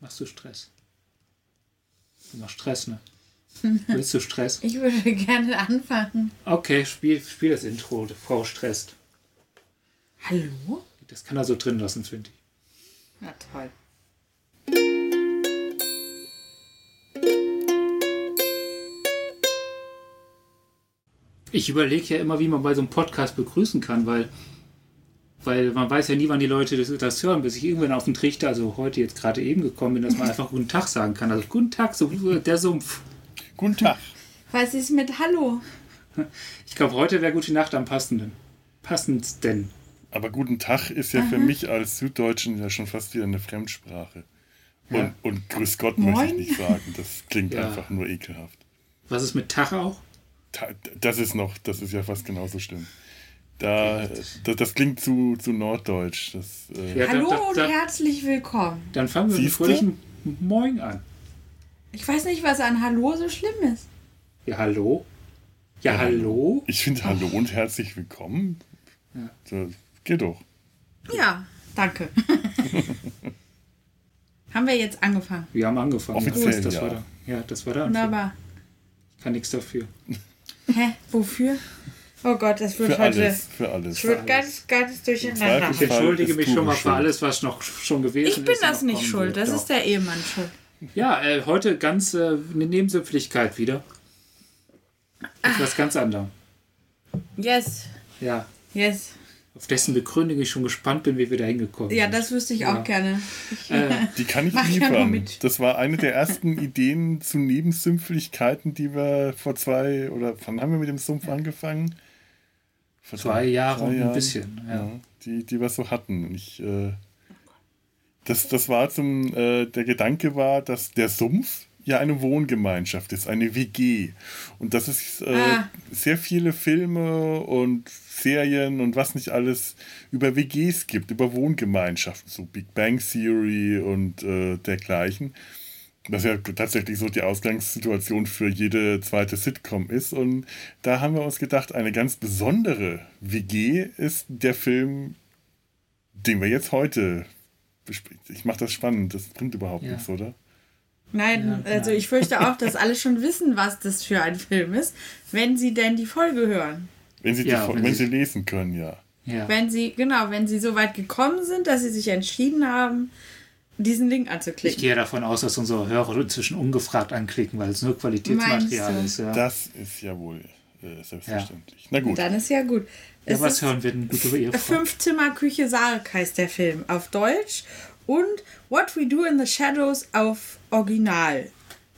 Machst du Stress? Du machst Stress, ne? Willst du Stress? Ich würde gerne anfangen. Okay, spiel, spiel das Intro. Die Frau stresst. Hallo? Das kann er so drin lassen, finde ich. Na toll. Ich überlege ja immer, wie man bei so einem Podcast begrüßen kann, weil, weil man weiß ja nie, wann die Leute das, das hören, bis ich irgendwann auf den Trichter, also heute jetzt gerade eben gekommen bin, dass man einfach Guten Tag sagen kann. Also Guten Tag, so der Sumpf. Guten Tag. Was ist mit Hallo? Ich glaube, heute wäre Gute Nacht am passenden. Passendsten. Aber guten Tag ist ja für mich als Süddeutschen ja schon fast wieder eine Fremdsprache. Und, Ja. und Grüß Gott möchte ich Moin. nicht sagen. Das klingt Ja. einfach nur ekelhaft. Was ist mit Tag auch? Ta- Das ist noch, das ist ja fast genauso schlimm. Da, das, das klingt zu, zu norddeutsch. Das, äh, Ja, da- Hallo da- und da- herzlich willkommen. Dann fangen wir mit fröhlichen Moin an. Ich weiß nicht, was an Hallo so schlimm ist. Ja, hallo? Ja, Ja, hallo? Ich finde Hallo und herzlich willkommen. Ja. So, geht doch. Ja, danke. Haben wir jetzt angefangen? Wir haben angefangen. Offiziell, das, das ja. War der, ja, das war der Anfang. Wunderbar. Ich kann nichts dafür. Hä? Wofür? Oh Gott, das wird Für heute. alles. Für alles. Das wird ganz, ganz durcheinander. Ich entschuldige ist mich schon mal für alles, was noch schon gewesen ist. Ich bin und das nicht schuld, das Doch. ist der Ehemann schuld. Ja, äh, heute ganz äh, eine Nebensächlichkeit wieder. Etwas ganz anderem. Yes, Ja, yes. auf dessen Begründung ich schon gespannt bin, wie wir da hingekommen Ja, sind. das wüsste ich Ja. auch gerne. Äh, Die kann ich ja liefern. mit. das war eine der ersten Ideen zu Nebensümpflichkeiten, die wir vor zwei oder wann haben wir mit dem Sumpf angefangen? Vor zwei Jahre und ein Jahren. bisschen. Ja. Ja, die, die wir so hatten. Ich, äh, das, das war zum, äh, der Gedanke war, dass der Sumpf ja eine Wohngemeinschaft ist, eine WG. Und dass es äh, Ah. sehr viele Filme und Serien und was nicht alles über WGs gibt, über Wohngemeinschaften, so Big Bang Theory und äh, dergleichen. Das ja tatsächlich so die Ausgangssituation für jede zweite Sitcom ist. Und da haben wir uns gedacht, eine ganz besondere WG ist der Film, den wir jetzt heute besprechen. Ich mache das spannend, das bringt überhaupt Ja. nichts, oder? Nein, Ja, also ich fürchte auch, dass alle schon wissen, was das für ein Film ist, wenn sie denn die Folge hören. Wenn sie, Ja, die, wenn wenn sie- sie lesen können, ja. Ja. Wenn sie, genau, wenn sie so weit gekommen sind, dass sie sich entschieden haben, diesen Link Ich anzuklicken. gehe davon aus, dass unsere Hörer inzwischen ungefragt anklicken, weil es nur Qualitätsmaterial ist. Ja. Das ist ja wohl äh, selbstverständlich. Na gut. Dann ist ja gut. ja, Es was hören wir denn gut über ihr vor? Fünfzimmer Küche Sarg heißt der Film auf Deutsch und What We Do in the Shadows auf Original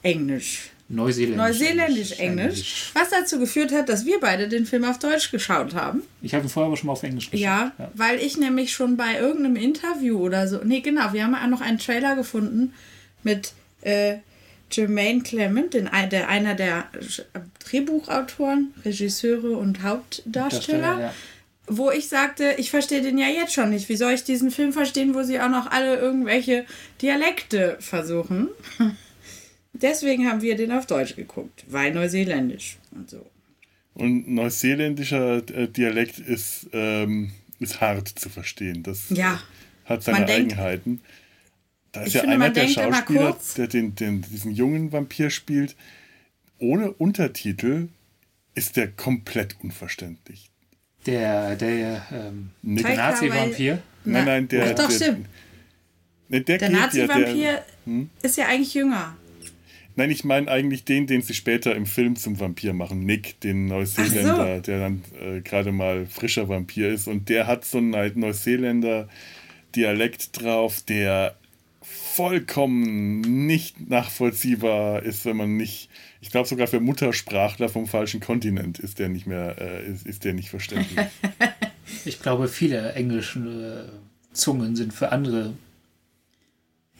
Englisch. Neuseeländisch. Neuseeländisch Englisch, was dazu geführt hat, dass wir beide den Film auf Deutsch geschaut haben. Ich habe ihn vorher aber schon mal auf Englisch geschaut. Ja, weil ich nämlich schon bei irgendeinem Interview oder so, nee, genau, wir haben auch noch einen Trailer gefunden mit äh, Jermaine Clement, den, der, einer der Drehbuchautoren, Regisseure und Hauptdarsteller, Darsteller, ja. wo ich sagte, ich verstehe den ja jetzt schon nicht. Wie soll ich diesen Film verstehen, wo sie auch noch alle irgendwelche Dialekte versuchen? Deswegen haben wir den auf Deutsch geguckt, weil neuseeländisch und so. Und neuseeländischer äh, Dialekt ist, ähm, ist hart zu verstehen. Das Ja. hat seine Man denkt- Eigenheiten. Da ist Ich ja finde, einer der denkt Schauspieler, der den, den, diesen jungen Vampir spielt, ohne Untertitel ist der komplett unverständlich. Der, der, ähm, der Nazi-Vampir. Nein, nein, der. Ach doch, der, stimmt. Der Der ja, Nazi-Vampir hm? ist ja eigentlich jünger. Nein, ich meine eigentlich den, den sie später im Film zum Vampir machen. Nick, den Neuseeländer, Ach der dann äh, gerade mal frischer Vampir ist. Und der hat so einen Neu- Neuseeländer Dialekt drauf, der vollkommen nicht nachvollziehbar ist, wenn man nicht, ich glaube sogar für Muttersprachler vom falschen Kontinent ist der nicht mehr, äh, ist, ist der nicht verständlich. Ich glaube, viele englische äh, Zungen sind für andere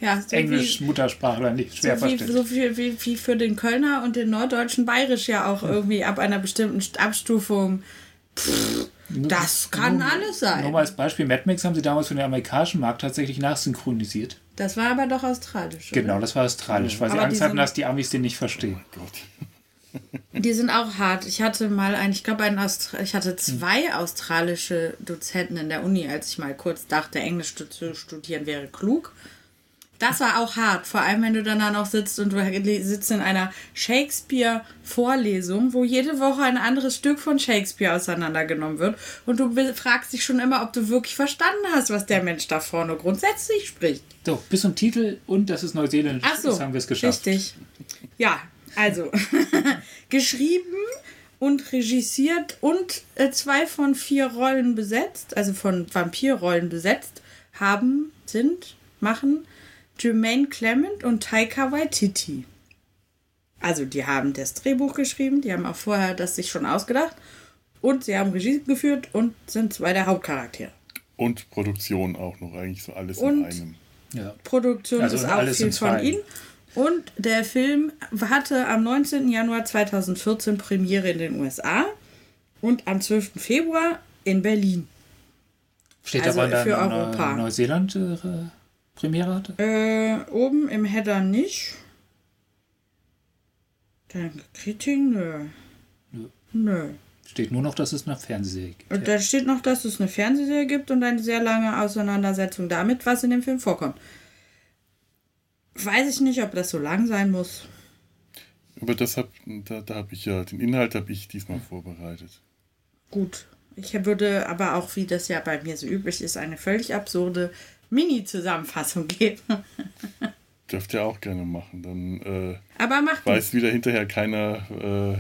Ja, so Englisch-Muttersprachler nicht wie, schwer so wie, so viel wie, wie für den Kölner und den Norddeutschen Bayerisch ja auch irgendwie ab einer bestimmten St- Abstufung. Pff, das kann Nur- alles Nur sein. mal als Beispiel, Mad Max haben sie damals für den amerikanischen Markt tatsächlich nachsynchronisiert. Das war aber doch australisch. Genau, Oder? das war australisch, weil sie Aber Angst die hatten, sind- dass die Amis den nicht verstehen. Gott. Die sind auch hart. Ich hatte mal ein, ich glaube, Austra ich hatte zwei australische Dozenten in der Uni, als ich mal kurz dachte, Englisch zu studieren wäre klug. Das war auch hart, vor allem wenn du dann da noch sitzt und du sitzt in einer Shakespeare-Vorlesung, wo jede Woche ein anderes Stück von Shakespeare auseinandergenommen wird und du fragst dich schon immer, ob du wirklich verstanden hast, was der Mensch da vorne grundsätzlich spricht. So, bis zum Titel und das ist Neuseeländisch, Ach so, das haben wir es geschafft. Richtig. Ja, also geschrieben und regisiert und äh, zwei von vier Rollen besetzt, also von Vampirrollen besetzt, haben, sind, machen Jermaine Clement und Taika Waititi. Also die haben das Drehbuch geschrieben, die haben auch vorher das sich schon ausgedacht und sie haben Regie geführt und sind zwei der Hauptcharaktere. Und Produktion auch noch, eigentlich so alles Und- in einem. Ja. Produktion Also ist auch alles viel in von zwei. ihnen. Und der Film hatte am 19. Januar 2014 Premiere in den USA und am 12. Februar in Berlin. Steht Also aber für dann Europa. Neuseeland äh, Premiere hatte? Äh, oben im Header nicht. Dann Kritik, nö. Nö. Nö. Steht nur noch, dass es eine Fernsehserie gibt. Und da steht noch, dass es eine Fernsehserie gibt und eine sehr lange Auseinandersetzung damit, was in dem Film vorkommt. Weiß ich nicht, ob das so lang sein muss. Aber das hab, da, da habe ich ja, den Inhalt habe ich diesmal vorbereitet. Gut. Ich würde aber auch, wie das ja bei mir so üblich ist, eine völlig absurde Mini-Zusammenfassung geben. Dürft ihr auch gerne machen. Dann äh, Aber macht weiß wieder hinterher keiner. Äh,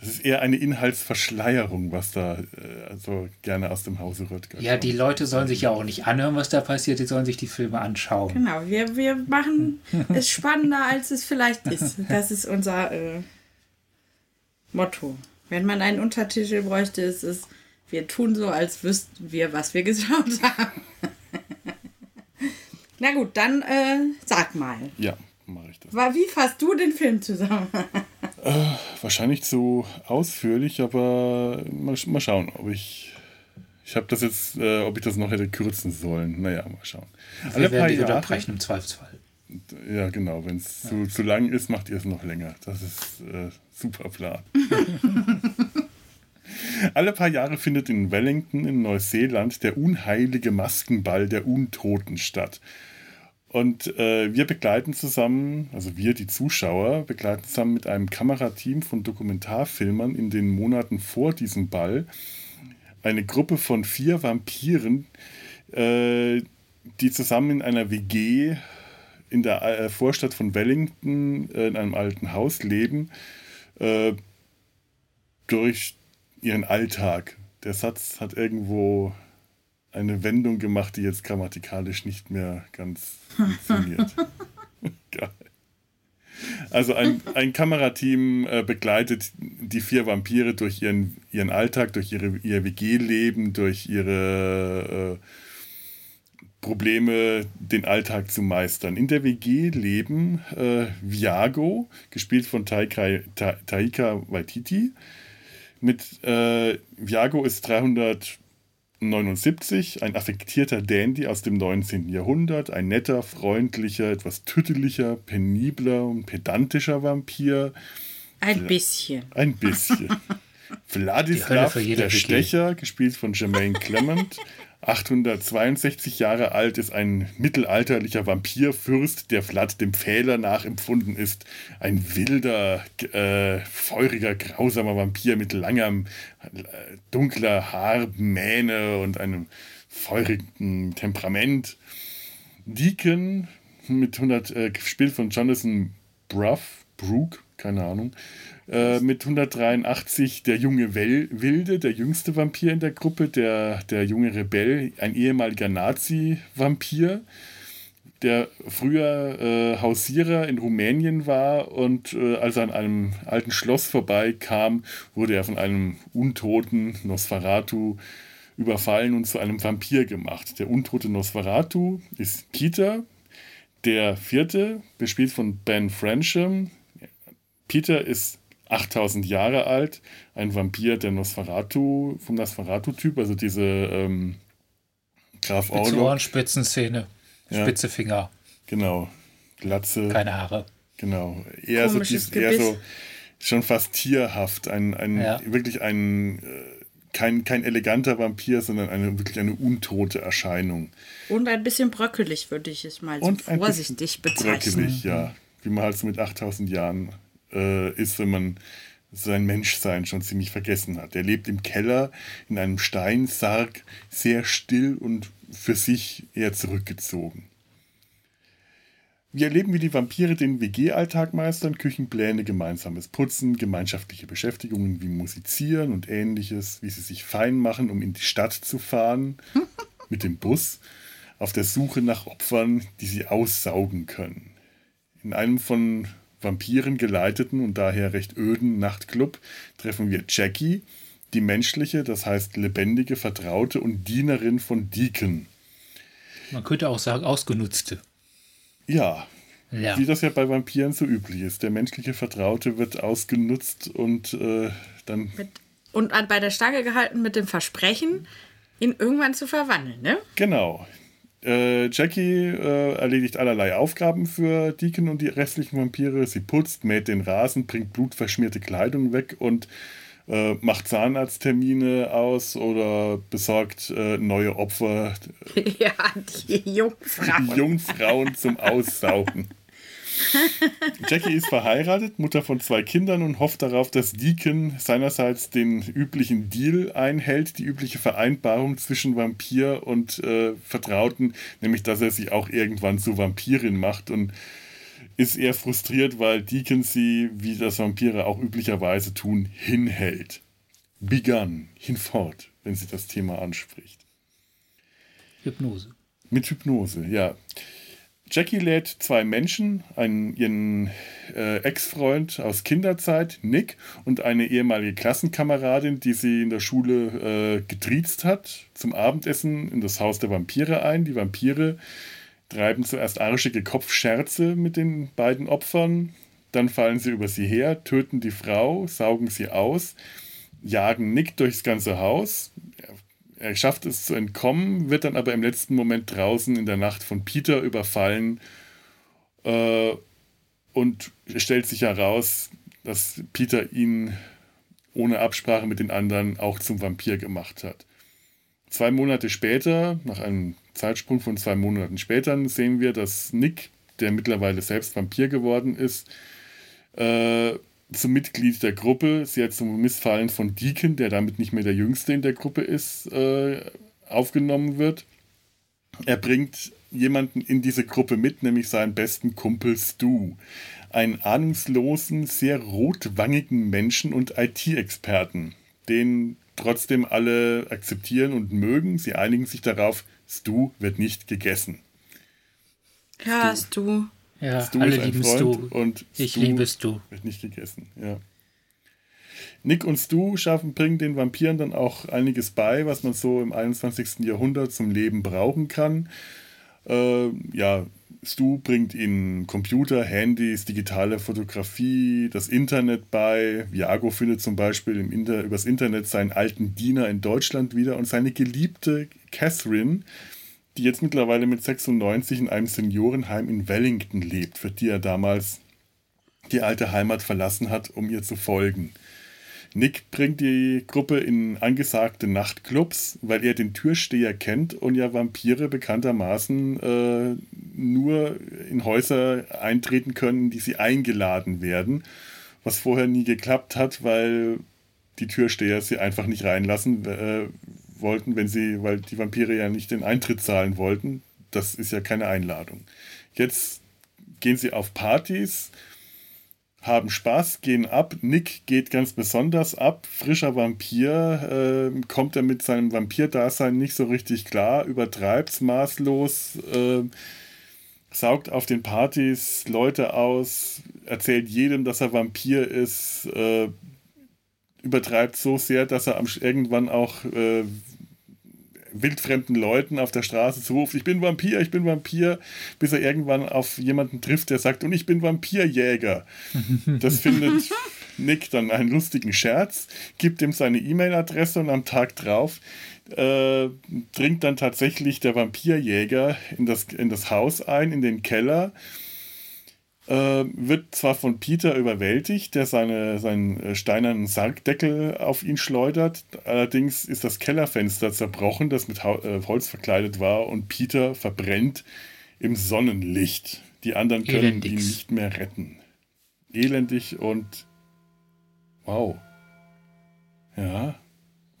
das ist eher eine Inhaltsverschleierung, was da äh, also gerne aus dem Hause Röttger Ja, kommt. die Leute sollen sich ja auch nicht anhören, was da passiert, die sollen sich die Filme anschauen. Genau, wir, wir machen es spannender, als es vielleicht ist. Das ist unser äh, Motto. Wenn man einen Untertitel bräuchte, ist es, wir tun so, als wüssten wir, was wir geschaut haben. Na gut, dann äh, sag mal. Ja, mache ich das. Wa- Wie fasst du den Film zusammen? Wahrscheinlich so ausführlich, aber mal, mal schauen, ob ich. Ich habe das jetzt, äh, ob ich das noch hätte kürzen sollen. Naja, mal schauen. Wir werden die unterbrechen im Zweifelsfall. Ja, genau. Wenn es zu, zu lang ist, macht ihr es noch länger. Das ist äh, super Plan. Alle paar Jahre findet in Wellington in Neuseeland der unheilige Maskenball der Untoten statt. Und äh, wir begleiten zusammen, also wir, die Zuschauer, begleiten zusammen mit einem Kamerateam von Dokumentarfilmern in den Monaten vor diesem Ball eine Gruppe von vier Vampiren, äh, die zusammen in einer WG in der äh, Vorstadt von Wellington äh, in einem alten Haus leben, äh, durch ihren Alltag. Der Satz hat irgendwo eine Wendung gemacht, die jetzt grammatikalisch nicht mehr ganz funktioniert. Geil. Also ein, ein Kamerateam äh, begleitet die vier Vampire durch ihren, ihren Alltag, durch ihre, ihr WG-Leben, durch ihre äh, Probleme, den Alltag zu meistern. In der WG leben äh, Viago, gespielt von Taika, Ta, Taika Waititi. Mit äh, Viago ist 379, ein affektierter Dandy aus dem 19. Jahrhundert, ein netter, freundlicher, etwas tütteliger, penibler und pedantischer Vampir. Ein bisschen. Ein bisschen. Jede der. Stecher, gespielt von Jermaine Clement. 862 Jahre alt ist ein mittelalterlicher Vampirfürst, der Vlad dem Pfähler nachempfunden ist. Ein wilder, äh, feuriger, grausamer Vampir mit langem, äh, dunkler Haarmähne und einem feurigen Temperament. Deacon mit 100, äh, gespielt von Jonathan Bruff, Brook, keine Ahnung, äh, mit 183 der junge Wel Wilde, der jüngste Vampir in der Gruppe, der, der junge Rebell, ein ehemaliger Nazi-Vampir, der früher äh, Hausierer in Rumänien war und äh, als er an einem alten Schloss vorbeikam, wurde er von einem untoten Nosferatu überfallen und zu einem Vampir gemacht. Der untote Nosferatu ist Peter, der vierte, gespielt von Ben Frensham. Peter ist 8000 Jahre alt, ein Vampir der Nosferatu, vom Nosferatu-Typ, also diese ähm, Graf Spitze Orlok. Ohren, Spitzenszene, Ja. spitze Finger, Genau. Glatze. keine Haare. Genau. Eher so, dies, eher so schon fast tierhaft. Ein, ein Ja. wirklich ein äh, kein, kein eleganter Vampir, sondern eine wirklich eine untote Erscheinung. Und ein bisschen bröckelig, würde ich es mal so Und vorsichtig bezeichnen. Bröckelig, ja. Wie man halt so mit 8000 Jahren äh, ist, wenn man sein Menschsein schon ziemlich vergessen hat. Er lebt im Keller in einem Steinsarg, sehr still und für sich eher zurückgezogen. Wir erleben, wie die Vampire den WG-Alltag meistern, Küchenpläne, gemeinsames Putzen, gemeinschaftliche Beschäftigungen wie Musizieren und ähnliches, wie sie sich fein machen, um in die Stadt zu fahren mit dem Bus, auf der Suche nach Opfern, die sie aussaugen können. In einem von Vampiren geleiteten und daher recht öden Nachtclub treffen wir Jackie, die menschliche, das heißt lebendige Vertraute und Dienerin von Deacon. Man könnte auch sagen, ausgenutzte. Ja, Ja. wie das ja bei Vampiren so üblich ist. Der menschliche Vertraute wird ausgenutzt und äh, dann Mit, und an, bei der Stange gehalten mit dem Versprechen, ihn irgendwann zu verwandeln, ne? Genau. Äh, Jackie äh, erledigt allerlei Aufgaben für Deacon und die restlichen Vampire. Sie putzt, mäht den Rasen, bringt blutverschmierte Kleidung weg und äh, macht Zahnarzttermine aus oder besorgt äh, neue Opfer, ja, die Jungfrau. die Jungfrauen zum Aussaugen. Jackie ist verheiratet, Mutter von zwei Kindern und hofft darauf, dass Deacon seinerseits den üblichen Deal einhält, die übliche Vereinbarung zwischen Vampir und äh, Vertrauten, nämlich dass er sie auch irgendwann zu Vampirin macht und ist eher frustriert, weil Deacon sie, wie das Vampire auch üblicherweise tun, hinhält. Begun, hinfort, wenn sie das Thema anspricht. Hypnose. Mit Hypnose, ja. Jackie lädt zwei Menschen, einen, ihren äh, Ex-Freund aus Kinderzeit, Nick, und eine ehemalige Klassenkameradin, die sie in der Schule äh, getriezt hat, zum Abendessen in das Haus der Vampire ein. Die Vampire treiben zuerst arschige Kopfscherze mit den beiden Opfern, dann fallen sie über sie her, töten die Frau, saugen sie aus, jagen Nick durchs ganze Haus. Er schafft es zu entkommen, wird dann aber im letzten Moment draußen in der Nacht von Peter überfallen äh, und stellt sich heraus, dass Peter ihn ohne Absprache mit den anderen auch zum Vampir gemacht hat. Zwei Monate später, nach einem Zeitsprung von zwei Monaten später, sehen wir, dass Nick, der mittlerweile selbst Vampir geworden ist, äh, zum Mitglied der Gruppe, sehr zum Missfallen von Deacon, der damit nicht mehr der Jüngste in der Gruppe ist, äh, aufgenommen wird. Er bringt jemanden in diese Gruppe mit, nämlich seinen besten Kumpel Stu. Einen ahnungslosen, sehr rotwangigen Menschen und IT-Experten, den trotzdem alle akzeptieren und mögen. Sie einigen sich darauf, Stu wird nicht gegessen. Ja, hast du. Ja, Stu alle lieben Freund Stu. und Ich Stu liebe Stu. Wird nicht gegessen, ja. Nick und Stu schaffen, bringen den Vampiren dann auch einiges bei, was man so im 21. Jahrhundert zum Leben brauchen kann. Äh, ja, Stu bringt ihnen Computer, Handys, digitale Fotografie, das Internet bei. Viago findet zum Beispiel im Inter übers Internet seinen alten Diener in Deutschland wieder und seine geliebte Catherine, die jetzt mittlerweile mit 96 in einem Seniorenheim in Wellington lebt, für die er damals die alte Heimat verlassen hat, um ihr zu folgen. Nick bringt die Gruppe in angesagte Nachtclubs, weil er den Türsteher kennt und ja Vampire bekanntermaßen äh, nur in Häuser eintreten können, die sie eingeladen werden, was vorher nie geklappt hat, weil die Türsteher sie einfach nicht reinlassen äh, wollten, wenn sie, weil die Vampire ja nicht den Eintritt zahlen wollten. Das ist ja keine Einladung. Jetzt gehen sie auf Partys, haben Spaß, gehen ab. Nick geht ganz besonders ab. Frischer Vampir, äh, kommt er mit seinem Vampir-Dasein nicht so richtig klar, übertreibt es maßlos, äh, saugt auf den Partys Leute aus, erzählt jedem, dass er Vampir ist, äh, übertreibt so sehr, dass er am, irgendwann auch äh, wildfremden Leuten auf der Straße zuruft, ich bin Vampir, ich bin Vampir, bis er irgendwann auf jemanden trifft, der sagt, und ich bin Vampirjäger. Das findet Nick dann einen lustigen Scherz, gibt ihm seine E-Mail-Adresse und am Tag drauf äh, dringt dann tatsächlich der Vampirjäger in das, in das Haus ein, in den Keller, äh, wird zwar von Peter überwältigt, der seine, seinen äh, steinernen Sargdeckel auf ihn schleudert, allerdings ist das Kellerfenster zerbrochen, das mit äh, Holz verkleidet war, und Peter verbrennt im Sonnenlicht. Die anderen können Elendix. ihn nicht mehr retten. Elendig und wow. Ja,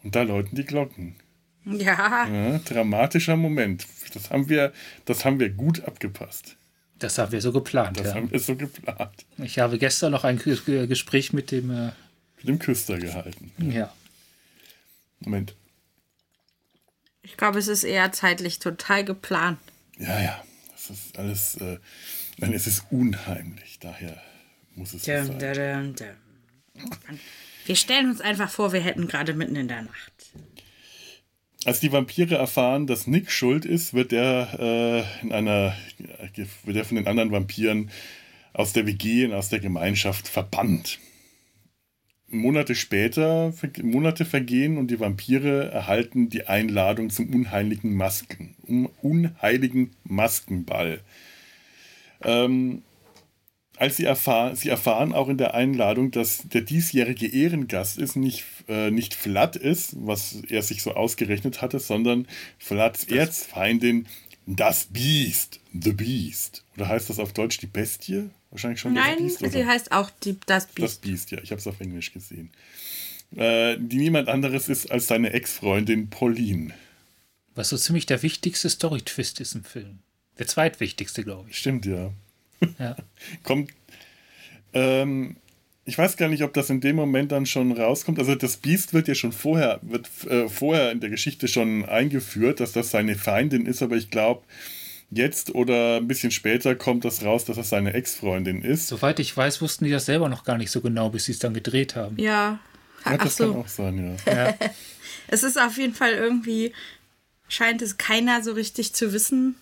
und da läuten die Glocken. Ja. ja. Dramatischer Moment. Das haben wir, das haben wir gut abgepasst. Das haben wir so geplant. Das ja. haben wir so geplant. Ich habe gestern noch ein Gespräch mit dem äh mit dem Küster gehalten. Ja. Moment. Ich glaube, es ist eher zeitlich total geplant. Ja, ja. Das ist alles. Äh, nein, es ist unheimlich. Daher muss es so sein. Dum, dum. Wir stellen uns einfach vor, wir hätten gerade mitten in der Nacht. Als die Vampire erfahren, dass Nick schuld ist, wird er äh, in einer, wird er von den anderen Vampiren aus der WG und aus der Gemeinschaft verbannt. Monate später, Monate vergehen und die Vampire erhalten die Einladung zum unheiligen Masken, um unheiligen Maskenball. Ähm, als sie erfahren, sie erfahren auch in der Einladung, dass der diesjährige Ehrengast ist, nicht, äh, nicht Vlad ist, was er sich so ausgerechnet hatte, sondern Vlads Erzfeindin, das Biest, The Beast. Oder heißt das auf Deutsch die Bestie? Wahrscheinlich schon Nein, Biest, sie heißt auch die, das Biest. Das Biest, ja, ich habe es auf Englisch gesehen. Äh, die niemand anderes ist als seine Ex-Freundin Pauline. Was so ziemlich der wichtigste Story-Twist ist im Film. Der zweitwichtigste, glaube ich. Stimmt, ja. Ja. Kommt. Ähm, ich weiß gar nicht, ob das in dem Moment dann schon rauskommt. Also das Biest wird ja schon vorher, wird äh, vorher in der Geschichte schon eingeführt, dass das seine Feindin ist, aber ich glaube, jetzt oder ein bisschen später kommt das raus, dass das seine Ex-Freundin ist. Soweit ich weiß, wussten die das selber noch gar nicht so genau, bis sie es dann gedreht haben. Ja. ja das so. kann auch sein, ja. ja. es ist auf jeden Fall irgendwie, scheint es keiner so richtig zu wissen,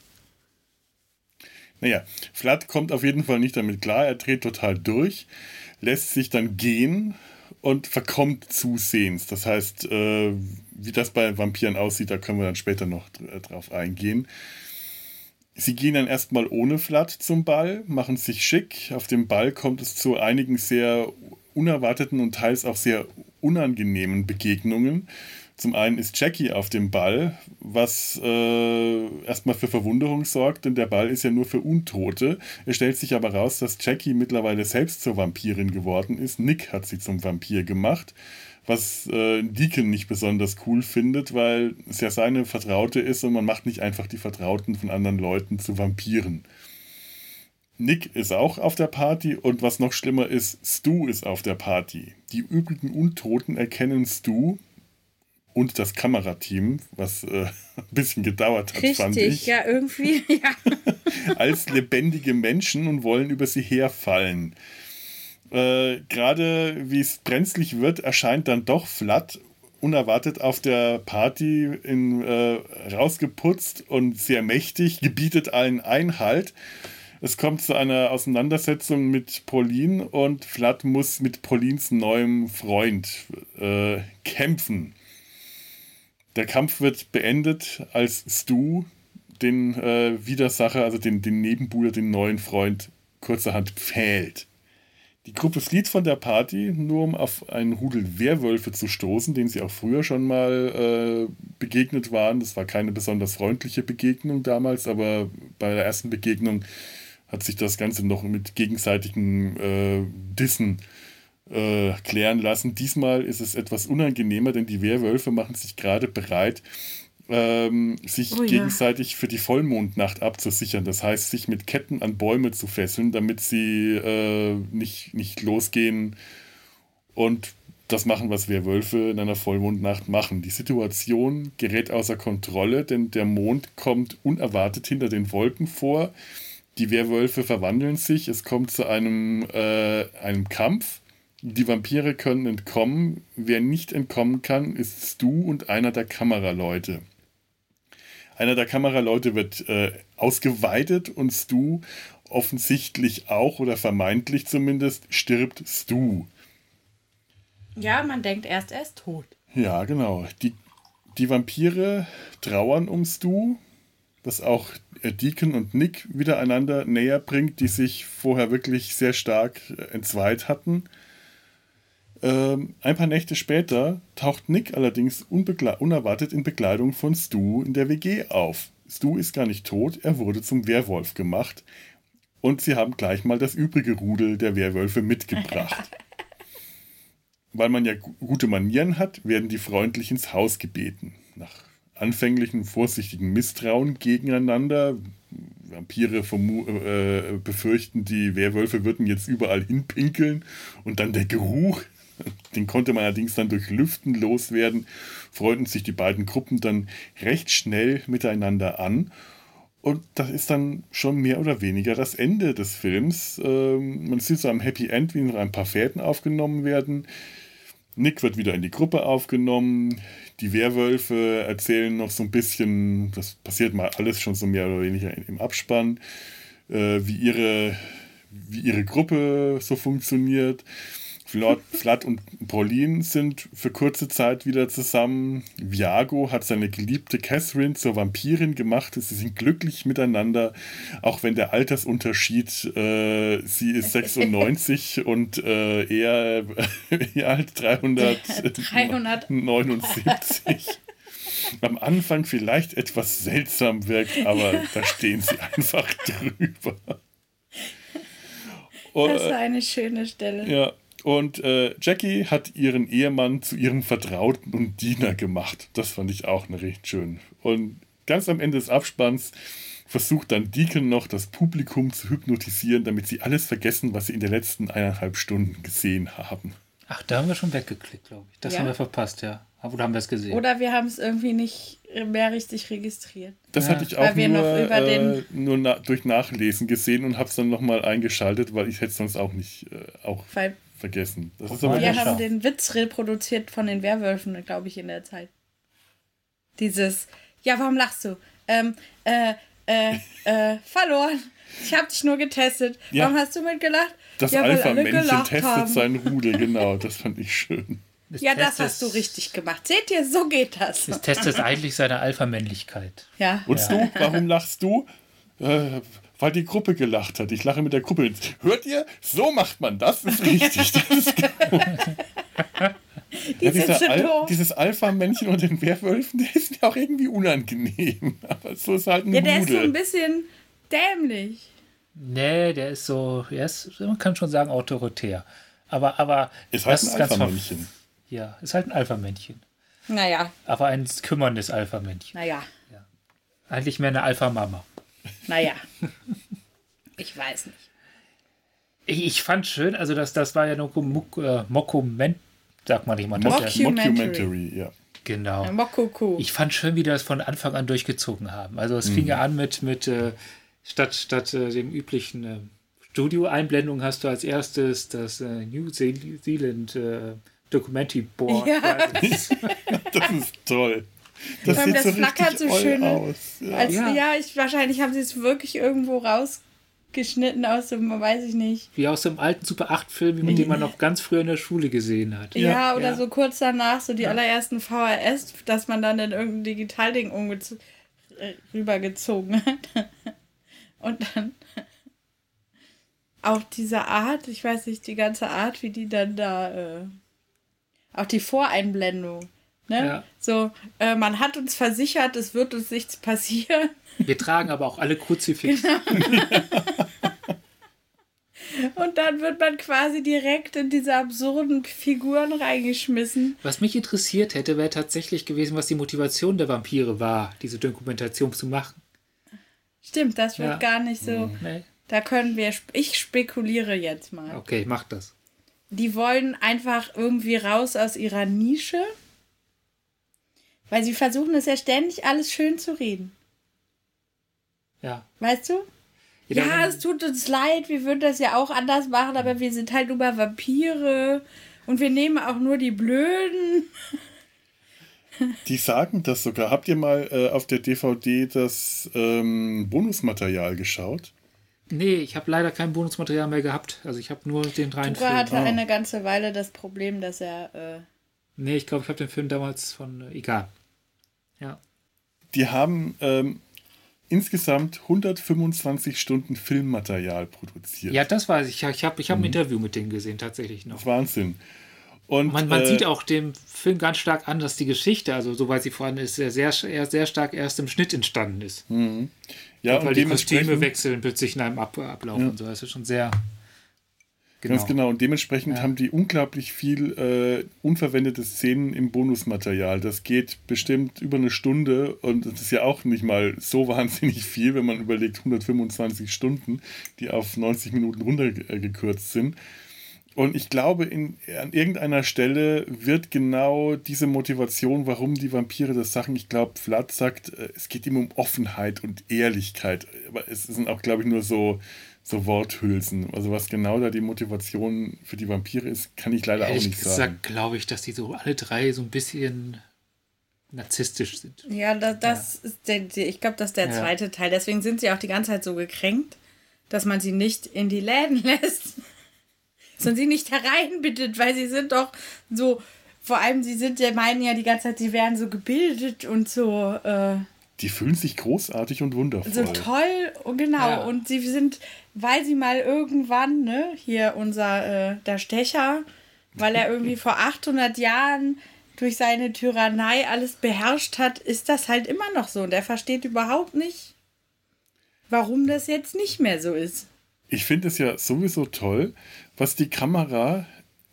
naja, Flat kommt auf jeden Fall nicht damit klar. Er dreht total durch, lässt sich dann gehen und verkommt zusehends. Das heißt, äh, wie das bei Vampiren aussieht, da können wir dann später noch äh, drauf eingehen. Sie gehen dann erstmal ohne Flat zum Ball, machen sich schick. Auf dem Ball kommt es zu einigen sehr unerwarteten und teils auch sehr unangenehmen Begegnungen. Zum einen ist Jackie auf dem Ball, was äh, erstmal für Verwunderung sorgt, denn der Ball ist ja nur für Untote. Es stellt sich aber raus, dass Jackie mittlerweile selbst zur Vampirin geworden ist. Nick hat sie zum Vampir gemacht, was äh, Deacon nicht besonders cool findet, weil es ja seine Vertraute ist und man macht nicht einfach die Vertrauten von anderen Leuten zu Vampiren. Nick ist auch auf der Party und was noch schlimmer ist, Stu ist auf der Party. Die übrigen Untoten erkennen Stu, und das Kamerateam, was äh, ein bisschen gedauert hat, Richtig, fand ich. ja, irgendwie, ja. als lebendige Menschen und wollen über sie herfallen. Äh, Gerade wie es brenzlig wird, erscheint dann doch Flat unerwartet auf der Party in, äh, rausgeputzt und sehr mächtig, gebietet allen Einhalt. Es kommt zu einer Auseinandersetzung mit Pauline und Flat muss mit Paulins neuem Freund äh, kämpfen. Der Kampf wird beendet, als Stu den äh, Widersacher, also den, den Nebenbuhler, den neuen Freund, kurzerhand pfählt. Die Gruppe flieht von der Party, nur um auf einen Rudel Werwölfe zu stoßen, denen sie auch früher schon mal äh, begegnet waren. Das war keine besonders freundliche Begegnung damals, aber bei der ersten Begegnung hat sich das Ganze noch mit gegenseitigen äh, Dissen äh, klären lassen. Diesmal ist es etwas unangenehmer, denn die Werwölfe machen sich gerade bereit, ähm, sich oh, gegenseitig ja. für die Vollmondnacht abzusichern. Das heißt, sich mit Ketten an Bäume zu fesseln, damit sie äh, nicht, nicht losgehen und das machen, was Werwölfe in einer Vollmondnacht machen. Die Situation gerät außer Kontrolle, denn der Mond kommt unerwartet hinter den Wolken vor. Die Werwölfe verwandeln sich, es kommt zu einem, äh, einem Kampf die Vampire können entkommen. Wer nicht entkommen kann, ist Stu und einer der Kameraleute. Einer der Kameraleute wird äh, ausgeweitet und Stu offensichtlich auch oder vermeintlich zumindest stirbt Stu. Ja, man denkt erst, er ist tot. Ja, genau. Die, die Vampire trauern um Stu, was auch äh, Deacon und Nick wieder einander näher bringt, die sich vorher wirklich sehr stark äh, entzweit hatten. Ähm, ein paar Nächte später taucht Nick allerdings unerwartet in Bekleidung von Stu in der WG auf. Stu ist gar nicht tot, er wurde zum Werwolf gemacht. Und sie haben gleich mal das übrige Rudel der Werwölfe mitgebracht. Weil man ja gute Manieren hat, werden die freundlich ins Haus gebeten. Nach anfänglichen vorsichtigen Misstrauen gegeneinander. Vampire äh, befürchten, die Werwölfe würden jetzt überall hinpinkeln und dann der Geruch, den konnte man allerdings dann durch Lüften loswerden, freunden sich die beiden Gruppen dann recht schnell miteinander an. Und das ist dann schon mehr oder weniger das Ende des Films. Ähm, man sieht so am Happy End, wie noch ein paar Fäden aufgenommen werden. Nick wird wieder in die Gruppe aufgenommen. Die Werwölfe erzählen noch so ein bisschen, das passiert mal alles schon so mehr oder weniger im Abspann, äh, wie, ihre, wie ihre Gruppe so funktioniert. Vlad und Pauline sind für kurze Zeit wieder zusammen. Viago hat seine geliebte Catherine zur Vampirin gemacht. Sie sind glücklich miteinander, auch wenn der Altersunterschied, äh, sie ist 96 und äh, er, wie alt? 379. Am Anfang vielleicht etwas seltsam wirkt, aber da stehen sie einfach drüber. Das ist eine schöne Stelle. Ja, und äh, Jackie hat ihren Ehemann zu ihrem Vertrauten und Diener gemacht. Das fand ich auch eine recht schön. Und ganz am Ende des Abspanns versucht dann Deacon noch das Publikum zu hypnotisieren, damit sie alles vergessen, was sie in den letzten eineinhalb Stunden gesehen haben. Ach, da haben wir schon weggeklickt, glaube ich. Das ja. haben wir verpasst, ja. Oder haben wir es gesehen? Oder wir haben es irgendwie nicht mehr richtig registriert. Das ja. hatte ich auch nur, äh, nur na durch Nachlesen gesehen und habe es dann nochmal eingeschaltet, weil ich hätte es sonst auch nicht äh, auch weil vergessen. Das ist aber wir haben den Witz reproduziert von den Werwölfen, glaube ich, in der Zeit. Dieses, ja, warum lachst du? Ähm, äh, äh, äh, verloren. Ich habe dich nur getestet. Ja. Warum hast du mitgelacht? Das ja, Alpha-Männchen testet haben. sein Rudel, genau. Das fand ich schön. Das ja, das hast du richtig gemacht. Seht ihr, so geht das. Das testet eigentlich seine Alpha-Männlichkeit. Ja. Und ja. du, warum lachst du? Äh, weil die Gruppe gelacht hat. Ich lache mit der Gruppe. Hört ihr? So macht man das. Ist richtig. Das ist die ja, dieser Al dieses Alpha-Männchen und den Werwölfen, der ist mir auch irgendwie unangenehm. Aber so ist halt ein Ja, der Rudel. ist so ein bisschen dämlich. Nee, der ist so, er ist, man kann schon sagen, autoritär. Aber, aber ist halt ein Alpha-Männchen. Ja, ist halt ein Alpha-Männchen. Naja. Aber ein kümmerndes Alpha-Männchen. Naja. Ja. Eigentlich mehr eine Alpha-Mama. Naja, ich weiß nicht. Ich, ich fand schön, also das, das war ja nur äh, Mockument, sagt man nicht mal. Mockumentary, ja. Genau. Ja, Mokuku. Ich fand schön, wie die das von Anfang an durchgezogen haben. Also es mhm. fing ja an mit, mit äh, statt, statt äh, dem üblichen äh, Studio-Einblendung hast du als erstes das äh, New Zealand äh, Documentary Board. Ja. das ist toll. Das, sieht das so flackert so schön aus. Ja, als, ja. ja ich, wahrscheinlich haben sie es wirklich irgendwo rausgeschnitten aus dem, weiß ich nicht. Wie aus dem alten Super 8-Film, den man noch ganz früher in der Schule gesehen hat. Ja, ja oder so kurz danach, so die allerersten VHS, dass man dann in irgendein Digitalding äh, rübergezogen hat. Und dann auch diese Art, ich weiß nicht, die ganze Art, wie die dann da, äh, auch die Voreinblendung Ne? Ja. So, äh, man hat uns versichert, es wird uns nichts passieren. Wir tragen aber auch alle Kruzifixe. Genau. Und dann wird man quasi direkt in diese absurden Figuren reingeschmissen. Was mich interessiert hätte, wäre tatsächlich gewesen, was die Motivation der Vampire war, diese Dokumentation zu machen. Stimmt, das wird ja. gar nicht so. Mhm. Nee. Da können wir. Ich spekuliere jetzt mal. Okay, mach das. Die wollen einfach irgendwie raus aus ihrer Nische weil sie versuchen es ja ständig alles schön zu reden. Ja. Weißt du? Ja, ja es tut uns leid, wir würden das ja auch anders machen, aber wir sind halt nur mal Vampire und wir nehmen auch nur die Blöden. Die sagen das sogar. Habt ihr mal äh, auf der DVD das ähm, Bonusmaterial geschaut? Nee, ich habe leider kein Bonusmaterial mehr gehabt. Also ich habe nur den reinen Film. hatte oh. eine ganze Weile das Problem, dass er äh, Nee, ich glaube, ich habe den Film damals von. Äh, egal. Ja. Die haben ähm, insgesamt 125 Stunden Filmmaterial produziert. Ja, das weiß ich. Ich habe ich hab ein Mhm. Interview mit denen gesehen, tatsächlich noch. Wahnsinn. Und Man, man äh, sieht auch dem Film ganz stark an, dass die Geschichte, also soweit sie vorhanden ist, sehr, sehr, sehr, stark erst im Schnitt entstanden ist. ja, Weil und die Kostüme wechseln plötzlich in einem Ab Ablauf und so. Das ist schon sehr. Ganz genau. Und dementsprechend Ja. haben die unglaublich viel äh, unverwendete Szenen im Bonusmaterial. Das geht bestimmt über eine Stunde und das ist ja auch nicht mal so wahnsinnig viel, wenn man überlegt, 125 Stunden, die auf 90 Minuten runtergekürzt sind. Und ich glaube, in, an irgendeiner Stelle wird genau diese Motivation, warum die Vampire das sagen, ich glaube, Vlad sagt, äh, es geht ihm um Offenheit und Ehrlichkeit. Aber es sind auch, glaube ich, nur so, so Worthülsen. Also was genau da die Motivation für die Vampire ist, kann ich leider auch Ehrlich nicht sagen. gesagt glaube ich, dass die so alle drei so ein bisschen narzisstisch sind. Ja, das, das ist der, der, ich glaube, das ist der Ja. zweite Teil. Deswegen sind sie auch die ganze Zeit so gekränkt, dass man sie nicht in die Läden lässt. Sondern sie nicht hereinbittet, weil sie sind doch so, vor allem sie sind ja, meinen ja die ganze Zeit, sie wären so gebildet und so, äh, Die fühlen sich großartig und wundervoll. so toll. Und genau. Ja. Und sie sind, weil sie mal irgendwann, ne, hier unser, äh, der Stecher, weil er irgendwie vor 800 Jahren durch seine Tyrannei alles beherrscht hat, ist das halt immer noch so. Und er versteht überhaupt nicht, warum das jetzt nicht mehr so ist. Ich finde es ja sowieso toll, was die Kamera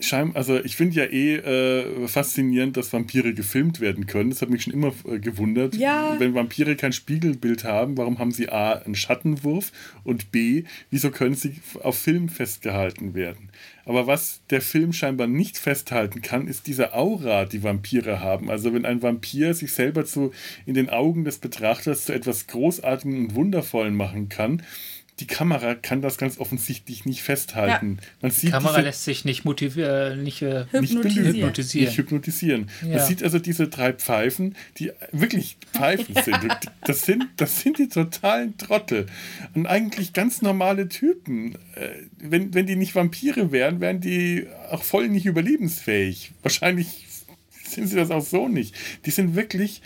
scheinbar, also ich finde ja eh äh, faszinierend, dass Vampire gefilmt werden können. Das hat mich schon immer äh, gewundert. Ja. Wenn Vampire kein Spiegelbild haben, warum haben sie A, einen Schattenwurf und B, wieso können sie auf Film festgehalten werden? Aber was der Film scheinbar nicht festhalten kann, ist diese Aura, die Vampire haben. Also wenn ein Vampir sich selber zu, in den Augen des Betrachters zu etwas Großartigem und Wundervollen machen kann, die Kamera kann das ganz offensichtlich nicht festhalten. Man Die sieht Kamera diese, lässt sich nicht motivieren, nicht, äh, nicht Hypnotisieren. belügen, Hypnotisieren. nicht hypnotisieren. Man Ja. sieht also diese drei Pfeifen, die wirklich Pfeifen sind. Und Das sind. Das sind die totalen Trottel. Und eigentlich ganz normale Typen. Äh, Wenn, wenn die nicht Vampire wären, wären die auch voll nicht überlebensfähig. Wahrscheinlich sind sie das auch so nicht. Die sind wirklich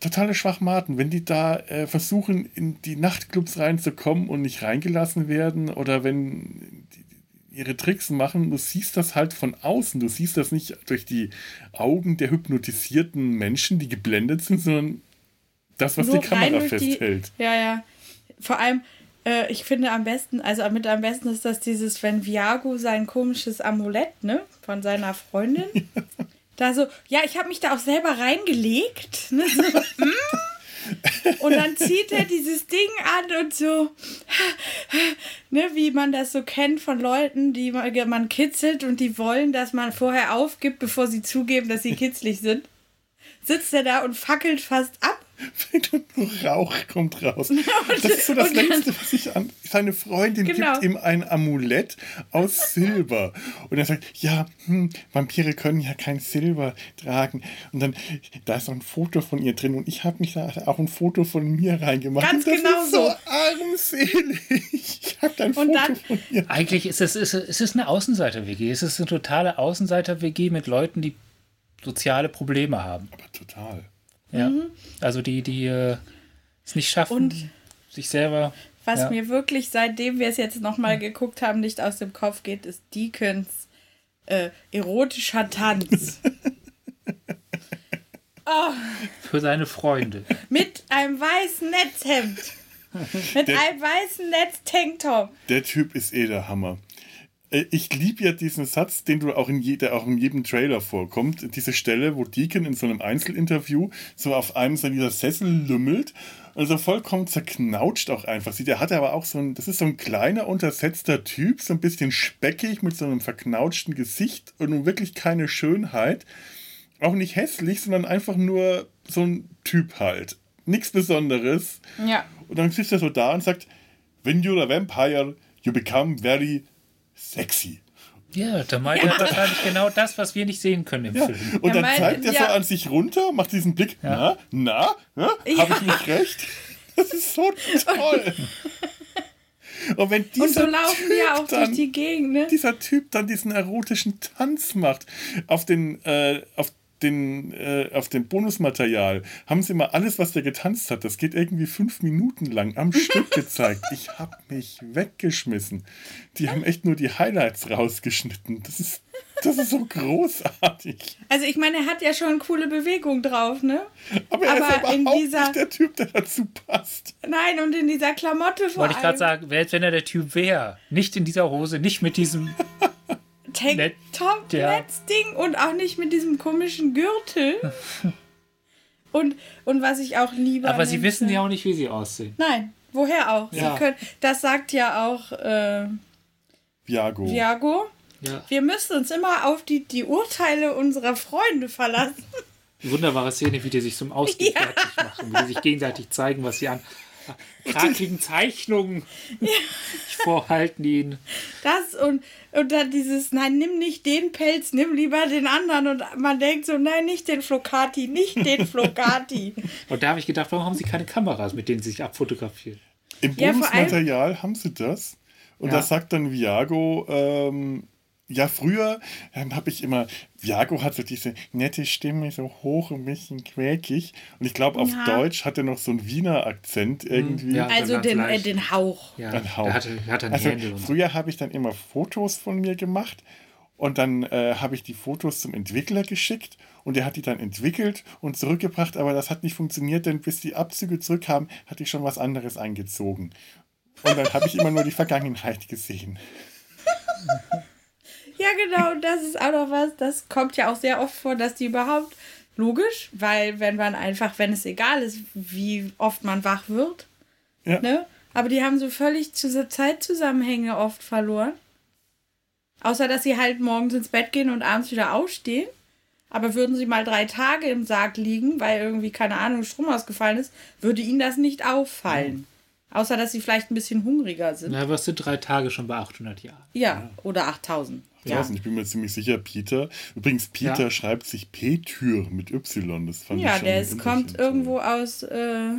totale Schwachmaten, wenn die da äh, versuchen, in die Nachtclubs reinzukommen und nicht reingelassen werden oder wenn die ihre Tricks machen, du siehst das halt von außen. Du siehst das nicht durch die Augen der hypnotisierten Menschen, die geblendet sind, sondern das, was Nur die Kamera durch die- festhält. Ja, ja. Vor allem, äh, ich finde am besten, also mit am besten ist das dieses, wenn Viago sein komisches Amulett, ne, von seiner Freundin, da so, ja, ich habe mich da auch selber reingelegt, ne, so, mm. und dann zieht er dieses Ding an und so, ne, wie man das so kennt von Leuten, die man kitzelt und die wollen, dass man vorher aufgibt, bevor sie zugeben, dass sie kitzlig sind. Sitzt er da und fackelt fast ab. Nur Rauch kommt raus. Das ist so das und Letzte, was ich an. Seine Freundin Genau. gibt ihm ein Amulett aus Silber. Und er sagt: Ja, hm, Vampire können ja kein Silber tragen. Und dann, da ist noch ein Foto von ihr drin. Und ich habe mich da auch ein Foto von mir reingemacht. Ganz und das genau ist so so. armselig. Ich habe ein Foto dann- von ihr. Eigentlich ist es, ist, es- es ist eine Außenseiter-WG. Es ist eine totale Außenseiter-WG mit Leuten, die soziale Probleme haben. Aber total. Ja. Also die, die äh, es nicht schaffen, Und- sich selber. Was Ja. mir wirklich, seitdem wir es jetzt nochmal geguckt haben, nicht aus dem Kopf geht, ist Deacons äh, erotischer Tanz. Für seine Freunde. Mit einem weißen Netzhemd. Mit Der- einem weißen Netz-Tanktop. Der Typ ist eh der Hammer. Äh, Ich liebe ja diesen Satz, den du auch in, je, der auch in jedem Trailer vorkommt. Diese Stelle, wo Deacon in so einem Einzelinterview so auf einem so dieser Sessel lümmelt und so vollkommen zerknautscht auch einfach sieht. Der hat aber auch so ein, das ist so ein kleiner, untersetzter Typ, so ein bisschen speckig mit so einem verknautschten Gesicht und nun wirklich keine Schönheit. Auch nicht hässlich, sondern einfach nur so ein Typ halt. Nichts Besonderes. Ja. Und dann sitzt er so da und sagt, when you're a vampire, you become very sexy. Ja, da meint er wahrscheinlich genau das, was wir nicht sehen können im Ja. Film. Und dann meint, zeigt er so an sich runter, macht diesen Blick, na, na, na habe ich nicht recht? Das ist so toll. Und wenn dieser Und so laufen typ wir auch dann, durch die Gegend, ne? dieser Typ dann diesen erotischen Tanz macht auf den, äh, auf den, äh, auf dem Bonusmaterial haben sie mal alles, was der getanzt hat, das geht irgendwie fünf Minuten lang am Stück gezeigt. Ich habe mich weggeschmissen. Die haben echt nur die Highlights rausgeschnitten. Das ist, das ist so großartig. Also ich meine, er hat ja schon coole Bewegung drauf, ne? Aber er Aber ist in überhaupt dieser- nicht der Typ, der dazu passt. Nein, und in dieser Klamotte vor Wollte ich gerade sagen, wer- wenn er der Typ wäre. Nicht in dieser Hose, nicht mit diesem. Tank Net- Top, ja. Netzding und auch nicht mit diesem komischen Gürtel. und, und was ich auch liebe. Aber sie wissen ja auch nicht, wie sie aussehen. Nein, woher auch? Ja. Sie können, das sagt ja auch äh, Viago. Viago. Ja. Wir müssen uns immer auf die, die Urteile unserer Freunde verlassen. Wunderbare Szene, wie die sich zum Ausgehen Ja. fertig machen, wie die sich gegenseitig zeigen, was sie an krakeligen Zeichnungen vorhalten ihnen. Das und, und dann dieses, nein, nimm nicht den Pelz, nimm lieber den anderen. Und man denkt so, nein, nicht den Flocati, nicht den Flocati. Und da habe ich gedacht, warum haben sie keine Kameras, mit denen sie sich abfotografieren? Im Ja, Bonusmaterial haben sie das. Und Ja. da sagt dann Viago, ähm, ja, früher ähm, habe ich immer, Viago hat so diese nette Stimme, so hoch, ein bisschen quäkig. Und ich glaube, auf Ja. Deutsch hat er noch so einen Wiener Akzent irgendwie. ja. Also den, äh, den Hauch. Ja, Ein Hauch. der hatte, der hatte Also und früher habe ich dann immer Fotos von mir gemacht und dann äh, habe ich die Fotos zum Entwickler geschickt und der hat die dann entwickelt und zurückgebracht, aber das hat nicht funktioniert, denn bis die Abzüge zurückkamen, hatte ich schon was anderes eingezogen. Und dann habe ich immer nur die Vergangenheit gesehen. Ja, genau, das ist auch noch was, das kommt ja auch sehr oft vor, dass die überhaupt, logisch, weil wenn man einfach, wenn es egal ist, wie oft man wach wird, Ja. ne? Aber die haben so völlig zu Zeitzusammenhänge oft verloren. Außer, dass sie halt morgens ins Bett gehen und abends wieder aufstehen. Aber würden sie mal drei Tage im Sarg liegen, weil irgendwie, keine Ahnung, Strom ausgefallen ist, würde ihnen das nicht auffallen. Außer, dass sie vielleicht ein bisschen hungriger sind. Na, was sind drei Tage schon bei 800 Jahren? Ja, oder 8000. Ich Ja. weiß nicht, ich bin mir ziemlich sicher, Peter. Übrigens, Peter Ja. schreibt sich Petür mit Y. Das fand ich Ja, schon der ist, kommt irgendwo aus, äh,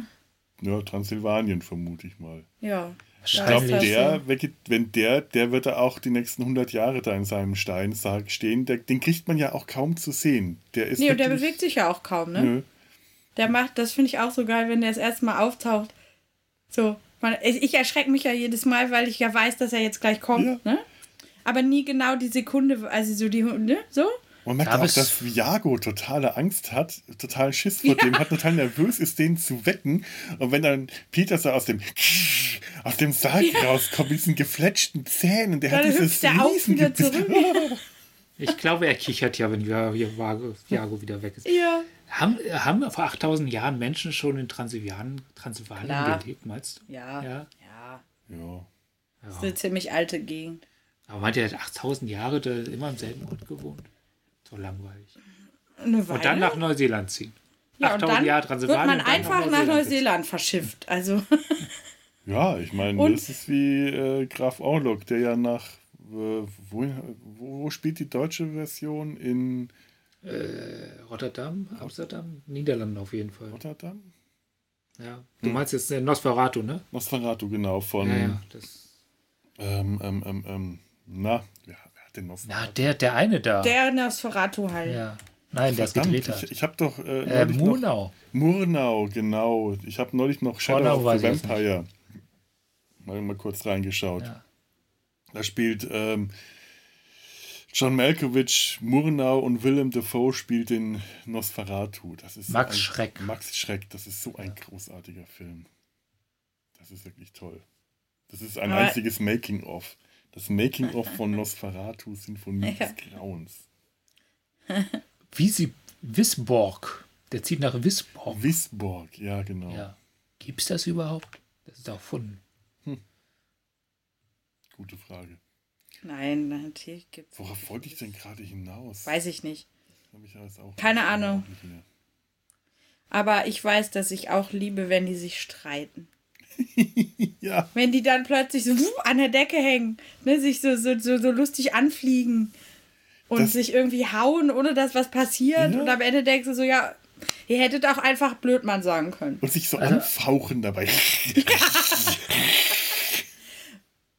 Ja, Transsilvanien, vermute ich mal. ja. Ich glaube, der, wenn der, der wird da auch die nächsten 100 Jahre da in seinem Steinsarg stehen. Der, den kriegt man ja auch kaum zu sehen. Der ist Nee, und der bewegt sich ja auch kaum, ne? Nö. Der macht, das finde ich auch so geil, wenn der das erste Mal auftaucht. So, man, ich, ich erschrecke mich ja jedes Mal, weil ich ja weiß, dass er jetzt gleich kommt, Ja. ne? Aber nie genau die Sekunde, also so die, ne? So? Man merkt Da auch, dass Viago totale Angst hat, total Schiss vor dem, hat total nervös ist, den zu wecken. Und wenn dann Peter so aus dem aus dem Sarg rauskommt, mit diesen gefletschten Zähnen, der Dann hat dieses der Riesengebiss. zurück. Ich glaube, er kichert ja, wenn Jago wieder weg ist. Ja. Haben, haben vor 8000 Jahren Menschen schon in Transsilvanien, Transsilvanien gelebt, meinst du? Ja. Ja. Ja. Ja. Das ist eine ziemlich alte Gegend. Aber meint ihr, er hat 8000 Jahre da immer am selben Ort gewohnt? So langweilig. Eine Weile. Und dann nach Neuseeland ziehen. ja, und 8000 dann Jahre wird Transsilvanien. man und dann einfach nach gezogen. Neuseeland verschifft. Also, Ja, ich meine, Und- das ist wie äh, Graf Orlok, der ja nach. Äh, wo, wo, wo spielt die deutsche Version? In Rotterdam, Amsterdam, Niederlanden auf jeden Fall. Rotterdam? Ja. Du meinst jetzt äh, Nosferatu, ne? Nosferatu, genau, von. Ja, ja. Das, Ähm, ähm, ähm, ähm, na, wer, wer hat denn Nosferatu? na, der, der eine da. der Nosferatu halt. ja. Nein, der Verdammt, gedreht ich, ich habe doch äh, äh, neulich noch, Murnau. Murnau, genau. Ich habe neulich noch Shadow Murnau of the Vampire mal, mal kurz reingeschaut. Ja. Da spielt ähm, John Malkovich, Murnau und Willem Dafoe spielt den Nosferatu. Das ist so Max ein, Schreck. Max Schreck, das ist so ein großartiger Film. Das ist wirklich toll. Das ist ein Aber- einziges Making-of. Das Making-of von Nosferatu, Sinfonie Ja. des Grauens. Wisborg. Der zieht nach Wisborg. Wisborg, ja, genau. Ja. Gibt's das überhaupt? Das ist auch erfunden. Gute Frage. Nein, natürlich gibt's. Worauf wollte ich denn gerade hinaus? Weiß ich nicht. Ich alles auch Keine Ahnung. Aber ich weiß, dass ich auch liebe, wenn die sich streiten. Ja, Wenn die dann plötzlich so wuh, an der Decke hängen, ne, sich so, so, so, so lustig anfliegen und Das- sich irgendwie hauen, ohne dass was passiert. Ja. Und am Ende denkst du so, ja, ihr hättet auch einfach Blödmann sagen können. und sich so Also- anfauchen dabei.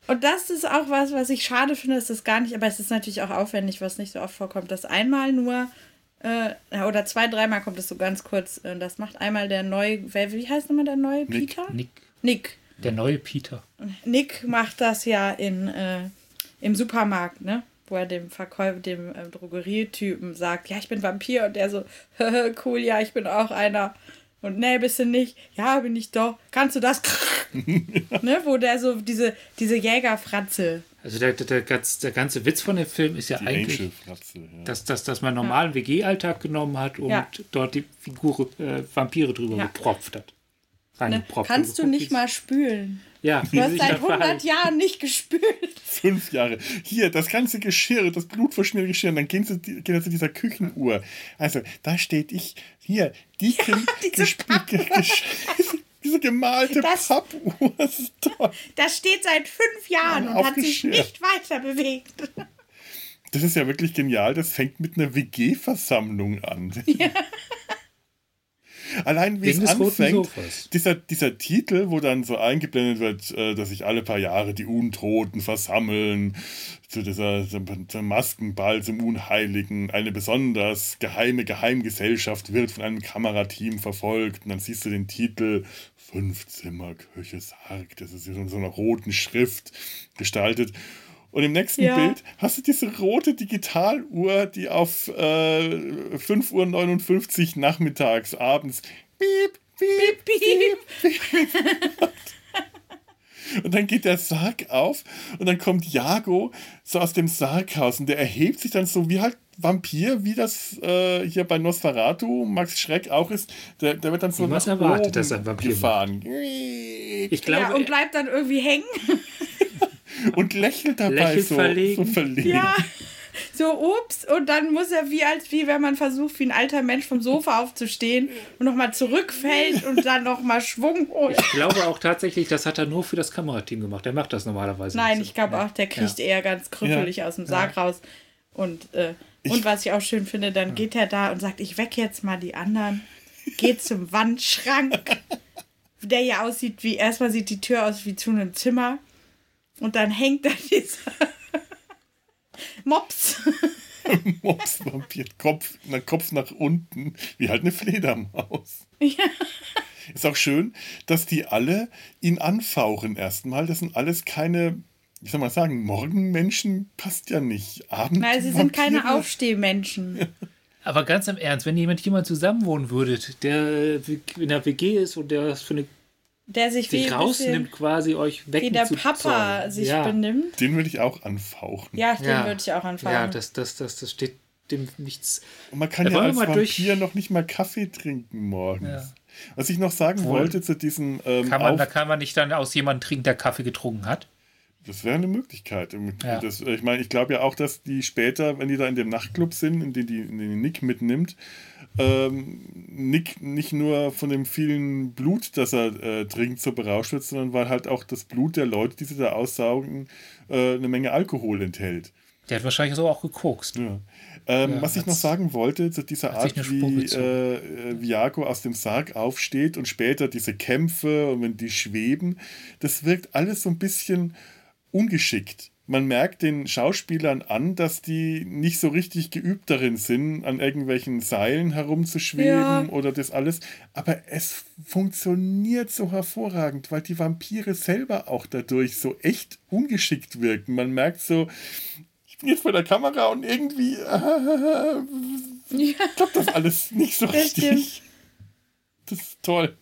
Und das ist auch was, was ich schade finde, ist das gar nicht, aber es ist natürlich auch aufwendig, was nicht so oft vorkommt, dass einmal nur äh, oder zwei, dreimal kommt es so ganz kurz. Äh, das macht einmal der neue, wer, wie heißt nochmal der neue Nick. Peter? Nick, Nick. der neue Peter. Nick macht das ja in, äh, im Supermarkt, ne? Wo er dem Verkäufer, dem äh, Drogerietypen sagt, ja, ich bin Vampir und der so, cool, ja, ich bin auch einer. Und nee, bist du nicht? Ja, bin ich doch. Kannst du das? ne? Wo der so diese, diese Jägerfratze. Also der, der, der, ganz, der ganze Witz von dem Film ist ja Die eigentlich. Ja. dass, dass, dass man normalen WG-Alltag genommen hat und Ja. dort die Figur äh, Vampire drüber Ja. gepropft hat. Ne? Kannst du nicht mal spülen? Ja, Du hast sich seit das 100 verhalten. Jahren nicht gespült. Fünf Jahre. Hier, das ganze Geschirr, das blutverschmierte Geschirr. Und dann gehen sie, gehen sie zu dieser Küchenuhr. Also, da steht ich, hier, die, ja, diese diese gemalte Das- Pappuhr. Das ist toll. Das steht seit fünf Jahren Ja, und hat sich aufgeschirrt. nicht weiter bewegt. Das ist ja wirklich genial. Das fängt mit einer WG-Versammlung an. Allein wie Wegen es anfängt, dieser, dieser Titel, wo dann so eingeblendet wird, äh, dass sich alle paar Jahre die Untoten versammeln, zu dieser zum, Maskenball, zum Unheiligen, eine besonders geheime Geheimgesellschaft wird von einem Kamerateam verfolgt. Und dann siehst du den Titel Fünfzimmer Köche Sarg. Das ist in so einer roten Schrift gestaltet. Und im nächsten Ja. Bild hast du diese rote Digitaluhr, die auf äh, 5.59 Uhr nachmittags, abends piep, piep, Piep. und dann geht der Sarg auf und dann kommt Jago so aus dem Sarghaus und der erhebt sich dann so wie halt Vampir, wie das äh, hier bei Nosferatu, Max Schreck auch ist. Der, der wird dann so nach erwartet, er ein Vampir gefahren Ich Ja, glaube, und bleibt dann irgendwie hängen. und lächelt dabei Lächelt so verlegen. so verlegen. Ja. So, ups, und dann muss er wie als wie wenn man versucht, wie ein alter Mensch vom Sofa aufzustehen und nochmal zurückfällt und dann nochmal Schwung holt. ich glaube auch tatsächlich, das hat er nur für das Kamerateam gemacht. Der macht das normalerweise Nein, nicht ich glaube auch, der kriegt eher ganz krüppelig aus dem Sarg raus. Und, äh, und was ich auch schön finde, dann geht er da und sagt, ich weck jetzt mal die anderen, geht zum Wandschrank, der ja aussieht wie, erstmal sieht die Tür aus wie zu einem Zimmer und dann hängt da dieser Mops. Mops, Vampir, Kopf, na, Kopf nach unten, wie halt eine Fledermaus. Ja. Ist auch schön, dass die alle ihn anfauchen erstmal. Das sind alles keine, ich soll mal sagen, Morgenmenschen passt ja nicht. Abend Nein, sie sind keine. Aufstehmenschen. Aber ganz im Ernst, wenn jemand jemand zusammenwohnen würdet, der in der WG ist und der das für eine, Der sich wie sich rausnimmt, quasi euch weg wie der Papa sich ja. benimmt. Den würde ich auch anfauchen. Ja, den Ja. würde ich auch anfangen. Ja, das, das, das, das steht dem nichts. Und man kann Da ja als Vampir durch- noch nicht mal Kaffee trinken morgens. Ja. Was ich noch sagen Wohl. wollte zu diesem ähm, Kann man, Auf da kann man nicht dann aus jemandem trinken, der Kaffee getrunken hat. Das wäre eine Möglichkeit. Ja. Das, ich meine, ich glaube ja auch, dass die später, wenn die da in dem Nachtclub sind, in den die in den Nick mitnimmt, ähm, Nick nicht nur von dem vielen Blut, das er äh, trinkt, so berauscht wird, sondern weil halt auch das Blut der Leute, die sie da aussaugen, äh, eine Menge Alkohol enthält. Der hat wahrscheinlich so auch gekokst. Ja. Ähm, Ja, was ich noch sagen wollte, zu dieser Art, wie äh, äh, Viago aus dem Sarg aufsteht und später diese Kämpfe und wenn die schweben, das wirkt alles so ein bisschen ungeschickt. Man merkt den Schauspielern an, dass die nicht so richtig geübt darin sind, an irgendwelchen Seilen herumzuschweben Ja. oder das alles. Aber es funktioniert so hervorragend, weil die Vampire selber auch dadurch so echt ungeschickt wirken. Man merkt so, ich bin jetzt vor der Kamera und irgendwie äh, klappt das alles nicht so richtig. Das ist toll.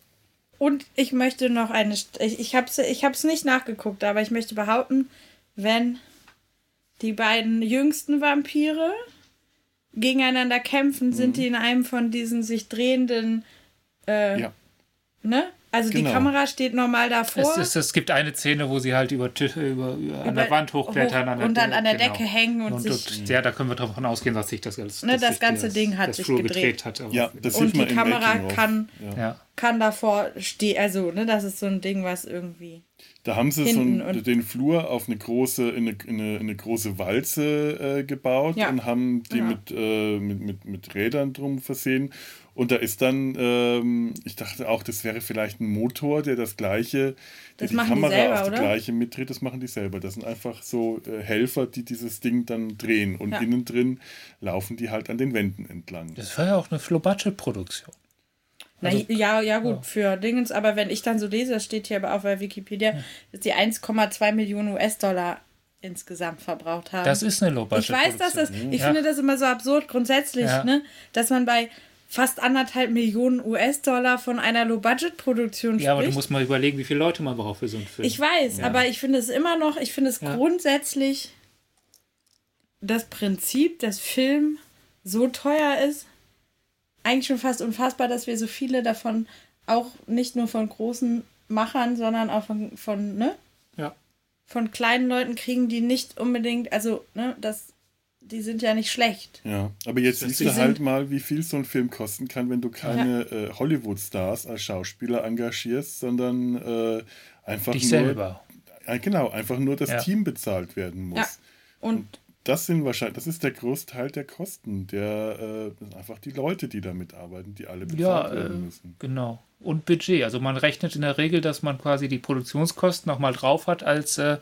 Und ich möchte noch eine. Ich, ich habe es ich hab's nicht nachgeguckt, aber ich möchte behaupten, wenn die beiden jüngsten Vampire gegeneinander kämpfen, sind die in einem von diesen sich drehenden. Äh, Ja. Ne? Also die Genau. Kamera steht normal davor. Es, ist, es gibt eine Szene, wo sie halt über, Tisch- über, über an der Wand hochklettern. hoch- und dann an der Decke hängen und sich- ja, da können wir davon ausgehen, dass sich das alles. Ne, dass das sich ganze das- Ding hat das sich Flur gedreht. gedreht hat. Ja, das und sieht man die Kamera kann Ja. ja. kann davor stehen. Also, ne, das ist so ein Ding, was irgendwie. Da haben sie so einen, den Flur auf eine große, in eine, in eine, in eine große Walze äh, gebaut Ja. und haben die Ja. mit, äh, mit, mit, mit Rädern drum versehen. Und da ist dann, ähm, ich dachte auch, das wäre vielleicht ein Motor, der das gleiche, der Das machen die Kamera selber, auf die oder? gleiche mitdreht, das machen die selber. Das sind einfach so äh, Helfer, die dieses Ding dann drehen. Und Ja. innen drin laufen die halt an den Wänden entlang. Das war ja auch eine Low-Budget-Produktion. Na, Also- ja, ja, gut, für Dingens, aber wenn ich dann so lese, das steht hier aber auch bei Wikipedia, dass die 1,2 Millionen US-Dollar insgesamt verbraucht haben. Das ist eine Low-Budget-Produktion. Ich weiß, dass das, ich Ja. finde das immer so absurd grundsätzlich, Ja. ne, dass man bei fast anderthalb Millionen US-Dollar von einer Low-Budget-Produktion Ja, aber du spricht. musst mal überlegen, wie viele Leute man braucht für so einen Film. Ich weiß, aber ich finde es immer noch, ich finde es Ja. grundsätzlich das Prinzip, dass Film so teuer ist, eigentlich schon fast unfassbar, dass wir so viele davon auch nicht nur von großen Machern, sondern auch von, von, ne, Ja. von kleinen Leuten kriegen, die nicht unbedingt, also, ne, das, die sind ja nicht schlecht. Ja, aber jetzt siehst du halt mal, wie viel so ein Film kosten kann, wenn du keine äh, Hollywood-Stars als Schauspieler engagierst, sondern äh, einfach Dich nur, selber. Ja, genau, einfach nur das Ja. Team bezahlt werden muss. Ja. Und Das sind wahrscheinlich, das ist der Großteil der Kosten, der äh, das sind einfach die Leute, die da mitarbeiten, die alle bezahlt Ja, äh, werden müssen. genau. Und Budget. Also man rechnet in der Regel, dass man quasi die Produktionskosten nochmal drauf hat als, äh,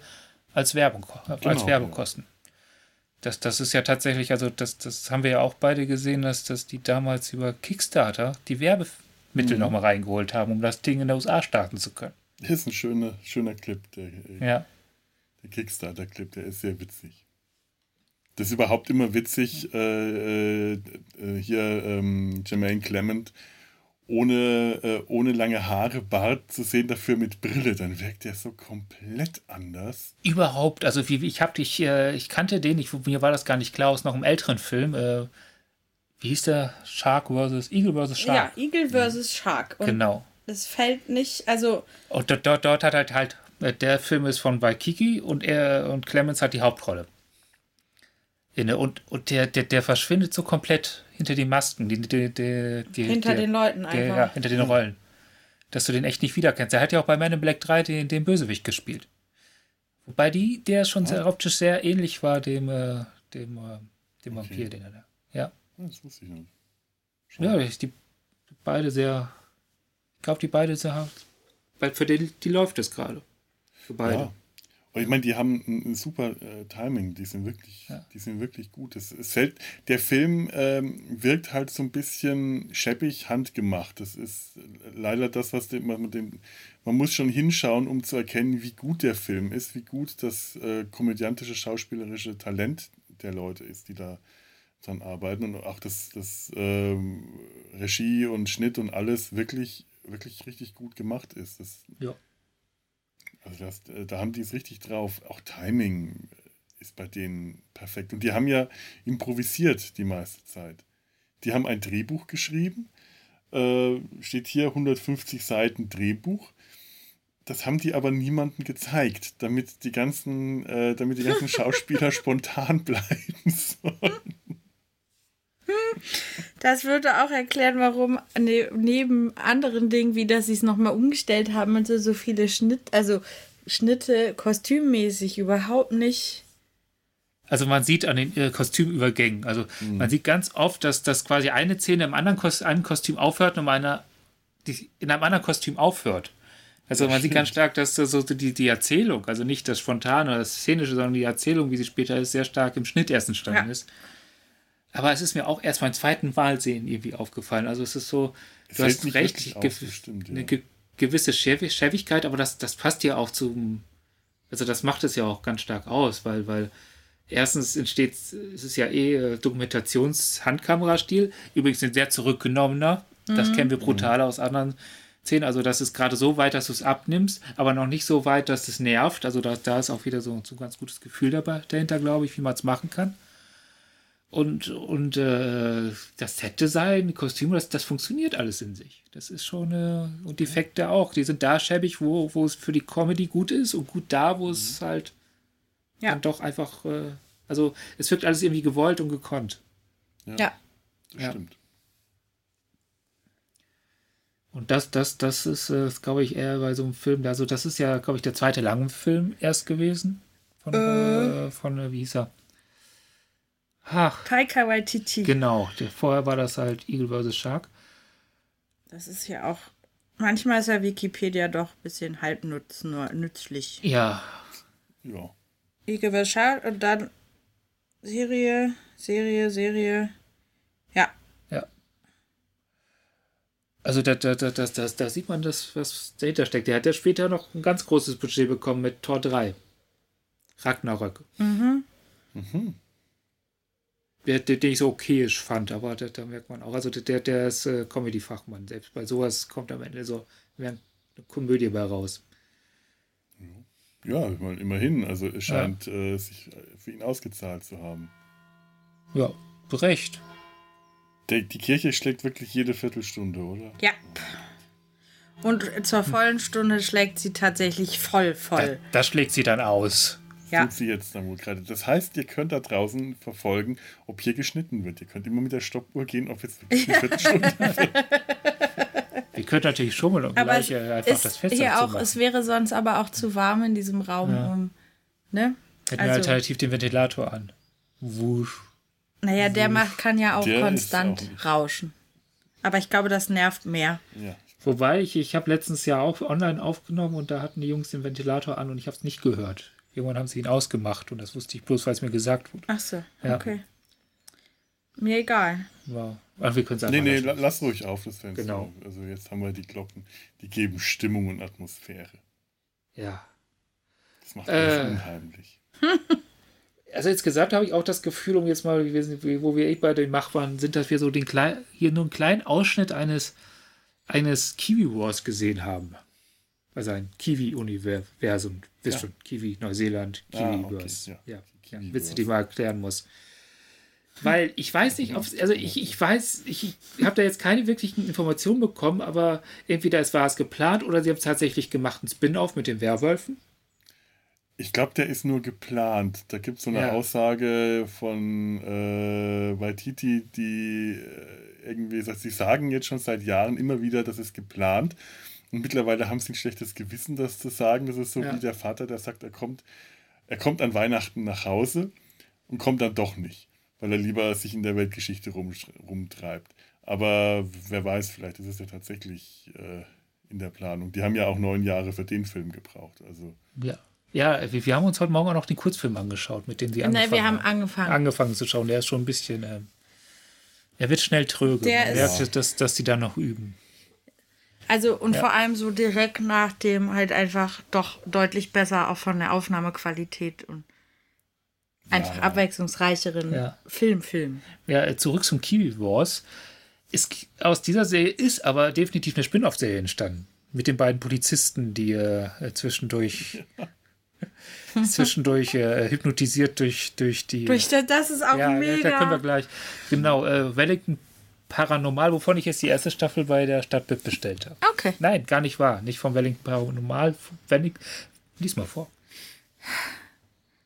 als, Werbung, als Genau, Werbekosten. Das, das ist ja tatsächlich, also das, das haben wir ja auch beide gesehen, dass, dass die damals über Kickstarter die Werbemittel Mhm. nochmal reingeholt haben, um das Ding in der USA starten zu können. Das ist ein schöner, schöner Clip, der, äh, Ja. der Kickstarter-Clip, der ist sehr witzig. Das ist überhaupt immer witzig, äh, äh, äh, hier ähm, Jermaine Clement ohne, äh, ohne lange Haare, Bart zu sehen, dafür mit Brille, dann wirkt er so komplett anders. Überhaupt, also wie, wie- ich hab dich, äh, ich kannte den, ich, mir war das gar nicht klar aus noch einem älteren Film. Äh, wie hieß der? Shark versus Eagle versus ja, Shark. Eagle versus Shark. Und Genau. es fällt nicht, also, Und dort, dort, dort hat halt halt, der Film ist von Waikiki und er und Clemens hat die Hauptrolle. Inne. Und, und der, der, der verschwindet so komplett hinter die Masken, die, die, die, die, hinter der, den Leuten der, einfach. ja, hinter den Rollen. Dass du den echt nicht wiederkennst. Er hat ja auch bei Man in Black 3 den, den Bösewicht gespielt. Wobei die, der schon sehr optisch sehr ähnlich war dem, äh, dem, äh, dem Vampir, den er da. Ja. Das wusste ich nicht. Ja, ich- die beide sehr. Ich glaube, die beide sehr. Weil für die, die läuft es gerade. Für beide. Ja. Und ich meine, die haben ein, ein super äh, Timing, die sind wirklich, Ja. die sind wirklich gut. Es, es fällt, der Film ähm, wirkt halt so ein bisschen scheppig handgemacht. Das ist leider das, was den, man, dem, man muss schon hinschauen, um zu erkennen, wie gut der Film ist, wie gut das äh, komödiantische, schauspielerische Talent der Leute ist, die da dran arbeiten und auch das, das ähm, Regie und Schnitt und alles wirklich, wirklich richtig gut gemacht ist. Das, Ja. Also das, äh, da haben die es richtig drauf. Auch Timing ist bei denen perfekt. Und die haben ja improvisiert die meiste Zeit. Die haben ein Drehbuch geschrieben. Äh, steht hier 150 Seiten Drehbuch. Das haben die aber niemandem gezeigt, damit die ganzen, äh, damit die ganzen Schauspieler spontan bleiben sollen. Das würde auch erklären, warum ne, neben anderen Dingen, wie dass sie es nochmal umgestellt haben und so, so viele Schnitt, also Schnitte kostümmäßig überhaupt nicht. Also man sieht an den äh, Kostümübergängen, also man sieht ganz oft, dass, dass quasi eine Szene im anderen Kos einem Kostüm aufhört und einer die in einem anderen Kostüm aufhört. Also man sieht ganz stark, dass das so die, die Erzählung, also nicht das Spontane oder das Szenische, sondern die Erzählung, wie sie später ist, sehr stark im Schnitt erst entstanden Ja. ist. Aber es ist mir auch erst beim zweiten Mal sehen irgendwie aufgefallen. Also es ist so, Es du fällt hast recht, wirklich ge auf, das stimmt, ja. eine ge gewisse Schäbigkeit, aber das, das passt ja auch zum, also das macht es ja auch ganz stark aus, weil, weil erstens entsteht, es ist ja eh äh, Dokumentations-Handkamerastil, übrigens ein sehr zurückgenommener, das kennen wir brutal aus anderen Szenen, also das ist gerade so weit, dass du es abnimmst, aber noch nicht so weit, dass es nervt, also da, da ist auch wieder so, so ein ganz gutes Gefühl dabei, dahinter, glaube ich, wie man es machen kann. Und, und äh, das Set-Design, die Kostüme, das, das funktioniert alles in sich. Das ist schon, äh, und die Effekte auch. Die sind da schäbig, wo, wo es für die Comedy gut ist und gut da, wo es halt Ja. dann doch einfach, äh, also es wirkt alles irgendwie gewollt und gekonnt. Ja. Das Ja. stimmt. Und das, das, das ist, äh, glaube ich, eher bei so einem Film, also das ist ja, glaube ich, der zweite Langfilm erst gewesen. Von, äh. von äh, wie hieß er? Ach. Taika Waititi. Genau, der, vorher war das halt Eagle vs. Shark. Das ist ja auch, manchmal ist ja Wikipedia doch ein bisschen halbnutz, nur nützlich. Ja. Ja. Eagle vs. Shark und dann Serie, Serie, Serie. Ja. Ja. Also da, da, da, da, da, da sieht man das, was dahinter steckt. Der hat ja später noch ein ganz großes Budget bekommen mit Tor 3. Ragnarök. Mhm. Mhm. Der, der, den ich so okayisch fand, aber da, da merkt man auch, also der, der ist äh, Comedy-Fachmann. Selbst bei sowas kommt am Ende so eine Komödie bei raus. Ja, ich meine, immerhin. Also es scheint äh, sich für ihn ausgezahlt zu haben. Ja, zu Recht. Der, die Kirche schlägt wirklich jede Viertelstunde, oder? Ja. Und zur vollen Stunde schlägt sie tatsächlich voll, voll. Da, das schlägt sie dann aus. Ja. Tut sie jetzt dann wohl gerade. Das heißt, ihr könnt da draußen verfolgen, ob hier geschnitten wird. Ihr könnt immer mit der Stoppuhr gehen, ob jetzt wirklich eine Viertelstunde wird. Wir können natürlich schummeln und Aber gleich es äh, einfach ist das Fenster hier auch, es wäre sonst aber auch zu warm in diesem Raum. Ja. Um, ne? Hätten wir also- alternativ den Ventilator an. Wusch. Naja, der macht, kann ja auch Der konstant auch rauschen. Aber ich glaube, das nervt mehr. Ja. Wobei, ich, ich habe letztens ja auch online aufgenommen und da hatten die Jungs den Ventilator an und ich habe es nicht gehört. Irgendwann haben sie ihn ausgemacht und das wusste ich bloß, weil es mir gesagt wurde. Ach so, Ja. okay. Mir egal. Wow. Aber wir können es Nee, nee, lassen. la- lass ruhig auf das Fenster. Genau. Also jetzt haben wir die Glocken, die geben Stimmung und Atmosphäre. Ja. Das macht Äh. alles unheimlich. Also insgesamt habe ich auch das Gefühl, um jetzt mal, wir sind- wo wir eh bei den Machbaren sind, dass wir so den klein, hier nur einen kleinen Ausschnitt eines, eines Kiwi Wars gesehen haben. Also ein Kiwi-Universum. Wisst Ja. schon, Kiwi, Neuseeland, Kiwi Ah, okay, ja. Ja, ja, Witze, die man erklären muss. Weil ich weiß nicht, ob also ich, ich weiß, ich, ich habe da jetzt keine wirklichen Informationen bekommen, aber entweder es war es geplant oder sie haben es tatsächlich gemacht, ein Spin-off mit den Werwölfen. Ich glaube, der ist nur geplant. Da gibt es so eine Ja. Aussage von äh, Waititi, die äh, irgendwie sagt, sie sagen jetzt schon seit Jahren immer wieder, das ist geplant. Und mittlerweile haben sie ein schlechtes Gewissen, das zu sagen. Das ist so Ja. wie der Vater, der sagt, er kommt, er kommt an Weihnachten nach Hause und kommt dann doch nicht, weil er lieber sich in der Weltgeschichte rum, rumtreibt. Aber wer weiß, vielleicht ist es ja tatsächlich äh, in der Planung. Die haben ja auch neun Jahre für den Film gebraucht. Also Ja. Ja, wir, wir haben uns heute Morgen auch noch den Kurzfilm angeschaut, mit dem sie angefangen Nein, wir haben haben. angefangen. angefangen zu schauen. Der ist schon ein bisschen. Ähm, er wird schnell tröge. Der ist- merkt, dass, dass die da noch üben. Also und Ja. vor allem so direkt nach dem halt einfach doch deutlich besser auch von der Aufnahmequalität und einfach abwechslungsreicheren Ja. Film, Film. Ja, zurück zum Kiwi Wars. Ist, aus dieser Serie ist aber definitiv eine Spin-off-Serie entstanden. Mit den beiden Polizisten, die äh, zwischendurch, zwischendurch äh, hypnotisiert durch, durch die. Durch das, das ist auch ja, mega. da können wir gleich. Genau, äh, Wellington Paranormal, wovon ich jetzt die erste Staffel bei der Stadt Bib bestellt habe. okay. Nein, gar nicht wahr. Nicht vom Wellington Paranormal. Wellington, lies mal vor.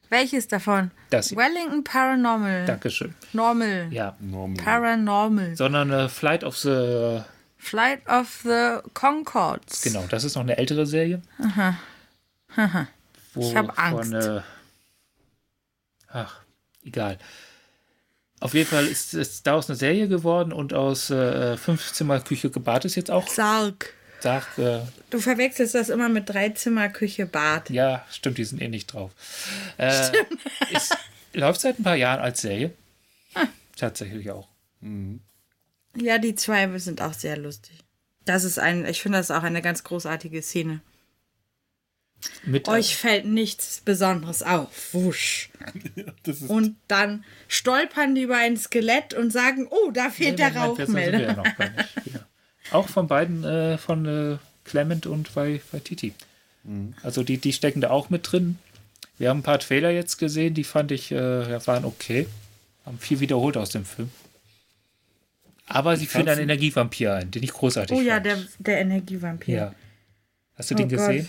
Welches davon? Das hier. Wellington Paranormal. Dankeschön. Normal. Ja. normal. Paranormal. Sondern äh, Flight of the. Flight of the Concords. Genau, das ist noch eine ältere Serie. Wo Ich hab Angst. Äh, ach, egal. Auf jeden Fall ist es daraus eine Serie geworden und aus äh, Fünfzimmer Küche Bad ist jetzt auch. Sarg. Sag, äh, Du verwechselst das immer mit Dreizimmer, Küche, Bad. ja, stimmt, die sind eh nicht drauf. Äh, ist, läuft seit ein paar Jahren als Serie. Tatsächlich auch. Ja, die zwei sind auch sehr lustig. Das ist ein, ich finde das auch eine ganz großartige Szene. Mit, Euch fällt nichts Besonderes auf. Wusch. Das ist Und dann stolpern die über ein Skelett und sagen, oh, da fehlt der wir ja Rauchmelder. noch gar nicht. Ja. Auch von beiden, äh, von äh, Clement und bei, bei Titi. Also die, die stecken da auch mit drin. Wir haben ein paar Trailer jetzt gesehen, die fand ich, äh, ja, waren okay. Haben viel wiederholt aus dem Film. Aber sie führen einen Energievampir ein, den ich großartig Oh ja, fand. der, der Energievampir. Ja. Hast du Oh den Gott. gesehen?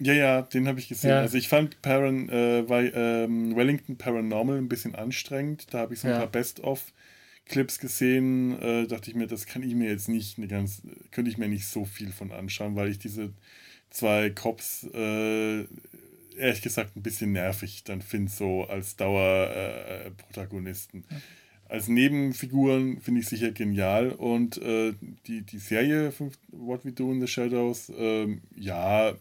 Ja, ja, den habe ich gesehen. Ja. Also ich fand Paran, äh, bei, ähm, Wellington Paranormal ein bisschen anstrengend. Da habe ich so ein Ja. paar Best-of Clips gesehen, äh, dachte ich mir, das kann ich mir jetzt nicht eine ganz, könnte ich mir nicht so viel von anschauen, weil ich diese zwei Cops äh, ehrlich gesagt ein bisschen nervig dann finde, so als Dauerprotagonisten. Äh, als Nebenfiguren finde ich sicher genial und äh, die, die Serie What We Do in the Shadows, ähm, ja,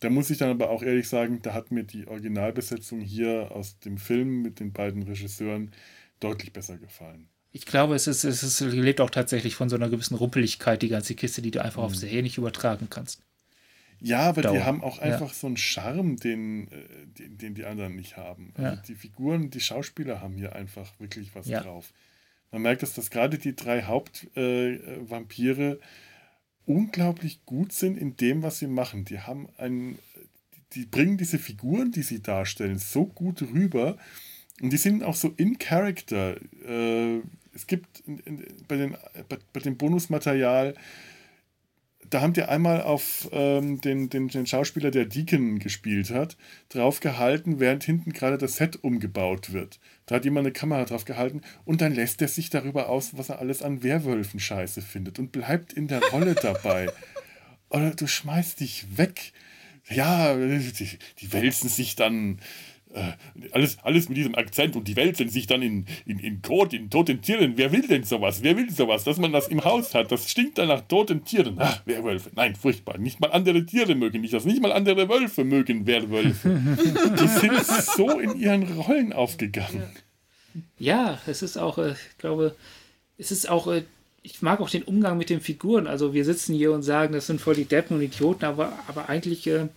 da muss ich dann aber auch ehrlich sagen, da hat mir die Originalbesetzung hier aus dem Film mit den beiden Regisseuren deutlich besser gefallen. Ich glaube, es, ist, es ist, lebt auch tatsächlich von so einer gewissen Rumpeligkeit, die ganze Kiste, die du einfach mhm. auf Serie nicht übertragen kannst. Ja, aber Dauer. die haben auch einfach ja. so einen Charme, den, äh, den, den, die anderen nicht haben. Also ja. die Figuren, die Schauspieler haben hier einfach wirklich was ja. drauf. Man merkt, dass das gerade die drei Hauptvampire äh, unglaublich gut sind in dem, was sie machen. Die haben einen, die bringen diese Figuren, die sie darstellen, so gut rüber. Und die sind auch so in Character. Äh, es gibt in, in, bei, den, bei, bei dem Bonusmaterial da haben die einmal auf ähm, den, den, den Schauspieler, der Deacon gespielt hat, drauf gehalten, während hinten gerade das Set umgebaut wird. Da hat jemand eine Kamera drauf gehalten und dann lässt er sich darüber aus, was er alles an Werwölfen scheiße findet und bleibt in der Rolle dabei. Oder du schmeißt dich weg. Ja, die, die wälzen sich dann alles, alles mit diesem Akzent und die wälzen sich dann in, in, in Kot, in toten Tieren. Wer will denn sowas? Wer will sowas? Dass man das im Haus hat, das stinkt dann nach toten Tieren. Ach, Werwölfe. Nein, furchtbar. Nicht mal andere Tiere mögen nicht das. Nicht mal andere Wölfe mögen Werwölfe. die sind so in ihren Rollen aufgegangen. Ja, es ist auch, äh, ich glaube, es ist auch äh, ich mag auch den Umgang mit den Figuren. Also wir sitzen hier und sagen, das sind voll die Deppen und Idioten, aber, aber eigentlich äh,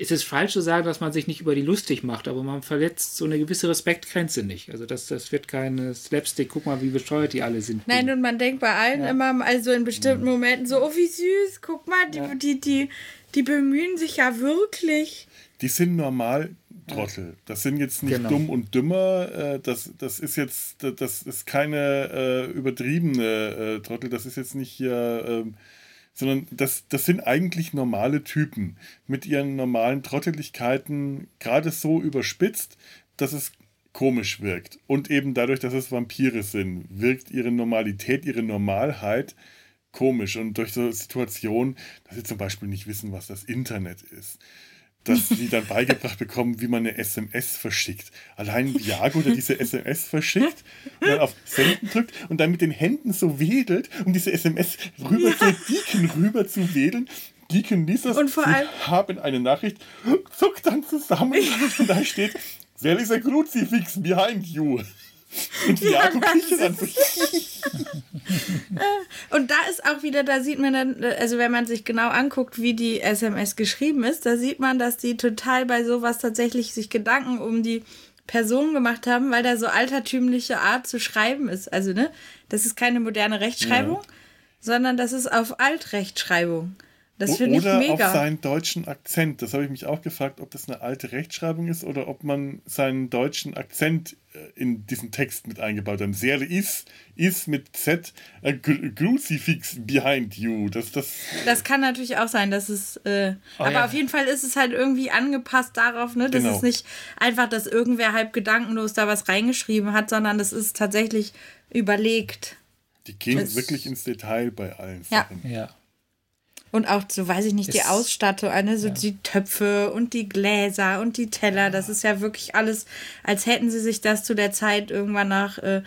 es ist falsch zu sagen, dass man sich nicht über die lustig macht, aber man verletzt so eine gewisse Respektgrenze nicht. Also das, das wird kein Slapstick, guck mal, wie bescheuert die alle sind. Nein, und man denkt bei allen ja. immer, also in bestimmten ja. Momenten so, oh wie süß, guck mal, die, ja. die, die, die bemühen sich ja wirklich. Die sind normal Trottel. Das sind jetzt nicht genau. dumm und dümmer. Äh, das, das ist jetzt, das ist keine äh, übertriebene äh, Trottel. Das ist jetzt nicht hier ähm, sondern das, das sind eigentlich normale Typen mit ihren normalen Trotteligkeiten gerade so überspitzt, dass es komisch wirkt. Und eben dadurch, dass es Vampire sind, wirkt ihre Normalität, ihre Normalheit komisch. Und durch so Situationen, dass sie zum Beispiel nicht wissen, was das Internet ist dass sie dann beigebracht bekommen, wie man eine SMS verschickt. Allein Viago, der diese SMS verschickt und dann auf Senden drückt und dann mit den Händen so wedelt, um diese SMS rüber ja. zu Deacon rüber zu wedeln. Deacon liest das und vor allem haben eine Nachricht, zuckt dann zusammen und da steht, there is a crucifix behind you. Und ja, kriegt dann. Und da ist auch wieder, da sieht man dann, also wenn man sich genau anguckt, wie die SMS geschrieben ist, da sieht man, dass die total bei sowas tatsächlich sich Gedanken um die Person gemacht haben, weil da so altertümliche Art zu schreiben ist. Also, ne, das ist keine moderne Rechtschreibung, ja. sondern das ist auf Altrechtschreibung. Das finde ich mega. Oder auf seinen deutschen Akzent. Das habe ich mich auch gefragt, ob das eine alte Rechtschreibung ist oder ob man seinen deutschen Akzent äh, in diesen Text mit eingebaut hat. Serie is, is mit Z, a crucifix behind you. Das, das, das kann natürlich auch sein, dass es. Äh, oh, aber ja. auf jeden Fall ist es halt irgendwie angepasst darauf, ne? Das genau. ist nicht einfach, dass irgendwer halb gedankenlos da was reingeschrieben hat, sondern das ist tatsächlich überlegt. Die gehen wirklich ins Detail bei allen Sachen. Ja. Und auch so, weiß ich nicht, die Ausstattung, eine, so ja. die Töpfe und die Gläser und die Teller, das ist ja wirklich alles, als hätten sie sich das zu der Zeit irgendwann nach, äh,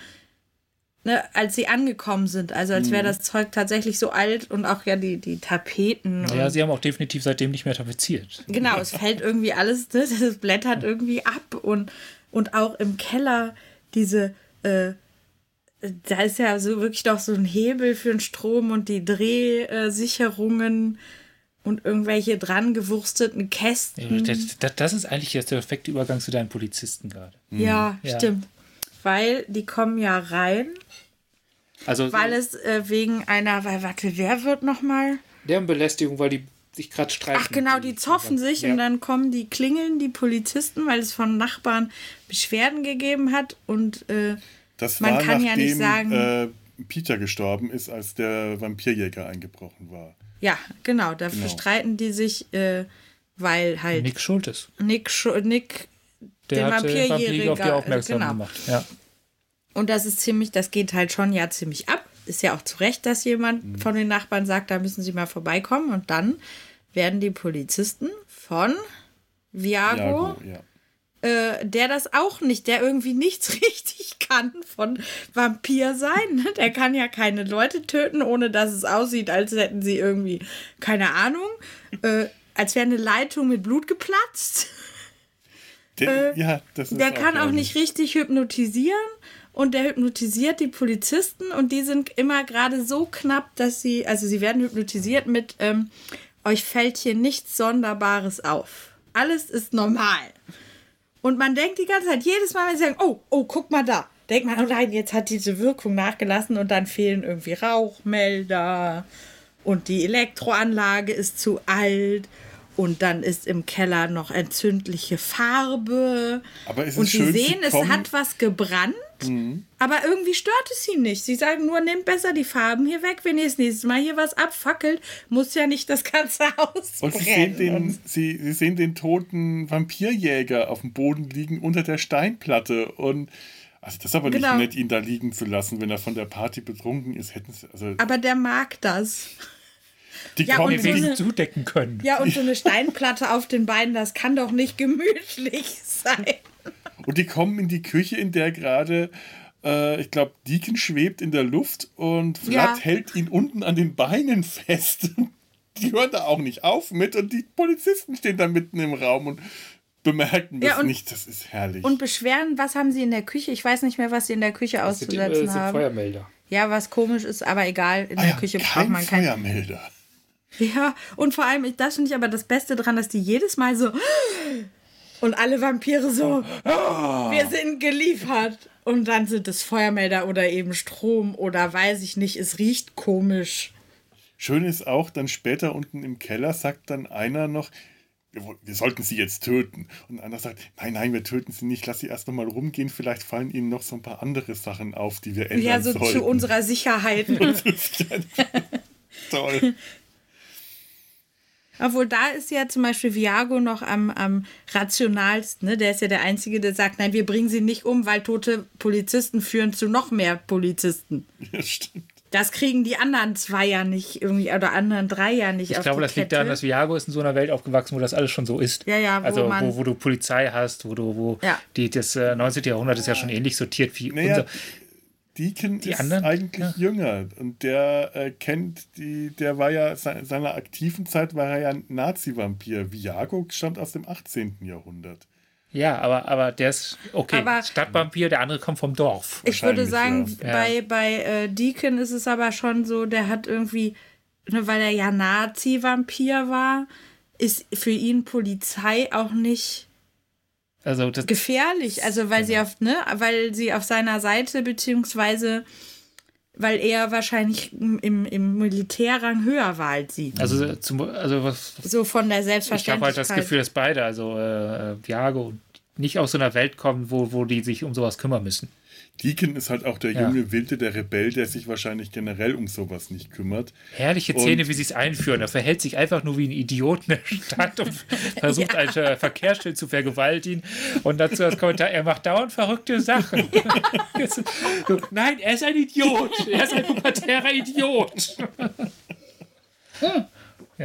ne, als sie angekommen sind. Also als wäre mhm. das Zeug tatsächlich so alt und auch ja die, die Tapeten. Ja, sie haben auch definitiv seitdem nicht mehr tapeziert. Genau, es fällt irgendwie alles, ne, das blättert irgendwie ab und, und auch im Keller diese, äh, da ist ja so wirklich doch so ein Hebel für den Strom und die Drehsicherungen und irgendwelche dran gewursteten Kästen. Ja, das, das, ist eigentlich jetzt der perfekte Übergang zu deinen Polizisten gerade. Ja, mhm. ja, stimmt. Weil die kommen ja rein. Also, weil es äh, wegen einer, weil, warte, wer wird nochmal? Deren Belästigung, weil die sich gerade streiten. Ach genau, die zoffen sich ja. und dann kommen die klingeln, die Polizisten, weil es von Nachbarn Beschwerden gegeben hat und äh, das Man war kann nachdem, ja nicht sagen. Äh, Peter gestorben ist, als der Vampirjäger eingebrochen war. Ja, genau. Dafür genau. streiten die sich, äh, weil halt. Nick schuld ist. Nick, Schu Nick der den Vampirjäger auf die aufmerksam genau. gemacht. Ja. Und das ist ziemlich, das geht halt schon ja ziemlich ab. Ist ja auch zu Recht, dass jemand Mhm. von den Nachbarn sagt, da müssen sie mal vorbeikommen. Und dann werden die Polizisten von Viago, Jago, ja. Äh, der das auch nicht, der irgendwie nichts richtig kann von Vampir sein. Ne? Der kann ja keine Leute töten, ohne dass es aussieht, als hätten sie irgendwie, keine Ahnung, äh, als wäre eine Leitung mit Blut geplatzt. Der, ja, das ist Der kann auch nicht richtig hypnotisieren und der hypnotisiert die Polizisten und die sind immer gerade so knapp, dass sie, also sie werden hypnotisiert mit, ähm, euch fällt hier nichts Sonderbares auf. Alles ist normal. Und man denkt die ganze Zeit, jedes Mal, wenn sie sagen, oh, oh, guck mal da, denkt man, oh nein, jetzt hat diese Wirkung nachgelassen und dann fehlen irgendwie Rauchmelder und die Elektroanlage ist zu alt und dann ist im Keller noch entzündliche Farbe. Aber es ist und sie schön, sehen, es hat was gebrannt, aber irgendwie stört es sie nicht. Sie sagen nur, nehmt besser die Farben hier weg, wenn ihr das nächste Mal hier was abfackelt, muss ja nicht das ganze Haus Und sie brennen. sehen, den, sie, sie sehen den toten Vampirjäger auf dem Boden liegen unter der Steinplatte. Und also das ist aber Genau. nicht nett, ihn da liegen zu lassen, wenn er von der Party betrunken ist. Hätten sie, also aber der mag das. die ja, kommen und so eine- zudecken können. Ja, und so eine Steinplatte auf den Beinen, das kann doch nicht gemütlich sein. Und die kommen in die Küche, in der gerade, äh, ich glaube, Deacon schwebt in der Luft und Vlad Ja. hält ihn unten an den Beinen fest. Die hören da auch nicht auf mit und die Polizisten stehen da mitten im Raum und bemerken das Ja, und- nicht. Das ist herrlich. Und beschweren, was haben sie in der Küche? Ich weiß nicht mehr, was sie in der Küche Das sind, äh, auszusetzen sind haben. Feuermelder. Ja, was komisch ist, aber egal. In Ah der ja, Küche braucht man kein. Feuermelder. Ja, und vor allem, ich- das finde ich aber das Beste dran, dass die jedes Mal so. Und alle Vampire so. Wir sind geliefert. Und dann sind es Feuermelder oder eben Strom oder weiß ich nicht, es riecht komisch. Schön ist auch, dann später unten im Keller sagt dann einer noch, wir, sollten sie jetzt töten. Und einer sagt, nein, nein, wir töten sie nicht, lass sie erst noch mal rumgehen, vielleicht fallen ihnen noch so ein paar andere Sachen auf, die wir ändern Ja, so sollten. zu unserer Sicherheit. Toll. Obwohl da ist ja zum Beispiel Viago noch am, am rationalsten. Ne? Der ist ja der Einzige, der sagt, nein, wir bringen sie nicht um, weil tote Polizisten führen zu noch mehr Polizisten. Ja, stimmt. Das kriegen die anderen zwei ja nicht irgendwie, oder anderen drei ja nicht Ich auf glaube, die das liegt Kette. daran, dass Viago ist in so einer Welt aufgewachsen, wo das alles schon so ist. Ja, ja, wo also man- wo, wo du Polizei hast, wo du, wo Ja. die, das äh, 19. Jahrhundert ist ja schon ähnlich sortiert wie Naja, unser. Deacon Die ist anderen? eigentlich Ja. jünger und der äh, kennt die, der war ja se- seiner aktiven Zeit war er ja ein Nazi-Vampir. Viago stammt aus dem 18. Jahrhundert. Ja, aber, aber der ist okay. Aber- Stadtvampir, der andere kommt vom Dorf. Ich würde sagen, ja. bei, bei äh, Deacon ist es aber schon so, der hat irgendwie, ne, weil er ja Nazi-Vampir war, ist für ihn Polizei auch nicht Also das, gefährlich. Also weil sie auf, ne, weil sie auf seiner Seite, beziehungsweise weil er wahrscheinlich im, im Militärrang höher war als sie. also, zum, also was, So von der ich habe Selbstverständlichkeit. halt das Gefühl, dass beide, also äh, Viago, nicht aus so einer Welt kommen, wo, wo die sich um sowas kümmern müssen. Deacon ist halt auch der Ja. junge Wilde, der Rebell, der sich wahrscheinlich generell um sowas nicht kümmert. Herrliche Und- Szene, wie sie es einführen. Er verhält sich einfach nur wie ein Idiot in der Stadt und versucht, ein äh, Verkehrsschild zu vergewaltigen. Und dazu als Kommentar, er macht dauernd verrückte Sachen. So, Nein, er ist ein Idiot. Er ist ein pubertärer Idiot.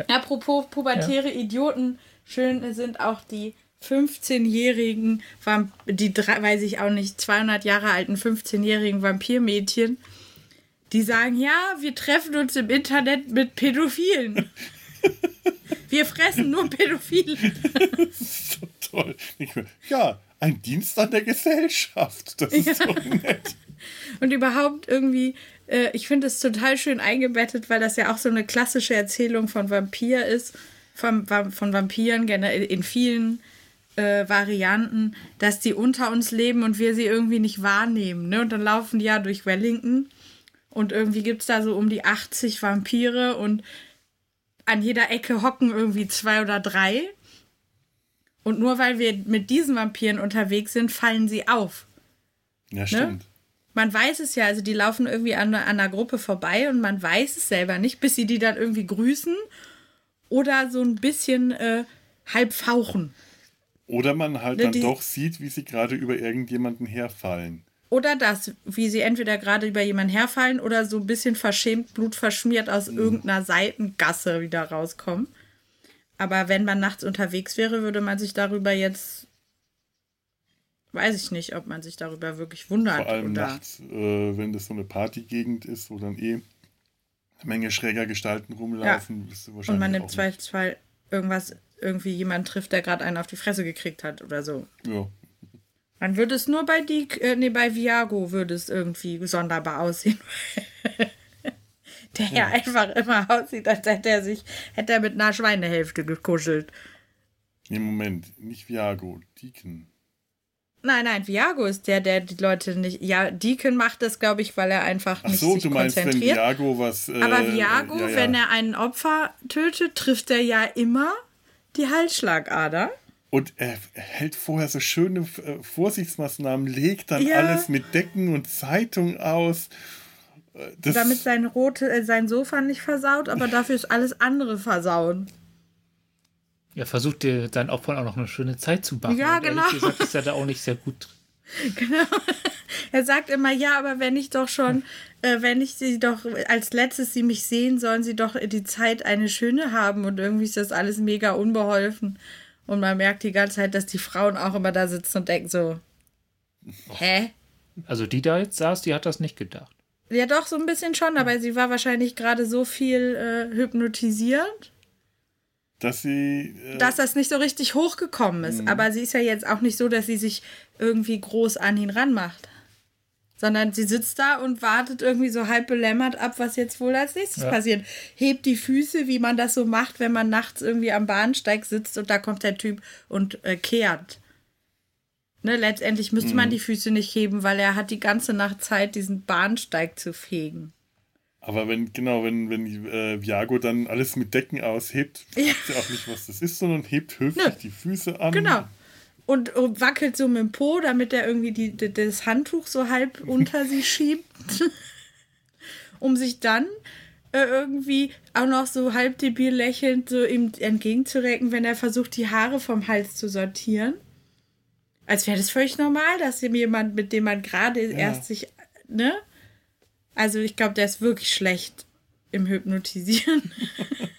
Apropos pubertäre Idioten, schön sind auch die 15-jährigen, Vamp- die, drei- weiß ich auch nicht, 200 Jahre alten 15-jährigen Vampirmädchen, die sagen, ja, wir treffen uns im Internet mit Pädophilen. Wir fressen nur Pädophile. So toll. Ja, ein Dienst an der Gesellschaft. Das ist so nett. Und überhaupt irgendwie, äh, ich finde es total schön eingebettet, weil das ja auch so eine klassische Erzählung von Vampir ist, von, von Vampiren generell in vielen äh, Varianten, dass die unter uns leben und wir sie irgendwie nicht wahrnehmen. Ne? Und dann laufen die ja durch Wellington und irgendwie gibt es da so um die 80 Vampire und an jeder Ecke hocken irgendwie zwei oder drei. Und nur weil wir mit diesen Vampiren unterwegs sind, fallen sie auf. Ja, stimmt. Man weiß es ja, also die laufen irgendwie an, an einer Gruppe vorbei und man weiß es selber nicht, bis sie die dann irgendwie grüßen oder so ein bisschen äh, halb fauchen. Oder man halt Ne, dann die- doch sieht, wie sie gerade über irgendjemanden herfallen. Oder das, wie sie entweder gerade über jemanden herfallen oder so ein bisschen verschämt, blutverschmiert aus Mhm. irgendeiner Seitengasse wieder rauskommen. Aber wenn man nachts unterwegs wäre, würde man sich darüber jetzt. Weiß ich nicht, ob man sich darüber wirklich wundert. Vor allem oder nachts, äh, wenn das so eine Partygegend ist, wo dann eh eine Menge schräger Gestalten rumlaufen, bist du wahrscheinlich und man im Zweifelsfall irgendwas, irgendwie jemanden trifft, der gerade einen auf die Fresse gekriegt hat oder so. Ja. Dann würde es nur bei die, äh, nee, bei Viago würde es irgendwie sonderbar aussehen. der ja einfach immer aussieht, als hätte er sich, hätte er mit einer Schweinehälfte gekuschelt. Nee, Moment, nicht Viago, Deacon. Nein, nein, Viago ist der, der die Leute nicht. Ja, Deacon macht das, glaube ich, weil er einfach Ach nicht so, sich du meinst, wenn konzentriert. Viago was. Äh, Aber Viago, ja, ja. wenn er einen Opfer tötet, trifft er ja immer die Halsschlagader. Und er hält vorher so schöne äh, Vorsichtsmaßnahmen, legt dann Ja. alles mit Decken und Zeitung aus. Äh, Das, damit sein, rote, äh, sein Sofa nicht versaut, aber dafür ist alles andere versauen. Er versucht dir seinen Opfern auch noch eine schöne Zeit zu machen. Ja, ehrlich genau. gesagt ist er da auch nicht sehr gut. Er sagt immer, ja, aber wenn ich doch schon, äh, wenn ich sie doch als letztes sie mich sehen, sollen sie doch die Zeit eine schöne haben und irgendwie ist das alles mega unbeholfen. Und man merkt die ganze Zeit, dass die Frauen auch immer da sitzen und denken so, hä? Also die da jetzt saß, die hat das nicht gedacht. Ja, doch, so ein bisschen schon, aber sie war wahrscheinlich gerade so viel äh, hypnotisiert, dass sie. Äh, dass das nicht so richtig hochgekommen ist. Aber sie ist ja jetzt auch nicht so, dass sie sich irgendwie groß an ihn ranmacht. Sondern sie sitzt da und wartet irgendwie so halb belämmert ab, was jetzt wohl als nächstes Ja. passiert. Hebt die Füße, wie man das so macht, wenn man nachts irgendwie am Bahnsteig sitzt und da kommt der Typ und äh, kehrt. Ne, letztendlich müsste man die Füße nicht heben, weil er hat die ganze Nacht Zeit, diesen Bahnsteig zu fegen. aber wenn, genau, wenn, wenn äh, Viago dann alles mit Decken aushebt, Ja. weiß sie auch nicht, was das ist, sondern hebt höflich Nö. die Füße an. Genau. Und, wackelt so mit dem Po, damit er irgendwie die, die, das Handtuch so halb unter sie schiebt. um sich dann äh, irgendwie auch noch so halb debil lächelnd so ihm entgegenzurecken, wenn er versucht, die Haare vom Hals zu sortieren. Als wäre das völlig normal, dass ihm jemand, mit dem man gerade erst sich, ne? Also ich glaube, der ist wirklich schlecht im Hypnotisieren.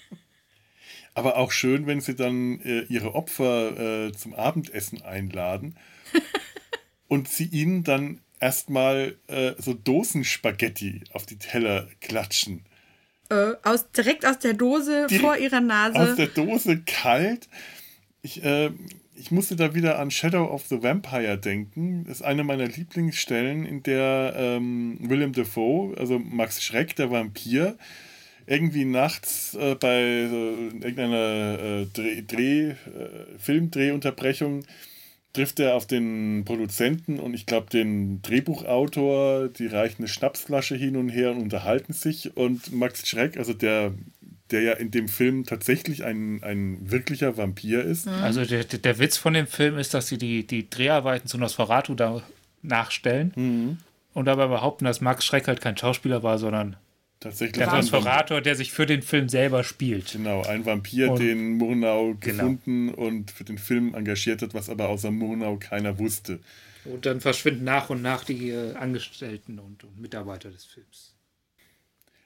Aber auch schön, wenn sie dann äh, ihre Opfer äh, zum Abendessen einladen und sie ihnen dann erstmal äh, so Dosenspaghetti auf die Teller klatschen. äh, aus, direkt aus der Dose Direkt vor ihrer Nase. Aus der Dose kalt. Ich, äh, ich musste da wieder an Shadow of the Vampire denken. Das ist eine meiner Lieblingsstellen, in der ähm, Willem Dafoe, also Max Schreck, der Vampir, irgendwie nachts äh, bei äh, irgendeiner äh, Dreh, Dreh, äh, Filmdrehunterbrechung trifft er auf den Produzenten und ich glaube den Drehbuchautor, die reichen eine Schnapsflasche hin und her und unterhalten sich und Max Schreck, also der, der ja in dem Film tatsächlich ein, ein wirklicher Vampir ist, Also der, der der Witz von dem Film ist, dass sie die, die Dreharbeiten zu Nosferatu da nachstellen Mhm. und dabei behaupten, dass Max Schreck halt kein Schauspieler war, sondern tatsächlich der ein Nosferatu, der sich für den Film selber spielt. Genau, ein Vampir, Und- den Murnau Genau. gefunden und für den Film engagiert hat, was aber außer Murnau keiner wusste. Und dann verschwinden nach und nach die äh, Angestellten und, und Mitarbeiter des Films.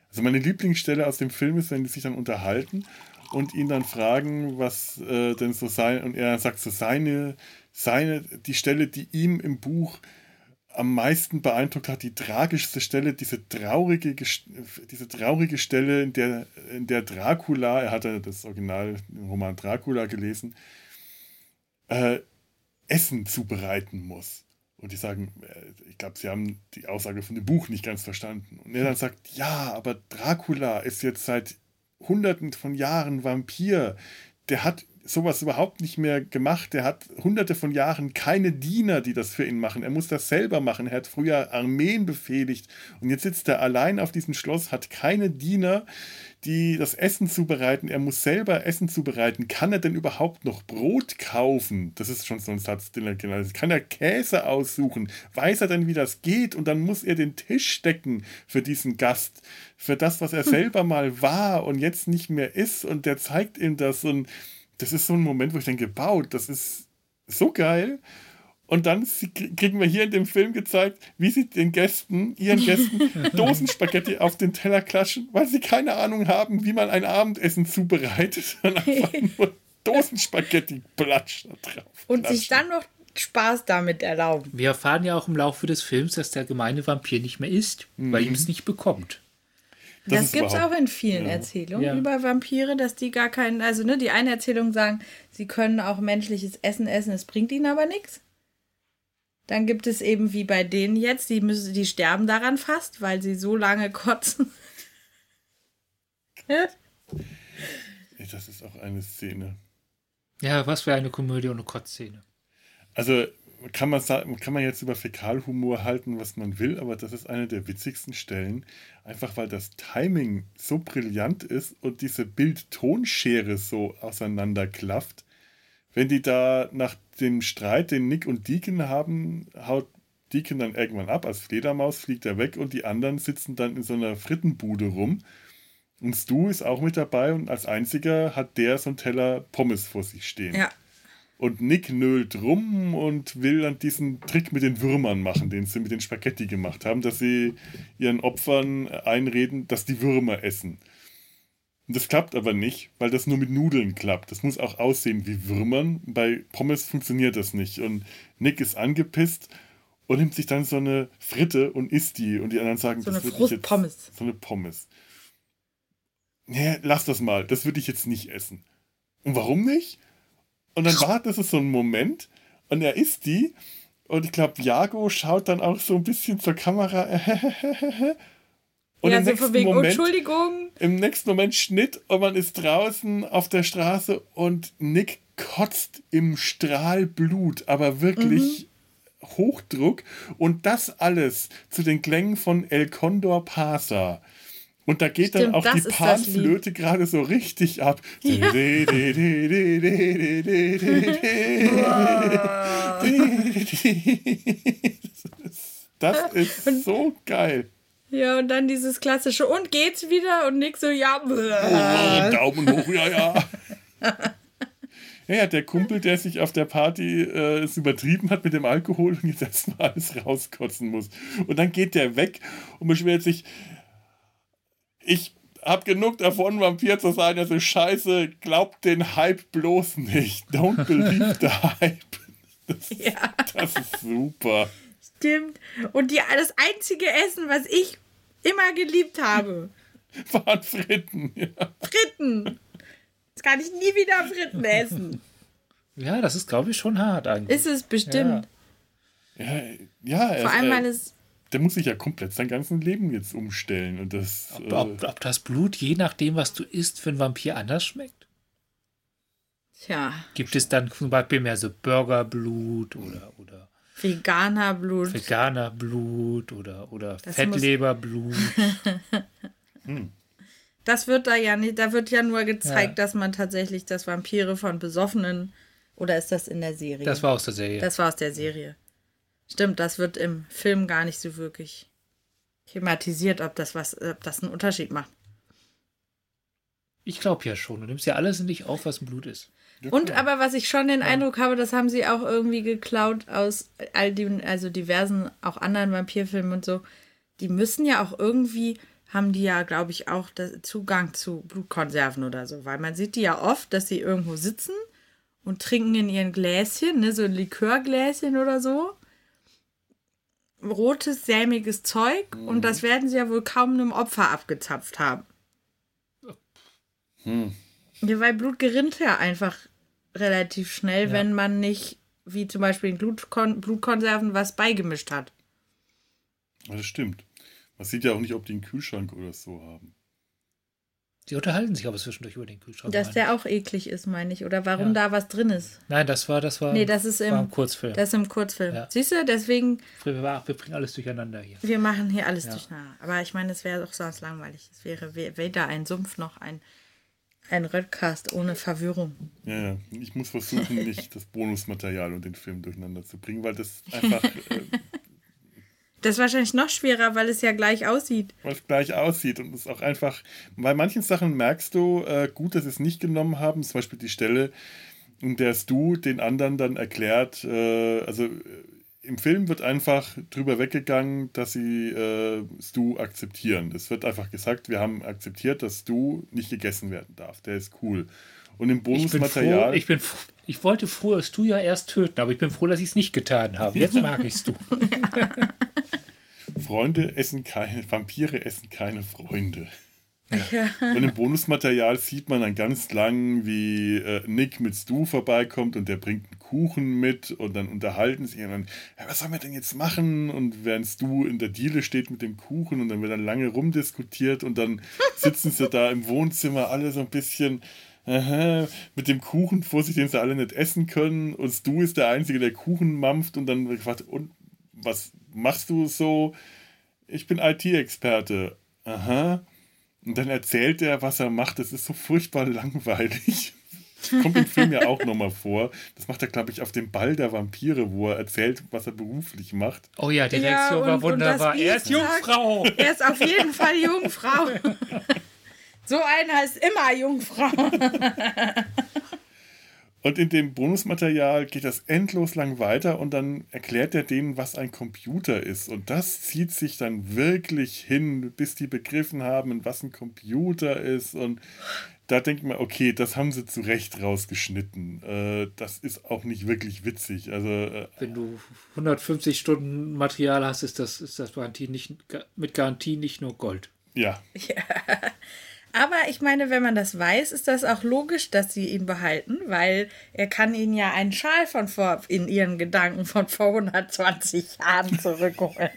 Also meine Lieblingsstelle aus dem Film ist, wenn die sich dann unterhalten und ihn dann fragen, was äh, denn so sein, und er sagt so seine, seine, die Stelle, die ihm im Buch am meisten beeindruckt hat, die tragischste Stelle, diese traurige, diese traurige Stelle, in der, in der Dracula, er hatte das Original, den Roman Dracula gelesen, äh, Essen zubereiten muss. Und die sagen, äh, ich glaube, sie haben die Aussage von dem Buch nicht ganz verstanden. Und er dann sagt, ja, aber Dracula ist jetzt seit hunderten von Jahren Vampir. Der hat sowas überhaupt nicht mehr gemacht. Der hat hunderte von Jahren keine Diener, die das für ihn machen. Er muss das selber machen. Er hat früher Armeen befehligt. Und jetzt sitzt er allein auf diesem Schloss, hat keine Diener, die das Essen zubereiten. Er muss selber Essen zubereiten. Kann er denn überhaupt noch Brot kaufen? Das ist schon so ein Satz, den er genannt hat. Kann er Käse aussuchen? Weiß er denn, wie das geht? Und dann muss er den Tisch decken für diesen Gast. Für das, was er selber mal war und jetzt nicht mehr ist. Und der zeigt ihm das. Und das ist so ein Moment, wo ich denke, wow, das ist so geil. Und dann kriegen wir hier in dem Film gezeigt, wie sie den Gästen, ihren Gästen, Dosenspaghetti auf den Teller klatschen, weil sie keine Ahnung haben, wie man ein Abendessen zubereitet. Und einfach nur Dosenspaghetti platscht da drauf. Und sich dann noch Spaß damit erlauben. Wir erfahren ja auch im Laufe des Films, dass der gemeine Vampir nicht mehr ist, mhm. weil ihm es nicht bekommt. Das, das gibt es auch in vielen ja. Erzählungen ja. über Vampire, dass die gar keinen, also ne, die eine Erzählung sagen, sie können auch menschliches Essen essen, es bringt ihnen aber nichts. Dann gibt es eben wie bei denen jetzt, die müssen, die sterben daran fast, weil sie so lange kotzen. das ist auch eine Szene. Ja, was für eine Komödie ohne Kotzszene. Also kann man, sagen, kann man jetzt über Fäkalhumor halten, was man will, aber das ist eine der witzigsten Stellen, einfach weil das Timing so brillant ist und diese Bild-Tonschere so auseinanderklafft. Wenn die da nach dem Streit, den Nick und Deacon haben, haut Deacon dann irgendwann ab, als Fledermaus fliegt er weg und die anderen sitzen dann in so einer Frittenbude rum. Und Stu ist auch mit dabei und als einziger hat der so einen Teller Pommes vor sich stehen. Ja. Und Nick nölt rum und will dann diesen Trick mit den Würmern machen, den sie mit den Spaghetti gemacht haben, dass sie ihren Opfern einreden, dass die Würmer essen. Und das klappt aber nicht, weil das nur mit Nudeln klappt. Das muss auch aussehen wie Würmern. Bei Pommes funktioniert das nicht. Und Nick ist angepisst und nimmt sich dann so eine Fritte und isst die. Und die anderen sagen, so das eine wird jetzt, Pommes. So eine Pommes. Nee, lass das mal. Das würde ich jetzt nicht essen. Und warum nicht? Und dann wartet es so einen Moment und er isst die. Und ich glaube, Jago schaut dann auch so ein bisschen zur Kamera. Und ja, im so nächsten wegen, Moment, Entschuldigung. Im nächsten Moment Schnitt und man ist draußen auf der Straße und Nick kotzt im Strahl Blut, aber wirklich mhm. Hochdruck. Und das alles zu den Klängen von El Condor Pasa. Und da geht Stimmt, dann auch die Panflöte gerade so richtig ab. Ja. Das ist so geil. Ja, und dann dieses klassische, und geht's wieder? Und Nick so, ja. Oh, Daumen hoch, ja, ja. Ja, der Kumpel, der sich auf der Party äh, es übertrieben hat mit dem Alkohol und jetzt erstmal alles rauskotzen muss. Und dann geht der weg und beschwert sich, ich hab genug davon, Vampir zu sein, also scheiße, glaubt den Hype bloß nicht. Don't believe the Hype. Das, ja. das ist super. Stimmt. Und die, das einzige Essen, was ich immer geliebt habe, waren Fritten. Ja. Fritten. Jetzt kann ich nie wieder Fritten essen. Ja, das ist, glaube ich, schon hart eigentlich. Ist es bestimmt. Ja, ja. ja Vor allem, weil es der muss sich ja komplett sein ganzes Leben jetzt umstellen. Und das, ob, äh, ob, ob, das Blut, je nachdem, was du isst, für einen Vampir anders schmeckt? Tja. Gibt es dann zum Beispiel mehr so Burgerblut oder, oder Veganerblut? Veganerblut oder, oder Fettleberblut. hm. Das wird da ja nicht, da wird ja nur gezeigt, ja. dass man tatsächlich das Vampire von Besoffenen oder ist das in der Serie? Das war aus der Serie. Das war aus der Serie. Stimmt, das wird im Film gar nicht so wirklich thematisiert, ob das was, ob das einen Unterschied macht. Ich glaube ja schon. Du nimmst ja alles in dich auf, was im Blut ist. Und aber was ich schon den ja. Eindruck habe, das haben sie auch irgendwie geklaut aus all den, also diversen, auch anderen Vampirfilmen und so. Die müssen ja auch irgendwie, haben die ja, glaube ich, auch Zugang zu Blutkonserven oder so. Weil man sieht die ja oft, dass sie irgendwo sitzen und trinken in ihren Gläschen, ne, so ein Likörgläschen oder so rotes, sämiges Zeug mhm. und das werden sie ja wohl kaum einem Opfer abgezapft haben. Hm. Ja, weil Blut gerinnt ja einfach relativ schnell, ja. wenn man nicht, wie zum Beispiel in Blutkon Blutkonserven, was beigemischt hat. Das stimmt. Man sieht ja auch nicht, ob die einen Kühlschrank oder so haben. Die unterhalten sich aber zwischendurch über den Kühlschrank. Dass der auch eklig ist, meine ich. Oder warum ja. da was drin ist. Nein, das war, das war, nee, das ist im, im Kurzfilm. Das ist im Kurzfilm. Ja. Siehst du, deswegen. Wir, wir bringen alles durcheinander hier. Wir machen hier alles ja. durcheinander. Aber ich meine, es wäre doch sonst langweilig. Es wäre weder ein Sumpf noch ein, ein Redcast ohne Verwirrung. Ja, ja. Ich muss versuchen, nicht das Bonusmaterial und den Film durcheinander zu bringen, weil das einfach. äh, das ist wahrscheinlich noch schwerer, weil es ja gleich aussieht. Weil es gleich aussieht und es auch einfach, bei manchen Sachen merkst du, äh, gut, dass sie es nicht genommen haben, zum Beispiel die Stelle, in der Stu den anderen dann erklärt, äh, also äh, im Film wird einfach drüber weggegangen, dass sie äh, Stu akzeptieren. Es wird einfach gesagt, wir haben akzeptiert, dass Stu nicht gegessen werden darf. Der ist cool. Und im Bonusmaterial. Ich bin, froh, ich, bin, ich wollte früher Stu ja erst töten, aber ich bin froh, dass ich es nicht getan habe. Jetzt mag ich Stu. Freunde essen keine, Vampire essen keine Freunde. Ja. Und im Bonusmaterial sieht man dann ganz lang, wie äh, Nick mit Stu vorbeikommt und der bringt einen Kuchen mit und dann unterhalten sie sich und dann, ja, was sollen wir denn jetzt machen? Und während Stu in der Diele steht mit dem Kuchen und dann wird dann lange rumdiskutiert und dann sitzen sie da im Wohnzimmer alle so ein bisschen aha, mit dem Kuchen vor sich, den sie alle nicht essen können und Stu ist der Einzige, der Kuchen mampft und dann gefragt, und was machst du so? Ich bin IT-Experte. Aha. Und dann erzählt er, was er macht. Das ist so furchtbar langweilig. Das kommt im Film ja auch nochmal vor. Das macht er, glaube ich, auf dem Ball der Vampire, wo er erzählt, was er beruflich macht. Oh ja, die Reaktion ja, war wunderbar. Er ist Jungfrau. Er ist auf jeden Fall Jungfrau. so einer ist immer Jungfrau. Und in dem Bonusmaterial geht das endlos lang weiter und dann erklärt er denen, was ein Computer ist. Und das zieht sich dann wirklich hin, bis die begriffen haben, was ein Computer ist. Und da denkt man, okay, das haben sie zu Recht rausgeschnitten. Äh, das ist auch nicht wirklich witzig. Also, äh, Wenn du 150 Stunden Material hast, ist das, ist das Garantie nicht, mit Garantie nicht nur Gold. Ja. ja. Aber ich meine, wenn man das weiß, ist das auch logisch, dass sie ihn behalten, weil er kann ihnen ja einen Schal von vor, in ihren Gedanken von vor 120 Jahren zurückholen.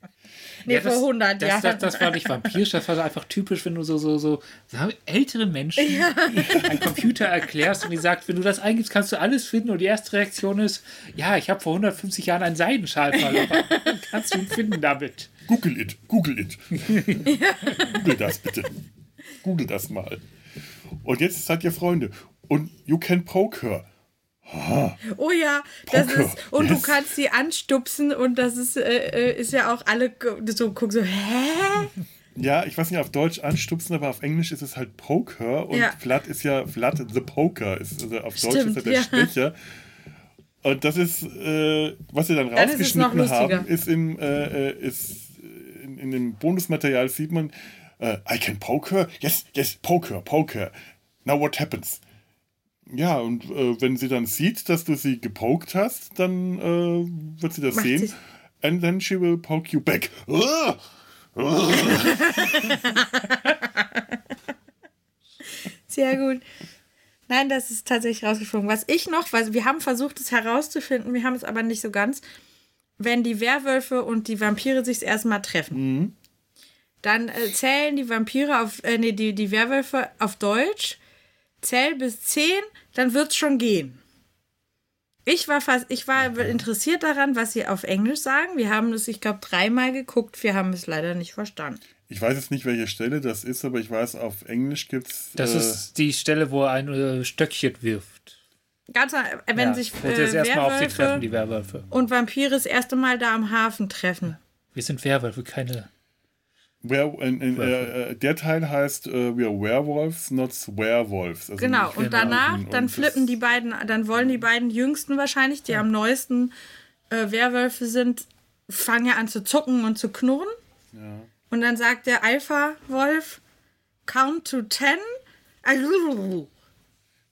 nee, ja, das, vor 100 das, Jahren. Das, das, war nicht vampirisch, das war einfach typisch, wenn du so, so, so, so ältere Menschen ja. einen Computer erklärst und die sagt, wenn du das eingibst, kannst du alles finden und die erste Reaktion ist, ja, ich habe vor 150 Jahren einen Seidenschal verloren. kannst du ihn finden damit. Google it, Google it. Google das bitte. Google das mal. Und jetzt seid ihr Freunde. Und you can poke her. Ah, oh ja, das Poker. ist und yes. du kannst sie anstupsen und das ist, äh, äh, ist ja auch alle so gucken so hä? Ja, ich weiß nicht auf Deutsch anstupsen, aber auf Englisch ist es halt Poker und ja. Vlad ist ja Vlad the Poker ist also auf Deutsch Stimmt, ist er der ja. Stecher. Und das ist äh, was sie dann, dann rausgeschnitten ist haben, ist im äh, äh, ist in, in dem Bonusmaterial sieht man uh, I can poke her. Yes, yes, poke her, poke her. Now what happens? Ja, und äh, wenn sie dann sieht, dass du sie gepokt hast, dann äh, wird sie das Macht sehen. And then she will poke you back. Sehr gut. Nein, das ist tatsächlich rausgeflogen. Was ich noch, weil wir haben versucht, es herauszufinden, wir haben es aber nicht so ganz, wenn die Werwölfe und die Vampire sich erstmal treffen. Mhm. Dann äh, zählen die Vampire auf, äh, nee, die, die Werwölfe auf Deutsch. Zähl bis zehn, dann wird's schon gehen. Ich war fast, ich war interessiert daran, was sie auf Englisch sagen. Wir haben es, ich glaube, dreimal geguckt. Wir haben es leider nicht verstanden. Ich weiß jetzt nicht, welche Stelle das ist, aber ich weiß, auf Englisch gibt's. Das äh, ist die Stelle, wo er ein äh, Stöckchen wirft. Ganz, wenn ja, sich äh, das erste Mal auf sie treffen, die Werwölfe. Und Vampire das erste Mal da am Hafen treffen. Wir sind Werwölfe, keine Were in, in, äh, der Teil heißt äh, We are Werewolves, not Werewolves. Also genau, und danach, und dann flippen die beiden, dann wollen die beiden Jüngsten wahrscheinlich, die ja. am neuesten äh, Werwölfe sind, fangen ja an zu zucken und zu knurren. Ja. Und dann sagt der Alpha-Wolf, Count to ten.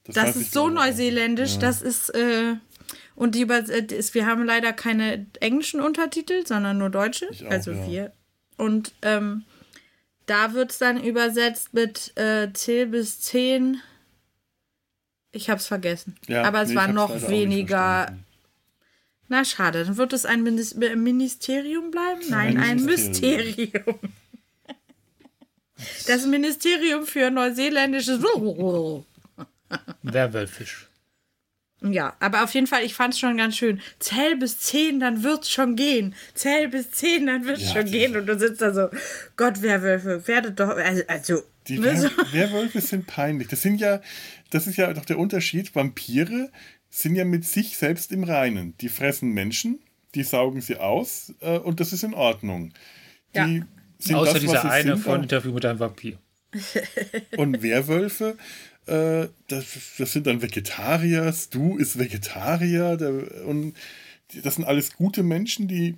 Das, das ist so neuseeländisch, ja. das ist. Äh, und die über, ist, wir haben leider keine englischen Untertitel, sondern nur deutsche. Auch, also wir und ähm, da wird es dann übersetzt mit äh, 10 bis 10. Ich habe es vergessen. Ja, Aber es nee, war noch weniger. Na, schade. Dann wird es ein Ministerium bleiben? Nein, ein, ein Mysterium. Das Ministerium für neuseeländisches. Werwölfisch. Ja, aber auf jeden Fall, ich fand es schon ganz schön. Zähl bis zehn, dann wird's schon gehen. Zähl bis zehn, dann wird's ja, schon gehen. Und du sitzt da so, Gott, Werwölfe, werdet doch, also. also die ne, Wer Werwölfe sind peinlich. Das sind ja, das ist ja doch der Unterschied. Vampire sind ja mit sich selbst im Reinen. Die fressen Menschen, die saugen sie aus äh, und das ist in Ordnung. Die ja. Außer das, dieser eine von Interview mit einem Vampir. und Werwölfe Äh, das, das sind dann Vegetarier, Stu ist Vegetarier der, und das sind alles gute Menschen, die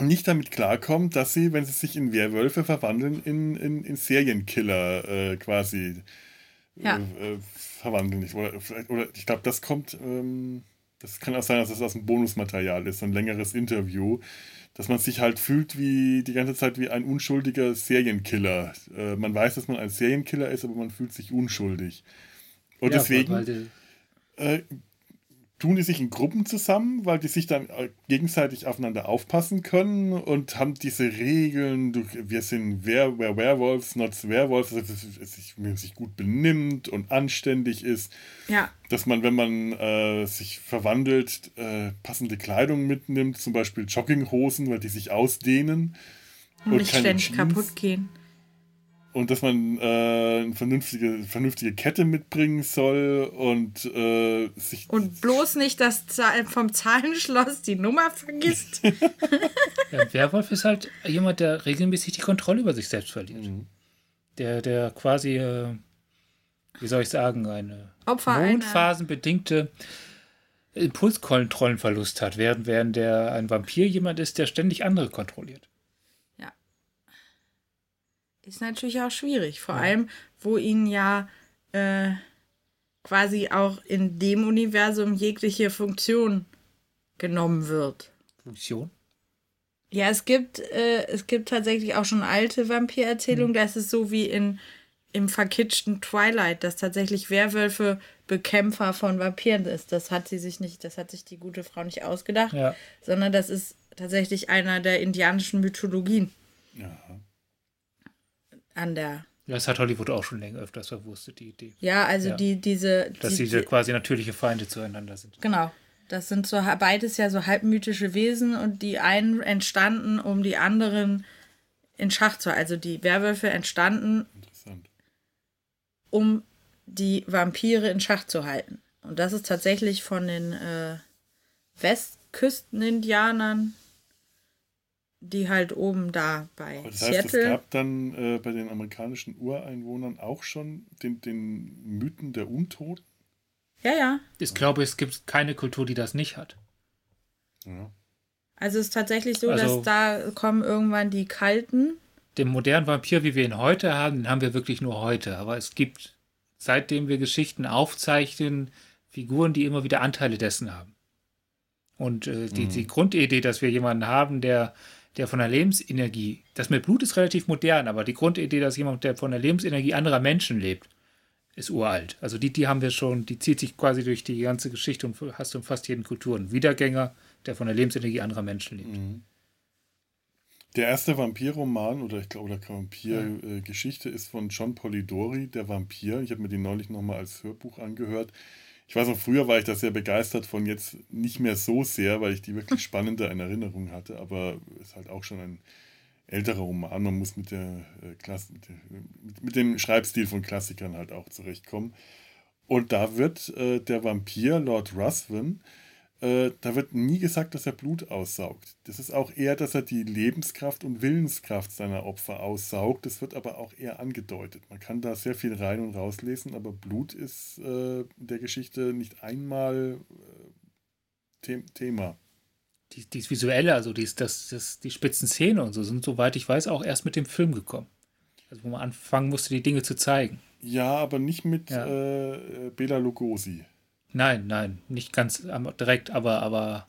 nicht damit klarkommen, dass sie, wenn sie sich in Werwölfe verwandeln, in, in, in Serienkiller äh, quasi Ja. äh, äh, verwandeln. Ich, oder, oder ich glaube, das kommt, ähm, das kann auch sein, dass das aus dem Bonusmaterial ist, ein längeres Interview, dass man sich halt fühlt wie die ganze Zeit wie ein unschuldiger Serienkiller. Äh, man weiß, dass man ein Serienkiller ist, aber man fühlt sich unschuldig. Und Ja, deswegen äh, tun die sich in Gruppen zusammen, weil die sich dann äh, gegenseitig aufeinander aufpassen können und haben diese Regeln, du, wir sind Wer, Wer, Werewolves, not Werewolves, dass es, es sich, man sich gut benimmt und anständig ist, Ja, dass man, wenn man äh, sich verwandelt, äh, passende Kleidung mitnimmt, zum Beispiel Jogginghosen, weil die sich ausdehnen und nicht ständig Jeans. kaputt gehen. Und dass man äh, eine vernünftige, vernünftige Kette mitbringen soll und äh, sich Und bloß nicht das Zahl- vom Zahlenschloss die Nummer vergisst. Ja, ein Werwolf ist halt jemand, der regelmäßig die Kontrolle über sich selbst verliert. Der, der quasi, äh, wie soll ich sagen, eine Opfer mondphasenbedingte Impulskontrollenverlust hat, während, während der ein Vampir jemand ist, der ständig andere kontrolliert. Ja. Ist natürlich auch schwierig. Vor allem, wo ihnen ja äh, quasi auch in dem Universum jegliche Funktion genommen wird. Funktion? Ja, es gibt, äh, es gibt tatsächlich auch schon alte Vampirerzählungen. Das ist so wie in, im verkitschten Twilight, dass tatsächlich Werwölfe Bekämpfer von Vampiren ist. Das hat sie sich nicht, das hat sich die gute Frau nicht ausgedacht, Ja. sondern das ist tatsächlich einer der indianischen Mythologien ja, an der. Das hat Hollywood auch schon länger öfters verwurstet, die Idee. Ja, also Ja. die, diese. Dass die, diese quasi natürliche Feinde zueinander sind. Genau. Das sind so beides ja so halbmythische Wesen und die einen entstanden, um die anderen in Schach zu halten. Also die Werwölfe entstanden, interessant. um die Vampire in Schach zu halten. Und das ist tatsächlich von den äh, Westküsten-Indianern, die halt oben da bei Aber das heißt, es Seattle. gab dann äh, bei den amerikanischen Ureinwohnern auch schon den, den Mythen der Untoten. ja, ja. Ich glaube, es gibt keine Kultur, die das nicht hat. Ja. Also es ist tatsächlich so, Also- dass da kommen irgendwann die Kalten. Den modernen Vampir, wie wir ihn heute haben, den haben wir wirklich nur heute. Aber es gibt, seitdem wir Geschichten aufzeichnen, Figuren, die immer wieder Anteile dessen haben. Und äh, die, die Grundidee, dass wir jemanden haben, der, der von der Lebensenergie, das mit Blut ist relativ modern, aber die Grundidee, dass jemand, der von der Lebensenergie anderer Menschen lebt, ist uralt. Also die, die haben wir schon, die zieht sich quasi durch die ganze Geschichte und hast du in fast jeden Kulturen. Wiedergänger, der von der Lebensenergie anderer Menschen lebt. Der erste Vampirroman oder ich glaube, oder Vampir-Geschichte ist von John Polidori, der Vampir. Ich habe mir die neulich nochmal als Hörbuch angehört. Ich weiß noch, früher war ich da sehr begeistert von, jetzt nicht mehr so sehr, weil ich die wirklich spannender in Erinnerung hatte, aber ist halt auch schon ein älterer Roman. Man muss mit, der, äh, Klasse, mit, der, mit dem Schreibstil von Klassikern halt auch zurechtkommen. Und da wird äh, der Vampir, Lord Ruthven, äh, da wird nie gesagt, dass er Blut aussaugt. Das ist auch eher, dass er die Lebenskraft und Willenskraft seiner Opfer aussaugt. Das wird aber auch eher angedeutet. Man kann da sehr viel rein und rauslesen, aber Blut ist äh, in der Geschichte nicht einmal äh, The Thema. Die, dieses Visuelle, also dies, das, das, die spitzen Szene und so, sind, soweit ich weiß, auch erst mit dem Film gekommen. Also wo man anfangen musste, die Dinge zu zeigen. Ja, aber nicht mit Ja. äh, Bela Lugosi. Nein, nein, nicht ganz direkt, aber, aber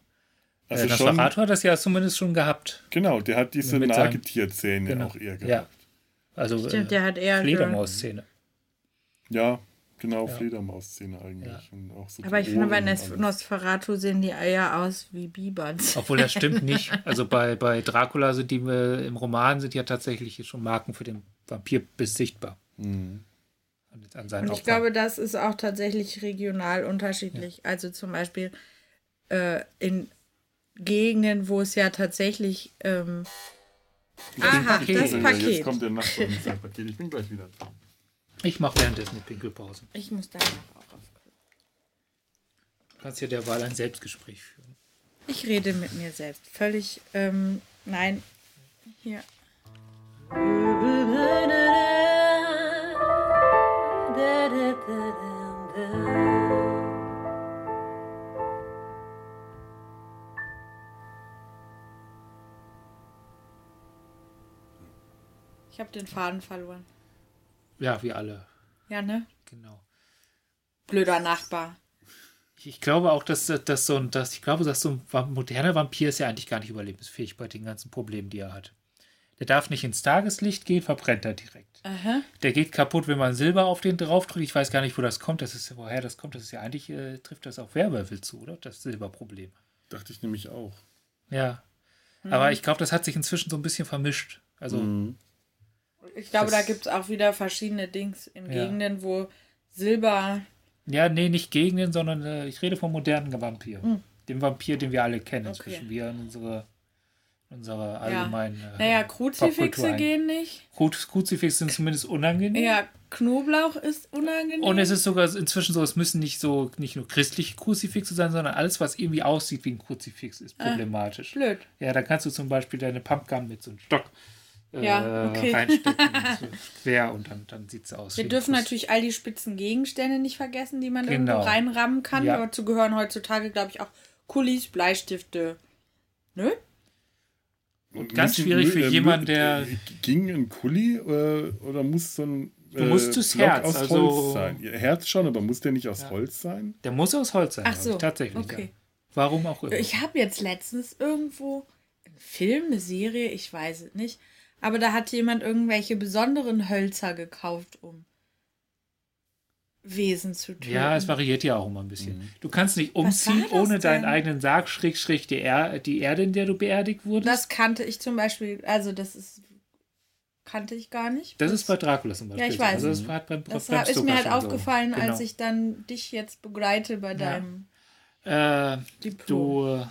Also äh, schon, Nosferatu hat das ja zumindest schon gehabt. genau, der hat diese Nagetierzähne Genau. auch eher Ja. gehabt. Also Stimmt, äh, der hat eher. Fledermaus-Szene. Ja, genau, Ja. Fledermaus-Szene eigentlich. Ja. Und auch so Aber ich finde, bei. Nosferatu sehen die Eier aus wie Bibers. Obwohl das stimmt nicht. Also bei, bei Dracula sind die äh, im Roman sind ja tatsächlich schon Marken für den Vampir bis sichtbar. Mhm. An, seinen Und ich Opfern. glaube, das ist auch tatsächlich regional unterschiedlich. Also zum Beispiel äh, in Gegenden, wo es ja tatsächlich. Ähm, aha, Paket. das Ja, Paket. Jetzt kommt der Nachbar mit seinem Paket. Ich bin gleich wieder da. ich mache währenddessen eine Pinkelpause. Ich muss da auch auf. Du kannst ja derweil ein Selbstgespräch führen. Ich rede mit mir selbst. Völlig. Ähm, nein. Hier. Ich habe den Faden verloren. Ja, wir alle. Ja, ne? Genau. Blöder Nachbar. Ich, glaube auch, dass, dass so ein, dass, ich glaube, dass so ein moderner Vampir ist ja eigentlich gar nicht überlebensfähig bei den ganzen Problemen, die er hat. Der darf nicht ins Tageslicht gehen, verbrennt er direkt. Aha. Der geht kaputt, wenn man Silber auf den draufdrückt. Ich weiß gar nicht, wo das kommt. Das ist, woher das kommt. Das ist ja eigentlich, äh, trifft das auf Werwölfe zu, oder? Das Silberproblem. Dachte ich nämlich auch. Ja. Aber ich glaube, das hat sich inzwischen so ein bisschen vermischt. Also, Ich glaube, Das- da gibt es auch wieder verschiedene Dings in Ja. Gegenden, wo Silber. ja, nee, nicht gegen den, sondern äh, ich rede vom modernen Vampir. Dem Vampir, den wir alle kennen Okay. inzwischen. Wir in unsere, unsere allgemeinen. äh, Naja, Kruzifixe gehen nicht. Kruz- Kruzifix sind zumindest unangenehm. Ja, Knoblauch ist unangenehm. Und es ist sogar inzwischen so, es müssen nicht so nicht nur christliche Kruzifixe sein, sondern alles, was irgendwie aussieht wie ein Kruzifix, ist problematisch. blöd. Ja, da kannst du zum Beispiel deine Pumpgun mit so einem Stock äh, Ja, okay. reinstecken, quer und dann, dann sieht es aus. Wir dürfen natürlich all die spitzen Gegenstände nicht vergessen, die man Genau. irgendwo reinrammen kann. Ja. Dazu gehören heutzutage, glaube ich, auch Kulis, Bleistifte. Nö? Und ganz müssen- schwierig für äh, jemanden, der- äh, Ging ein Kuli äh, oder muss so ein. Du musst das Block Herz, aus also- Holz sein? Ja, Herz schon, aber muss der nicht aus Holz sein? Der muss aus Holz sein, Ach so, ich, tatsächlich. okay. Ja. Warum auch immer. Ich habe jetzt letztens irgendwo einen Film, eine Serie, ich weiß es nicht, aber da hat jemand irgendwelche besonderen Hölzer gekauft, um Wesen zu töten. ja, es variiert ja auch immer ein bisschen. Mhm. Du kannst nicht umziehen ohne deinen denn? eigenen Sarg, Schräg, Schräg, die, er die Erde, in der du beerdigt wurdest. Das kannte ich zum Beispiel, also das ist, kannte ich gar nicht. Das ist bei Dracula zum Beispiel. Ja, ich weiß. Also das hat beim, Das beim ist mir halt schon so. aufgefallen, Genau. als ich dann dich jetzt begleite bei deinem Äh, Diplom. du.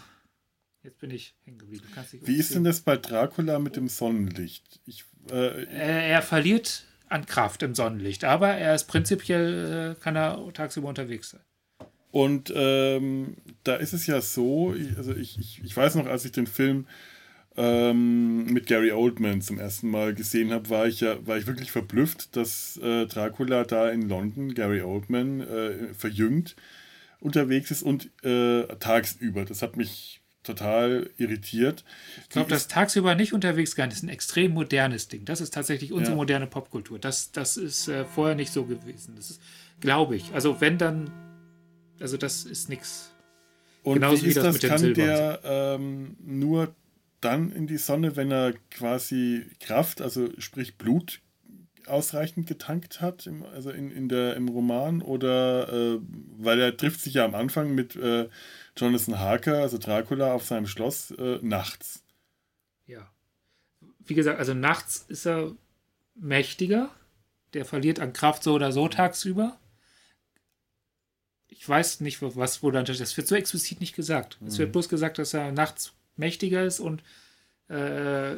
Jetzt bin ich hängen geblieben. Wie ist denn das bei Dracula mit dem Sonnenlicht? Ich, äh, Äh, er verliert an Kraft im Sonnenlicht, aber er ist prinzipiell, äh, kann er tagsüber unterwegs sein. Und ähm, da ist es ja so, ich, also ich, ich, ich weiß noch, als ich den Film ähm, mit Gary Oldman zum ersten Mal gesehen habe, war ich ja, war ich wirklich verblüfft, dass äh, Dracula da in London, Gary Oldman, äh, verjüngt unterwegs ist und äh, tagsüber. Das hat mich total irritiert. Ich glaube, das tagsüber nicht unterwegs sein ist ein extrem modernes Ding. Das ist tatsächlich unsere Ja. moderne Popkultur. Das, das ist äh, vorher nicht so gewesen. Das ist, glaube ich. Also wenn dann, also das ist nichts. Und Genauso wie wie das das? mit dem Kann Silbern. der ähm, nur dann in die Sonne, wenn er quasi Kraft, also sprich Blut, ausreichend getankt hat, im, also in, in der, im Roman? Oder äh, weil er trifft sich ja am Anfang mit äh, Jonathan Harker, also Dracula, auf seinem Schloss äh, nachts. Ja. Wie gesagt, also nachts ist er mächtiger. Der verliert an Kraft so oder so tagsüber. Ich weiß nicht, was wo dann das wird so explizit nicht gesagt. Es wird bloß gesagt, dass er nachts mächtiger ist und äh,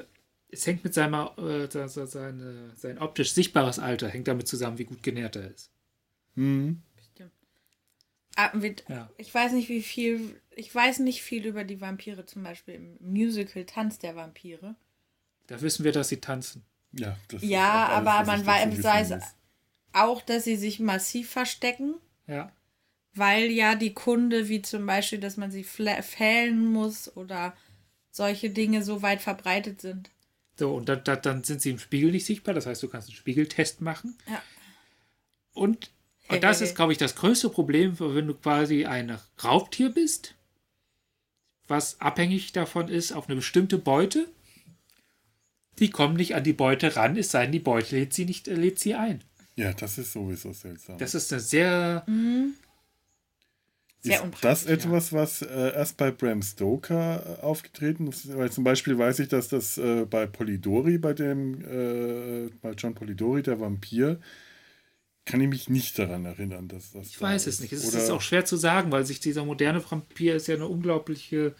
es hängt mit seinem äh, se- se- sein, optisch sichtbares Alter hängt damit zusammen, wie gut genährt er ist. Hm. Ah, mit, Ja. Ich weiß nicht, wie viel. Ich weiß nicht viel über die Vampire, zum Beispiel im Musical Tanz der Vampire. Da wissen wir, dass sie tanzen. Ja, das Ja, alles, aber man es- muss. Auch, dass sie sich massiv verstecken, Ja. weil ja die Kunde, wie zum Beispiel, dass man sie fällen muss oder solche Dinge so weit verbreitet sind. So, und dann, dann, dann sind sie im Spiegel nicht sichtbar. Das heißt, du kannst einen Spiegeltest machen. Ja. Und, und das ist, glaube ich, das größte Problem, wenn du quasi ein Raubtier bist, was abhängig davon ist auf eine bestimmte Beute. Die kommen nicht an die Beute ran, es sei denn, die Beute lädt sie nicht, äh, lädt sie ein. Ja, das ist sowieso seltsam. Das ist eine sehr, Sehr ist das etwas, was äh, erst bei Bram Stoker äh, aufgetreten ist? Weil zum Beispiel weiß ich, dass das äh, bei Polidori, bei dem, äh, bei John Polidori, der Vampir, kann ich mich nicht daran erinnern, dass das. ich weiß es nicht. Es ist auch schwer zu sagen, weil sich dieser moderne Vampir ist ja eine unglaubliche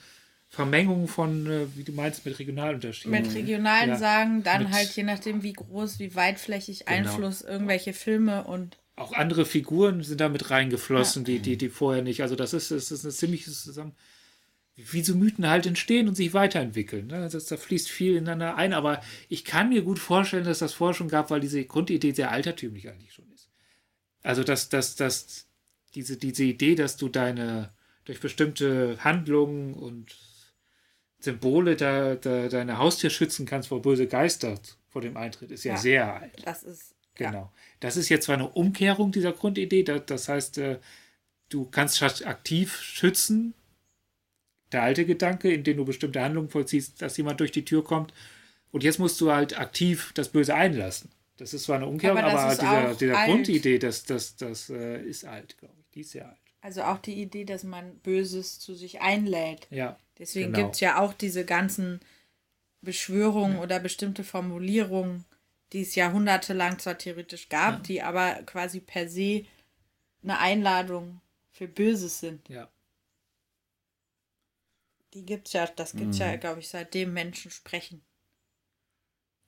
Vermengung von, äh, wie du meinst, mit Regionalunterschieden. Mit regionalen Ja. Sagen, dann Mit- halt je nachdem, wie groß, wie weitflächig Genau. Einfluss irgendwelche Filme und auch andere Figuren sind damit reingeflossen, die, die, die vorher nicht. Also das ist, das ist eine ziemliche Zusammen. Wie so Mythen halt entstehen und sich weiterentwickeln. Ne? Das, da fließt viel ineinander ein, aber ich kann mir gut vorstellen, dass das vorher schon gab, weil diese Grundidee sehr altertümlich eigentlich schon ist. Also dass, dass, dass diese, diese Idee, dass du deine durch bestimmte Handlungen und Symbole da, da deine Haustür schützen kannst vor böse Geister vor dem Eintritt, ist ja, Ja. sehr alt. Das ist. Genau. Das ist jetzt zwar eine Umkehrung dieser Grundidee, da- das heißt, äh, du kannst aktiv schützen, der alte Gedanke, indem du bestimmte Handlungen vollziehst, dass jemand durch die Tür kommt. Und jetzt musst du halt aktiv das Böse einlassen. Das ist zwar eine Umkehrung, Aber aber, dieser, dieser. Grundidee, das, das, das äh, ist alt, glaube ich. Die ist sehr alt. Also auch die Idee, dass man Böses zu sich einlädt. Ja. Deswegen Genau. gibt es ja auch diese ganzen Beschwörungen oder bestimmte Formulierungen, die es jahrhundertelang zwar theoretisch gab, die aber quasi per se eine Einladung für Böses sind. Ja. Die gibt's ja, das gibt's Mhm. ja, glaube ich, seitdem Menschen sprechen.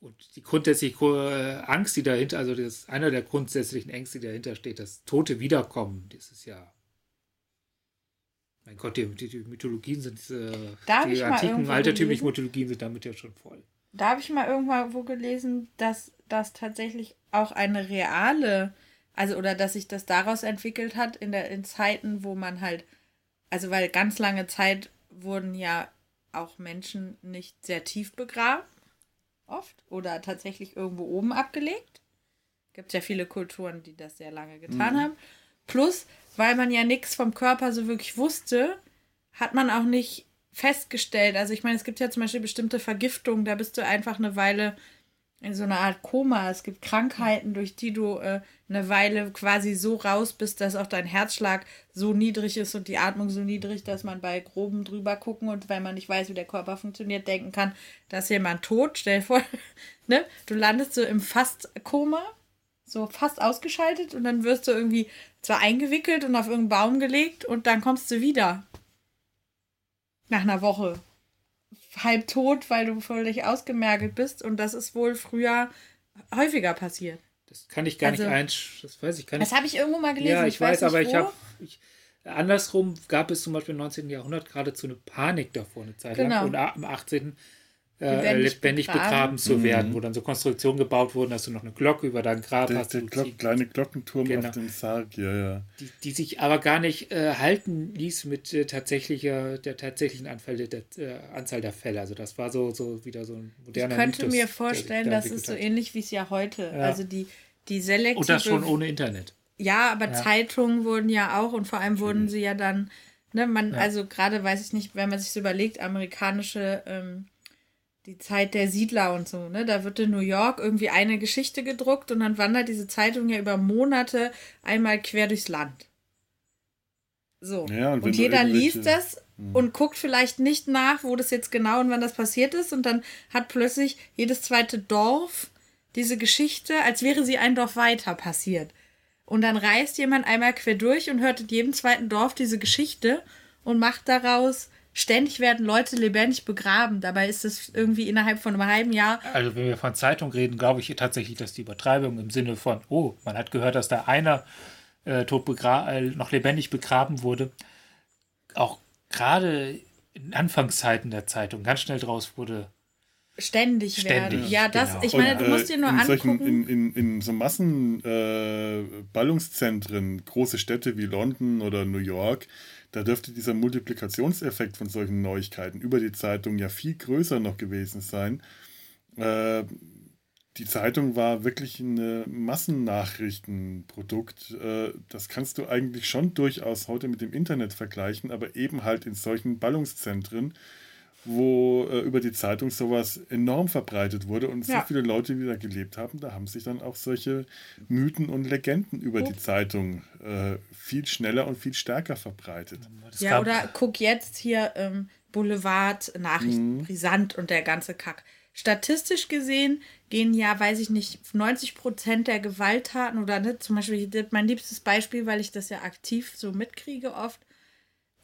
Und die grundsätzliche äh, Angst, die dahinter, also das ist einer der grundsätzlichen Ängste, die dahinter steht, das tote Wiederkommen, das ist ja. Mein Gott, die, die, Mythologien sind, äh, die antiken, altertümlichen. Mythologien sind damit ja schon voll. Da habe ich mal irgendwann wo gelesen, dass das tatsächlich auch eine reale, also oder dass sich das daraus entwickelt hat in der in Zeiten, wo man halt, also weil ganz lange Zeit wurden ja auch Menschen nicht sehr tief begraben, oft oder tatsächlich irgendwo oben abgelegt. Gibt ja viele Kulturen, die das sehr lange getan haben. Plus, weil man ja nichts vom Körper so wirklich wusste, hat man auch nicht festgestellt. Also ich meine, es gibt ja zum Beispiel bestimmte Vergiftungen, da bist du einfach eine Weile in so einer Art Koma. Es gibt Krankheiten, durch die du äh, eine Weile quasi so raus bist, dass auch dein Herzschlag so niedrig ist und die Atmung so niedrig, dass man bei groben drüber gucken und wenn man nicht weiß, wie der Körper funktioniert, denken kann, da ist jemand tot. Stell dir vor, ne? du landest so im Fast-Koma, so fast ausgeschaltet und dann wirst du irgendwie zwar eingewickelt und auf irgendeinen Baum gelegt und dann kommst du wieder. Nach einer Woche. Halb tot, weil du völlig ausgemergelt bist und das ist wohl früher häufiger passiert. Das kann ich gar Also- nicht einsch... Das weiß ich gar nicht. Das habe ich irgendwo mal gelesen. Ja, ich, weiß, nicht aber ich wo. habe. Ich, andersrum gab es zum Beispiel im 19. Jahrhundert geradezu eine Panik davor, eine Zeit Genau. lang. Und im 18. Äh, Lebendig lebendig, begraben. begraben. zu werden, wo dann so Konstruktionen gebaut wurden, dass du noch eine Glocke über dein Grab Der, hast, der Glock, ziehst, kleine Glockenturm Genau. auf dem Sarg, ja, ja. die, die sich aber gar nicht äh, halten ließ mit äh, tatsächlicher, der tatsächlichen Anfall der, äh, Anzahl der Fälle. Also das war so, so wieder so ein Ich moderner könnte Mythos, mir vorstellen, da das ist so hat. ähnlich wie es ja heute. Ja. Also die, die selektive. Und das schon ohne Internet. Ja, aber Ja. Zeitungen wurden ja auch und vor allem wurden sie ja dann, ne, man, Ja. also gerade weiß ich nicht, wenn man sich so überlegt, amerikanische, ähm, die Zeit der Siedler und so, ne, da wird in New York irgendwie eine Geschichte gedruckt und dann wandert diese Zeitung ja über Monate einmal quer durchs Land. So. Ja, und und jeder liest das und guckt vielleicht nicht nach, wo das jetzt genau und wann das passiert ist und dann hat plötzlich jedes zweite Dorf diese Geschichte, als wäre sie ein Dorf weiter passiert. Und dann reist jemand einmal quer durch und hört in jedem zweiten Dorf diese Geschichte und macht daraus, ständig werden Leute lebendig begraben. Dabei ist es irgendwie innerhalb von einem halben Jahr. Also wenn wir von Zeitung reden, glaube ich tatsächlich, dass die Übertreibung im Sinne von, oh, man hat gehört, dass da einer äh, tot äh, noch lebendig begraben wurde, auch gerade in Anfangszeiten der Zeitung ganz schnell draus wurde. Ständig, werden. Ständig, Ja, das, genau. ich meine, du musst dir nur in solchen, angucken. in, in, in so Massenballungszentren, äh, Ballungszentren, große Städte wie London oder New York, da dürfte dieser Multiplikationseffekt von solchen Neuigkeiten über die Zeitung ja viel größer noch gewesen sein. Äh, die Zeitung war wirklich ein äh, Massennachrichtenprodukt. Äh, das kannst du eigentlich schon durchaus heute mit dem Internet vergleichen, aber eben halt in solchen Ballungszentren, wo äh, über die Zeitung sowas enorm verbreitet wurde und Ja. so viele Leute, die da gelebt haben, da haben sich dann auch solche Mythen und Legenden über die Zeitung äh, viel schneller und viel stärker verbreitet. Das Ja, oder guck jetzt hier ähm, Boulevard, Nachrichten, brisant und der ganze Kack. Statistisch gesehen gehen ja, weiß ich nicht, 90 Prozent der Gewalttaten oder ne, zum Beispiel mein liebstes Beispiel, weil ich das ja aktiv so mitkriege oft.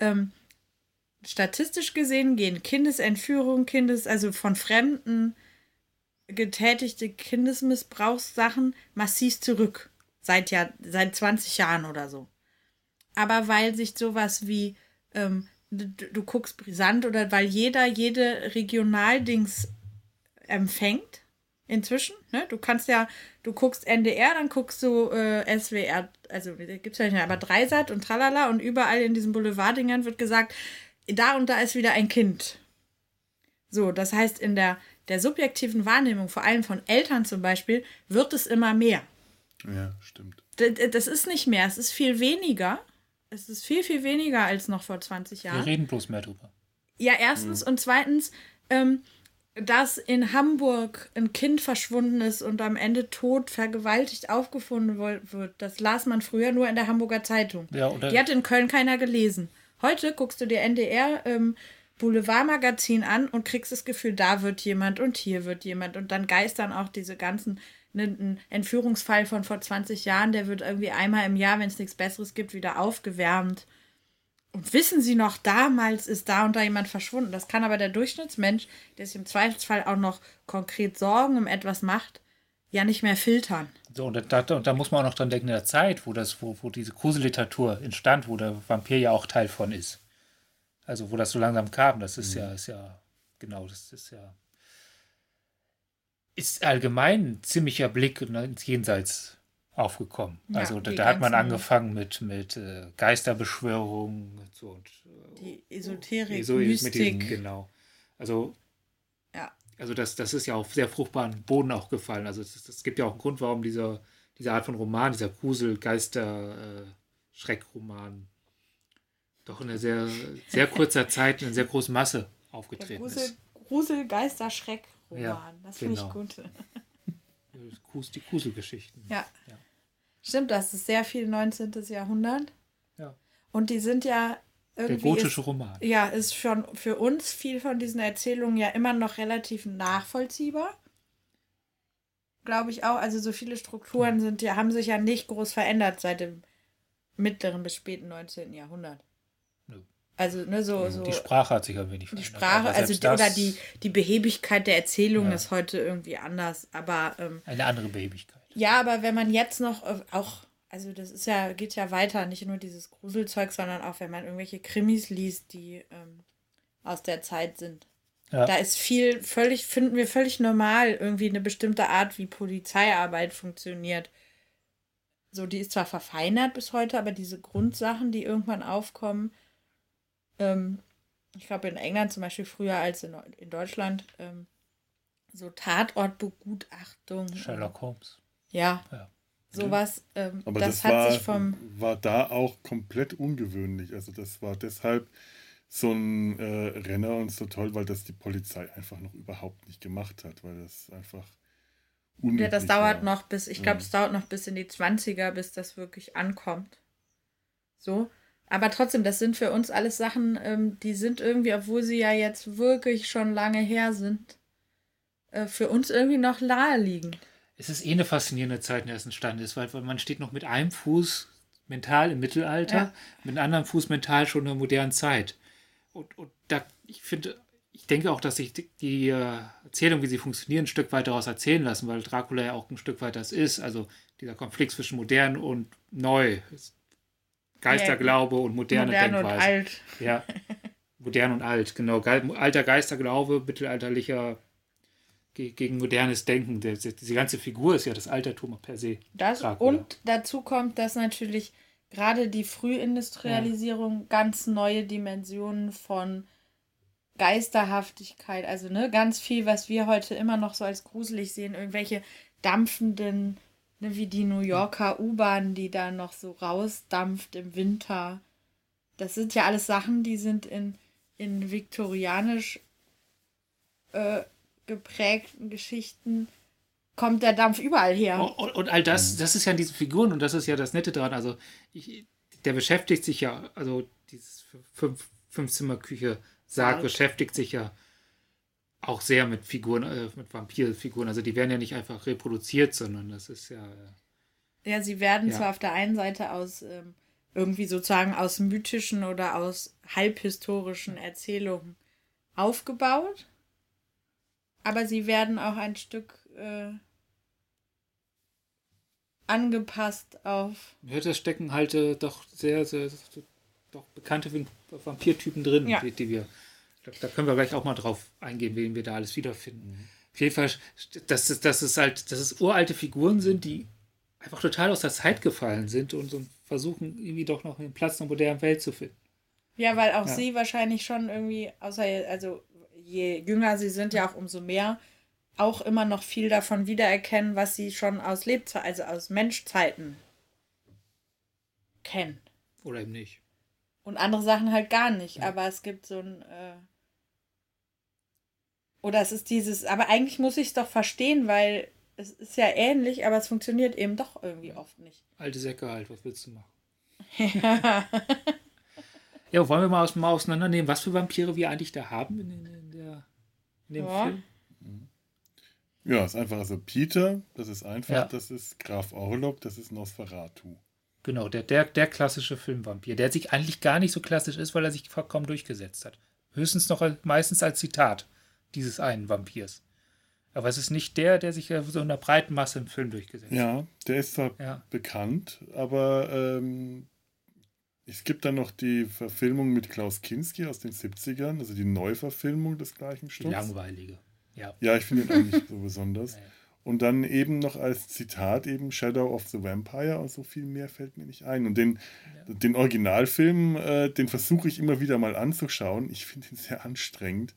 Ähm, statistisch gesehen gehen Kindesentführung, Kindes, also von Fremden getätigte Kindesmissbrauchssachen massiv zurück. Seit ja, seit 20 Jahren oder so. Aber weil sich sowas wie, ähm, du, du guckst brisant oder weil jeder jede Regionaldings empfängt inzwischen. Ne? Du kannst ja, du guckst NDR, dann guckst du äh, SWR, also gibt's ja nicht, mehr, aber Dreisat und tralala und überall in diesen Boulevarddingern wird gesagt, da und da ist wieder ein Kind So, das heißt, in der, der subjektiven Wahrnehmung, vor allem von Eltern zum Beispiel, wird es immer mehr. Ja, stimmt. D- Das ist nicht mehr, es ist viel weniger. Es ist viel, viel weniger als noch vor 20 Wir Jahren. reden bloß mehr drüber. Ja, erstens und zweitens, ähm, dass in Hamburg ein Kind verschwunden ist und am Ende tot vergewaltigt aufgefunden wird, das las man früher nur in der Hamburger Zeitung. Ja, oder- Die hat in Köln keiner gelesen. Heute guckst du dir NDR ähm, Boulevardmagazin an und kriegst das Gefühl, da wird jemand und hier wird jemand und dann geistern auch diese ganzen ne, ein Entführungsfall von vor 20 Jahren, der wird irgendwie einmal im Jahr, wenn es nichts Besseres gibt, wieder aufgewärmt. Und wissen Sie noch, damals ist da und da jemand verschwunden. Das kann aber der Durchschnittsmensch, der sich im Zweifelsfall auch noch konkret Sorgen um etwas macht, ja nicht mehr filtern. So, und da, da, und da muss man auch noch dran denken, in der Zeit, wo, das, wo, wo diese Gruselliteratur entstand, wo der Vampir ja auch Teil von ist. Also, wo das so langsam kam, das ist ja, ist ja, genau, das ist ja, ist allgemein ein ziemlicher Blick ins Jenseits aufgekommen. Ja, also, da, da hat man angefangen mit, mit äh, Geisterbeschwörungen und so und Die Esoterik, so mit Mystik. diesem, genau. Also. Also das, das ist ja auf sehr fruchtbaren Boden auch gefallen. Also es, gibt ja auch einen Grund, warum dieser, diese Art von Roman, dieser Grusel, Geister, äh, doch in einer sehr, sehr kurzer Zeit in einer sehr großen Masse aufgetreten Grusel, ist. Grusel Geister, Schreck Roman. Ja, das finde genau. ich gut. Grus- Die Gruselgeschichten. Ja. Ja. Stimmt, das ist sehr viel 19. Jahrhundert. Ja. Und die sind ja Der gotische ist, Roman. ja, ist schon für uns viel von diesen Erzählungen ja immer noch relativ nachvollziehbar. Glaube ich auch. Also so viele Strukturen sind ja, haben sich ja nicht groß verändert seit dem mittleren bis späten 19. Jahrhundert. Nö. Also, ne, so, so Die Sprache hat sich ein wenig die verändert. Sprache, aber also die, oder die, die Behebigkeit der Erzählung Ja. ist heute irgendwie anders. Aber ähm, Eine andere Behebigkeit. ja, aber wenn man jetzt noch äh, auch, also das ist ja, geht ja weiter, nicht nur dieses Gruselzeug, sondern auch wenn man irgendwelche Krimis liest, die ähm, aus der Zeit sind. Ja. Da ist viel, völlig, finden wir völlig normal, irgendwie eine bestimmte Art, wie Polizeiarbeit funktioniert. So, die ist zwar verfeinert bis heute, aber diese Grundsachen, die irgendwann aufkommen, ähm, ich glaube in England zum Beispiel früher als in, in Deutschland, ähm, so Tatortbegutachtung. Sherlock Holmes. Ja, Ja. Sowas. Ähm, Aber das, das, hat war, sich vom. war da auch komplett ungewöhnlich. Also das war deshalb so ein äh, Renner und so toll, weil das die Polizei einfach noch überhaupt nicht gemacht hat, weil das einfach Ja, das dauert war. noch bis, ich glaube, es dauert noch bis in die 20er, bis das wirklich ankommt. So. Aber trotzdem, das sind für uns alles Sachen, ähm, die sind irgendwie, obwohl sie ja jetzt wirklich schon lange her sind, äh, für uns irgendwie noch naheliegend. Es ist eh eine faszinierende Zeit, in der es entstanden ist, weil, weil man steht noch mit einem Fuß mental im Mittelalter, Ja. mit einem anderen Fuß mental schon in der modernen Zeit. Und, und da, ich finde, ich denke auch, dass sich die, äh, Erzählung, wie sie funktionieren, ein Stück weit daraus erzählen lassen, weil Dracula ja auch ein Stück weit das ist. Also dieser Konflikt zwischen modern und neu. Geisterglaube und moderne Modern und Denkweise. alt. Ja, modern und alt, genau. Ge- Alter Geisterglaube, mittelalterlicher gegen modernes Denken. Diese ganze Figur ist ja das Altertum per se. Das Dracula. und dazu kommt, dass natürlich gerade die Frühindustrialisierung ganz neue Dimensionen von Geisterhaftigkeit, also ne, ganz viel, was wir heute immer noch so als gruselig sehen, irgendwelche dampfenden, ne, wie die New Yorker U-Bahn, die da noch so rausdampft im Winter. Das sind ja alles Sachen, die sind in, in viktorianisch äh, geprägten Geschichten, kommt der Dampf überall her. Und, und, all das, das ist ja in diesen Figuren und das ist ja das Nette daran. Also ich, der beschäftigt sich ja, also dieses fünf, Fünfzimmerküche Sarg Sarg. beschäftigt sich ja auch sehr mit Figuren, äh, mit Vampirfiguren. Also die werden ja nicht einfach reproduziert, sondern das ist ja. Äh, Ja, sie werden Ja. zwar auf der einen Seite aus ähm, irgendwie sozusagen aus mythischen oder aus halbhistorischen Erzählungen aufgebaut, aber sie werden auch ein Stück äh, angepasst auf. Ja, da stecken halt äh, doch sehr, sehr, sehr doch bekannte Vamp- Vampirtypen drin, Ja. die, die wir. Da, da können wir gleich auch mal drauf eingehen, wen wir da alles wiederfinden. Auf jeden Fall, dass, es- dass es halt, dass es uralte Figuren sind, die einfach total aus der Zeit gefallen sind und, und versuchen irgendwie doch noch einen Platz in der modernen Welt zu finden. Ja, weil auch Ja. sie wahrscheinlich schon irgendwie, außer, also je jünger sie sind, ja auch umso mehr auch immer noch viel davon wiedererkennen, was sie schon aus Lebzeiten, also aus Menschzeiten kennen. Oder eben nicht. Und andere Sachen halt gar nicht. Aber es gibt so ein. Äh oder es ist dieses. Aber eigentlich muss ich es doch verstehen, weil es ist ja ähnlich, aber es funktioniert eben doch irgendwie oft nicht. Alte Säcke halt, was willst du machen? ja, wollen wir mal, aus, mal auseinandernehmen, was für Vampire wir eigentlich da haben in, in, in, dem Ja. Film? Ja, ist einfach also Peter, das ist einfach, Ja. das ist Graf Orlok, das ist Nosferatu. Genau, der, der, der klassische Filmvampir, der sich eigentlich gar nicht so klassisch ist, weil er sich vollkommen durchgesetzt hat. Höchstens noch meistens als Zitat dieses einen Vampirs. Aber es ist nicht der, der sich so in der breiten Masse im Film durchgesetzt hat. Ja, der ist zwar Ja. bekannt, aber ähm, es gibt dann noch die Verfilmung mit Klaus Kinski aus den 70ern, also die Neuverfilmung des gleichen Die Stoffs. langweilige. Ja. Ja, ich finde ihn auch nicht so besonders. Und dann eben noch als Zitat eben Shadow of the Vampire und so viel mehr fällt mir nicht ein. Und den, den Originalfilm, äh, den versuche ich immer wieder mal anzuschauen. Ich finde ihn sehr anstrengend.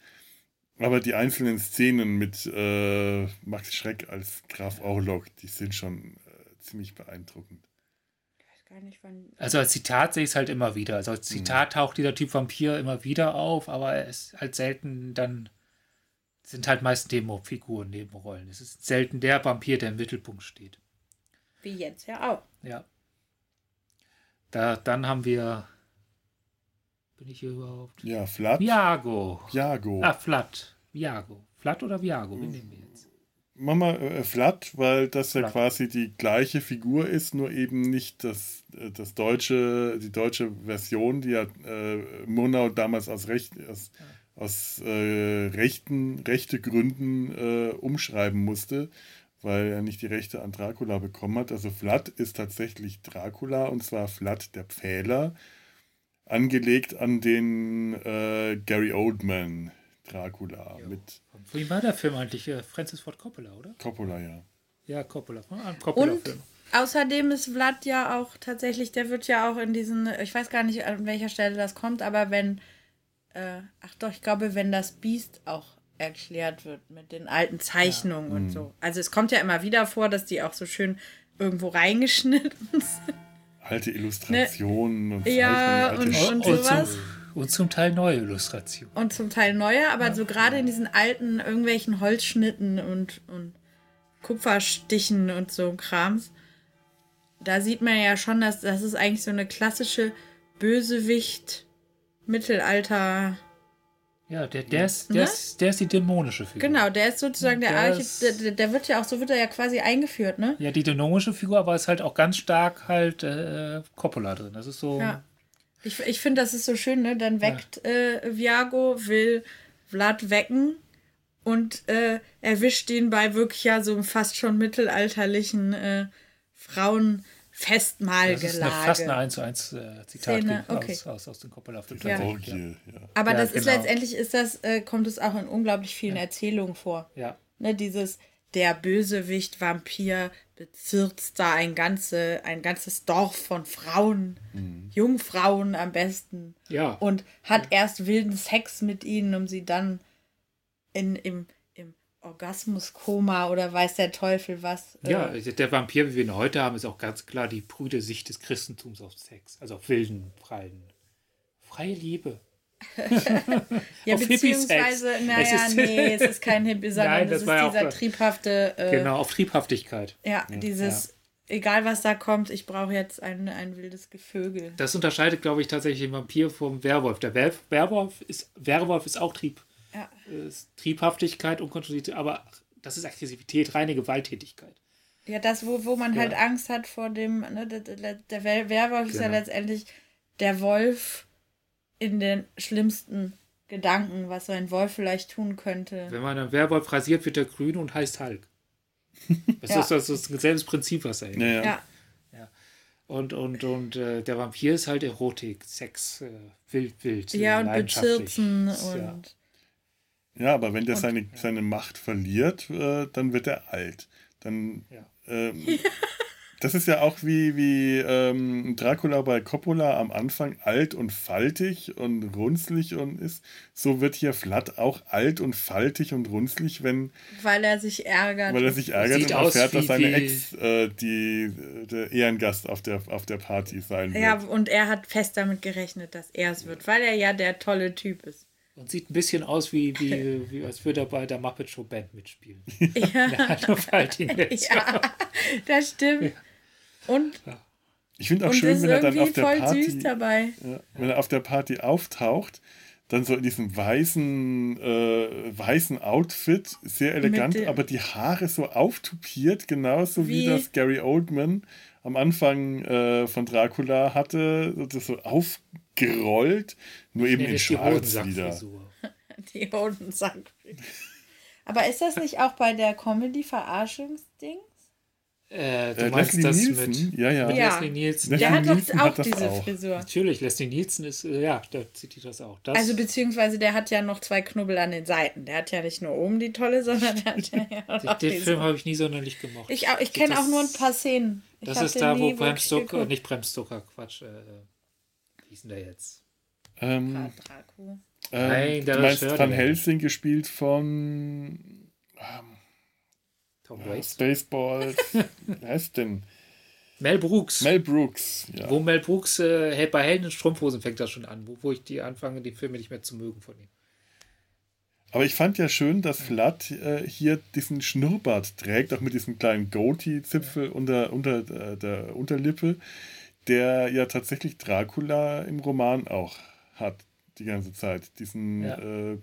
Aber die einzelnen Szenen mit äh, Max Schreck als Graf Orlok, die sind schon äh, ziemlich beeindruckend. Gar nicht, wann. Also als Zitat sehe ich es halt immer wieder. Also als Zitat taucht dieser Typ Vampir immer wieder auf, aber er ist halt selten dann. Sind halt meist Demo-Figuren, Nebenrollen. Es ist selten der Vampir, der im Mittelpunkt steht. Wie jetzt ja auch. Ja. Da, dann haben wir. Bin ich hier überhaupt? Ja, Flat, Viago. Jago. Ah, Flat. Viago. Flat oder Viago? Wen nehmen wir jetzt? Mama äh, Flat, weil das ja Flat. quasi die gleiche Figur ist, nur eben nicht das, äh, das deutsche, die deutsche Version, die ja äh, Murnau damals aus, Recht, aus, aus äh, rechten, rechte Gründen äh, umschreiben musste, weil er nicht die Rechte an Dracula bekommen hat. Also Flat ist tatsächlich Dracula und zwar Flat der Pfähler, angelegt an den äh, Gary Oldman Dracula mit Wie war der Film eigentlich? Äh, Francis Ford Coppola, oder? Coppola, ja. Ja, Coppola. Ein Und Coppola-Film. außerdem ist Vlad ja auch tatsächlich, der wird ja auch in diesen, ich weiß gar nicht, an welcher Stelle das kommt, aber wenn, äh, ach doch, ich glaube, wenn das Biest auch erklärt wird mit den alten Zeichnungen und so. Also es kommt ja immer wieder vor, dass die auch so schön irgendwo reingeschnitten sind. alte Illustrationen und Ne, Ja, Zeichnungen, alte und- Sch- und sowas. Und zum Teil neue Illustrationen. Und zum Teil neue, aber so gerade in diesen alten irgendwelchen Holzschnitten und, und Kupferstichen und so Krams, da sieht man ja schon, dass das ist eigentlich so eine klassische Bösewicht Mittelalter. Ja, der, der, ist, der, Ne? ist, der ist die dämonische Figur. Genau, der ist sozusagen der Der der, der- der wird ja auch, so wird er ja quasi eingeführt, ne? Ja, die dämonische Figur, aber ist halt auch ganz stark halt äh, Coppola drin. Das ist so. Ja. Ich, ich finde, das ist so schön, ne? Dann weckt äh, Viago, will Vlad wecken und äh, erwischt ihn bei wirklich ja so einem fast schon mittelalterlichen äh, Frauenfestmahlgelage. Das ist eine, fast eine 1 zu 1 äh, Zitat Szene, aus, okay. aus, aus dem Coppola-Film. Ja. tatsächlich, Orgie, ja. Aber Ja, das ist genau. letztendlich, ist das, äh, kommt es auch in unglaublich vielen Erzählungen vor. Ja. Ne, dieses, der Bösewicht, Vampir, bezirzt da ein, ganze, ein ganzes Dorf von Frauen, Jungfrauen am besten. Ja. Und hat erst wilden Sex mit ihnen, um sie dann in, im, im Orgasmuskoma oder weiß der Teufel was. äh, Ja, der Vampir, wie wir ihn heute haben, ist auch ganz klar die prüde Sicht des Christentums auf Sex. Also auf wilden, freien. Freie Liebe. ja auf beziehungsweise, Es naja, ist- nee, es ist kein Hippie, sondern Nein, es das ist war ja auch- dieser triebhafte, äh, Genau, auf Triebhaftigkeit. ja, dieses, egal was da kommt, ich brauche jetzt ein, ein wildes Gevögel. Das unterscheidet, glaube ich, tatsächlich den Vampir vom Werwolf. Der Wer Werwolf ist, Werwolf ist auch Trieb, Ja. ist Triebhaftigkeit, Unkontrollierte, aber das ist Aggressivität, reine Gewalttätigkeit. Ja, das, wo, wo man halt Angst hat vor dem, ne, der, der, der Wer- Werwolf ist ja Genau. letztendlich der Wolf in den schlimmsten Gedanken, was so ein Wolf vielleicht tun könnte. Wenn man einen Werwolf rasiert, wird er grün und heißt Hulk. Das, Ja. ist, das ist dasselbe Prinzip, was er Ja, ja. Ja, Und, und, und äh, der Vampir ist halt Erotik, Sex, äh, wild, wild. äh, ja und bezirzen Ist, ja. und Ja, aber wenn der seine, seine Macht verliert, äh, dann wird er alt. Dann Ja. ähm, das ist ja auch wie, wie ähm, Dracula bei Coppola am Anfang alt und faltig und runzlig und ist. So wird hier Flatt auch alt und faltig und runzlig, wenn. Weil er sich ärgert. Weil er sich ärgert und erfährt, dass seine Ex äh, die, der Ehrengast auf der, auf der Party sein wird. ja, und er hat fest damit gerechnet, dass er es wird, weil er ja der tolle Typ ist. Und sieht ein bisschen aus, wie, wie, wie als würde er bei der Muppet Show Band mitspielen. Ja, ja das stimmt. Und, Ich finde auch schön, wenn er dann auf der voll Party. süß dabei. Ja, wenn er auf der Party auftaucht, dann so in diesem weißen, äh, weißen Outfit, sehr elegant, aber die Haare so auftupiert, genauso wie, Wie- das Gary Oldman am Anfang äh, von Dracula hatte, das so aufgerollt, nur eben Nee, in ist die schwarz wieder. Die Hodensack. Aber ist das nicht auch bei der Comedy-Verarschungsding? Äh, du Äh, meinst Leslie das Nielsen? mit, Ja, ja. mit Ja. Leslie Nielsen? Leslie Der hat doch auch hat diese auch. Frisur. Natürlich, Leslie Nielsen ist, äh, ja, da zieht die das auch. Das, Also beziehungsweise der hat ja noch zwei Knubbel an den Seiten. Der hat ja nicht nur oben die tolle, sondern der hat ja auch noch den diese. Film habe ich nie sonderlich gemocht. Ich, auch- ich kenne auch nur ein paar Szenen. Ich Das ist den da, wo nie Bram wirklich Stoker, geguckt. nicht Bram Stoker, Quatsch, äh, wie hieß denn der jetzt? Ähm, Ah, Draco. Nein, ähm, der du meinst Van Helsing gespielt von Tom ja, Waits. Spaceballs. Wer heißt denn? Mel Brooks. Mel Brooks. Ja. Wo Mel Brooks äh, hält bei Helden in Strumpfhosen fängt das schon an, wo, wo ich die anfange, die Filme nicht mehr zu mögen von ihm. Aber ich fand ja schön, dass Vlad äh, hier diesen Schnurrbart trägt, auch mit diesem kleinen Goatee-Zipfel unter, unter äh, der Unterlippe, der ja tatsächlich Dracula im Roman auch hat, die ganze Zeit. Diesen, Ja. äh,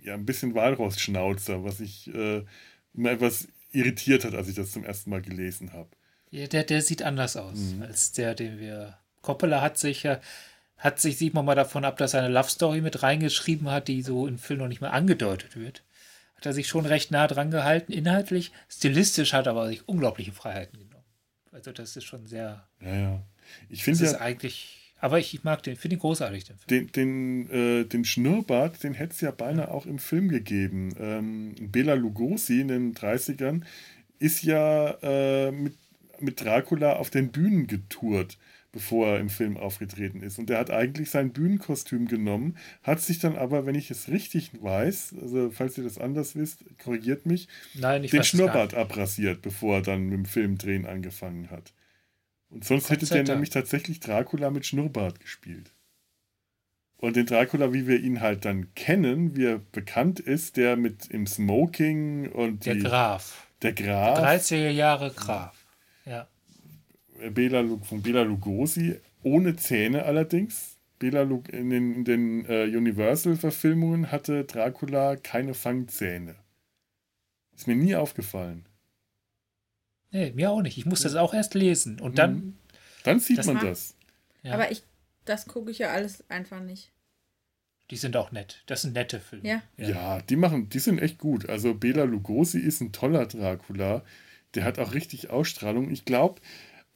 ja, ein bisschen Walross-Schnauzer, was ich immer etwas irritiert hat, als ich das zum ersten Mal gelesen habe. Ja, der, der sieht anders aus Mhm. als der, den wir. Coppola hat sich ja, hat sich, sieht man mal davon ab, dass er eine Love Story mit reingeschrieben hat, die so im Film noch nicht mal angedeutet wird. Hat er sich schon recht nah dran gehalten, inhaltlich. Stilistisch hat er aber sich unglaubliche Freiheiten genommen. Also, das ist schon sehr. Ja, ja. Ich finde ja, eigentlich. Aber ich, ich mag den, finde ihn großartig, den den, den, äh, den Schnurrbart, den hätte es ja beinahe auch im Film gegeben. Ähm, Bela Lugosi in den 30ern ist ja äh, mit, mit Dracula auf den Bühnen getourt, bevor er im Film aufgetreten ist. Und der hat eigentlich sein Bühnenkostüm genommen, hat sich dann aber, wenn ich es richtig weiß, also falls ihr das anders wisst, korrigiert mich, Nein, ich den Schnurrbart abrasiert, bevor er dann mit dem Filmdrehen angefangen hat. Und sonst hätte der nämlich tatsächlich Dracula mit Schnurrbart gespielt. Und den Dracula, wie wir ihn halt dann kennen, wie er bekannt ist, der mit im Smoking und Der die, Graf. der Graf 30er Jahre Graf. Ja. Bela, von Bela Lugosi, ohne Zähne allerdings. Bela Lu in den, in den äh, Universal-Verfilmungen hatte Dracula keine Fangzähne. Ist mir nie aufgefallen. Nee, mir auch nicht. Ich musste das auch erst lesen. Und dann. Mhm. Dann sieht Das man das. Ja, Aber ich, das gucke ich ja alles einfach nicht. die sind auch nett. Das sind nette Filme. Ja. Ja. die machen, die sind echt gut. Also Bela Lugosi ist ein toller Dracula. Der hat auch richtig Ausstrahlung. Ich glaube,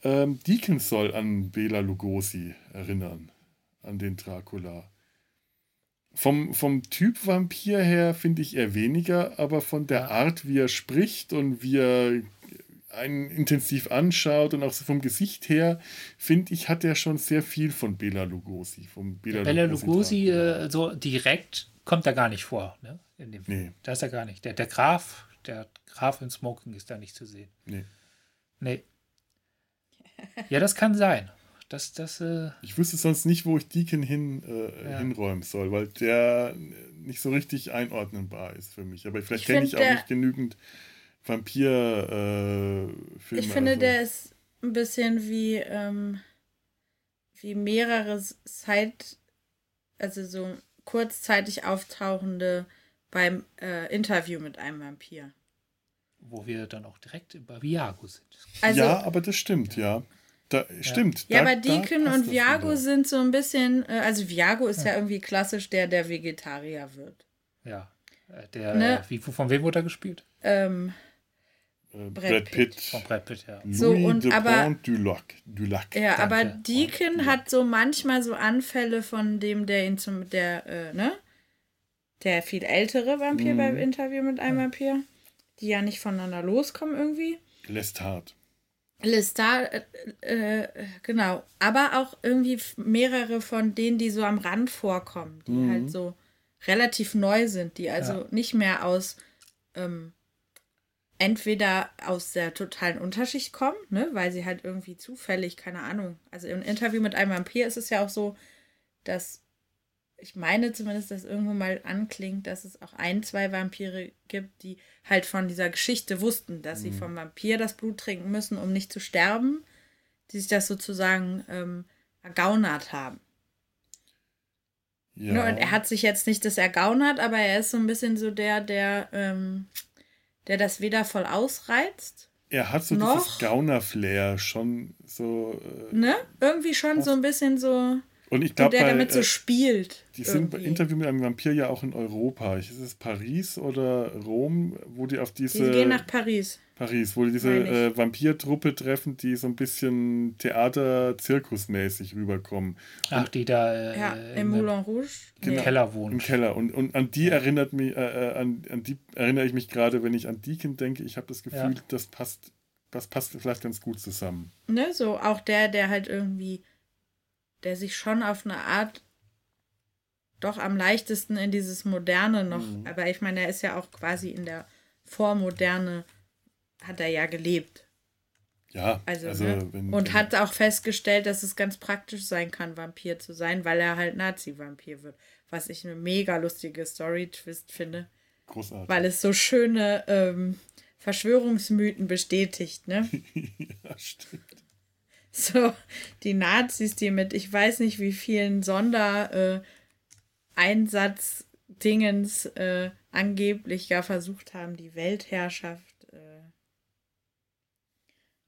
ähm, Deacon soll an Bela Lugosi erinnern, an den Dracula. Vom, vom Typ Vampir her finde ich eher weniger, aber von der Ja. Art, wie er spricht und wie er einen intensiv anschaut und auch so vom Gesicht her, finde ich, hat er schon sehr viel von Bela Lugosi. Vom Bela, Bella Lugosi, Dracula. äh, so direkt kommt er gar nicht vor. Ne? In dem. Nee. Da ist er gar nicht. Der, der Graf, der Graf in Smoking ist da nicht zu sehen. Nee. Nee. Ja, das kann sein. Das, das, äh, Ich wüsste sonst nicht, wo ich Deacon hin, äh, Ja. hinräumen soll, weil der nicht so richtig einordnenbar ist für mich. Aber vielleicht Ich kenne ich auch der- nicht genügend Vampir-Filme. Ich finde, also. der ist ein bisschen wie, ähm, wie mehrere Zeit, also so kurzzeitig auftauchende beim äh, Interview mit einem Vampir. wo wir dann auch direkt bei Viago sind. Also, ja, ja, aber das stimmt, ja. Da, Stimmt. aber da- da Deacon und Viago wieder. sind so ein bisschen, äh, also Viago ist ja irgendwie klassisch der, der Vegetarier wird. Ja. Äh, Der, Ne? äh, wie, von wem wurde er gespielt? Ähm, Äh, Brad Brad Pitt. Von Brad Pitt, ja. So, Louis und de aber- Pont du Lac. Du Lac. ja, Danke. aber Deacon Ja. hat so manchmal so Anfälle von dem, der ihn zum, der, äh, ne? Der viel ältere Vampir Mhm. beim Interview mit einem Vampir, die ja nicht voneinander loskommen irgendwie. Lässt hart. Lestat, äh, äh, genau. Aber auch irgendwie mehrere von denen, die so am Rand vorkommen, die Mhm. halt so relativ neu sind, die also Ja. nicht mehr aus ähm, entweder aus der totalen Unterschicht kommen, ne, weil sie halt irgendwie zufällig, keine Ahnung. Also im Interview mit einem Vampir ist es ja auch so, dass ich meine zumindest, dass irgendwo mal anklingt, dass es auch ein, zwei Vampire gibt, die halt von dieser Geschichte wussten, dass sie vom Vampir das Blut trinken müssen, um nicht zu sterben, die sich das sozusagen ähm, ergaunert haben. Ja. Ne? Und er hat sich jetzt nicht das ergaunert, aber er ist so ein bisschen so der, der, ähm, der das weder voll ausreizt, er hat so noch- dieses Gauner-Flair schon so. Äh, ne? Irgendwie schon so ein bisschen so, und ich glaube, der damit so äh, spielt. die sind irgendwie. Interview mit einem Vampir ja auch in Europa. Ist es Paris oder Rom, wo die auf Die diese. gehen nach Paris. Paris, wo die diese äh, Vampirtruppe treffen, die so ein bisschen Theater-Zirkusmäßig rüberkommen. Ach, die da äh, Ja, im im, Moulin Rouge. im Nee. Keller Im wohnt. Keller. Und, und an die erinnert mich, äh, äh, an, an die erinnere ich mich gerade, wenn ich an Deacon denke. Ich habe das Gefühl, Ja. das passt, das passt vielleicht ganz gut zusammen. Ne, so auch der, der halt irgendwie, der sich schon auf eine Art doch am leichtesten in dieses Moderne noch, Mhm. aber ich meine, er ist ja auch quasi in der Vormoderne, hat er ja gelebt. Ja, Also, also ne? wenn, Und wenn, hat auch festgestellt, dass es ganz praktisch sein kann, Vampir zu sein, weil er halt Nazi-Vampir wird. Was ich eine mega lustige Story-Twist finde, großartig. weil es so schöne ähm, Verschwörungsmythen bestätigt, ne? ja, stimmt. So, die Nazis, die mit ich weiß nicht wie vielen Sonder äh, äh, angeblich ja versucht haben, die Weltherrschaft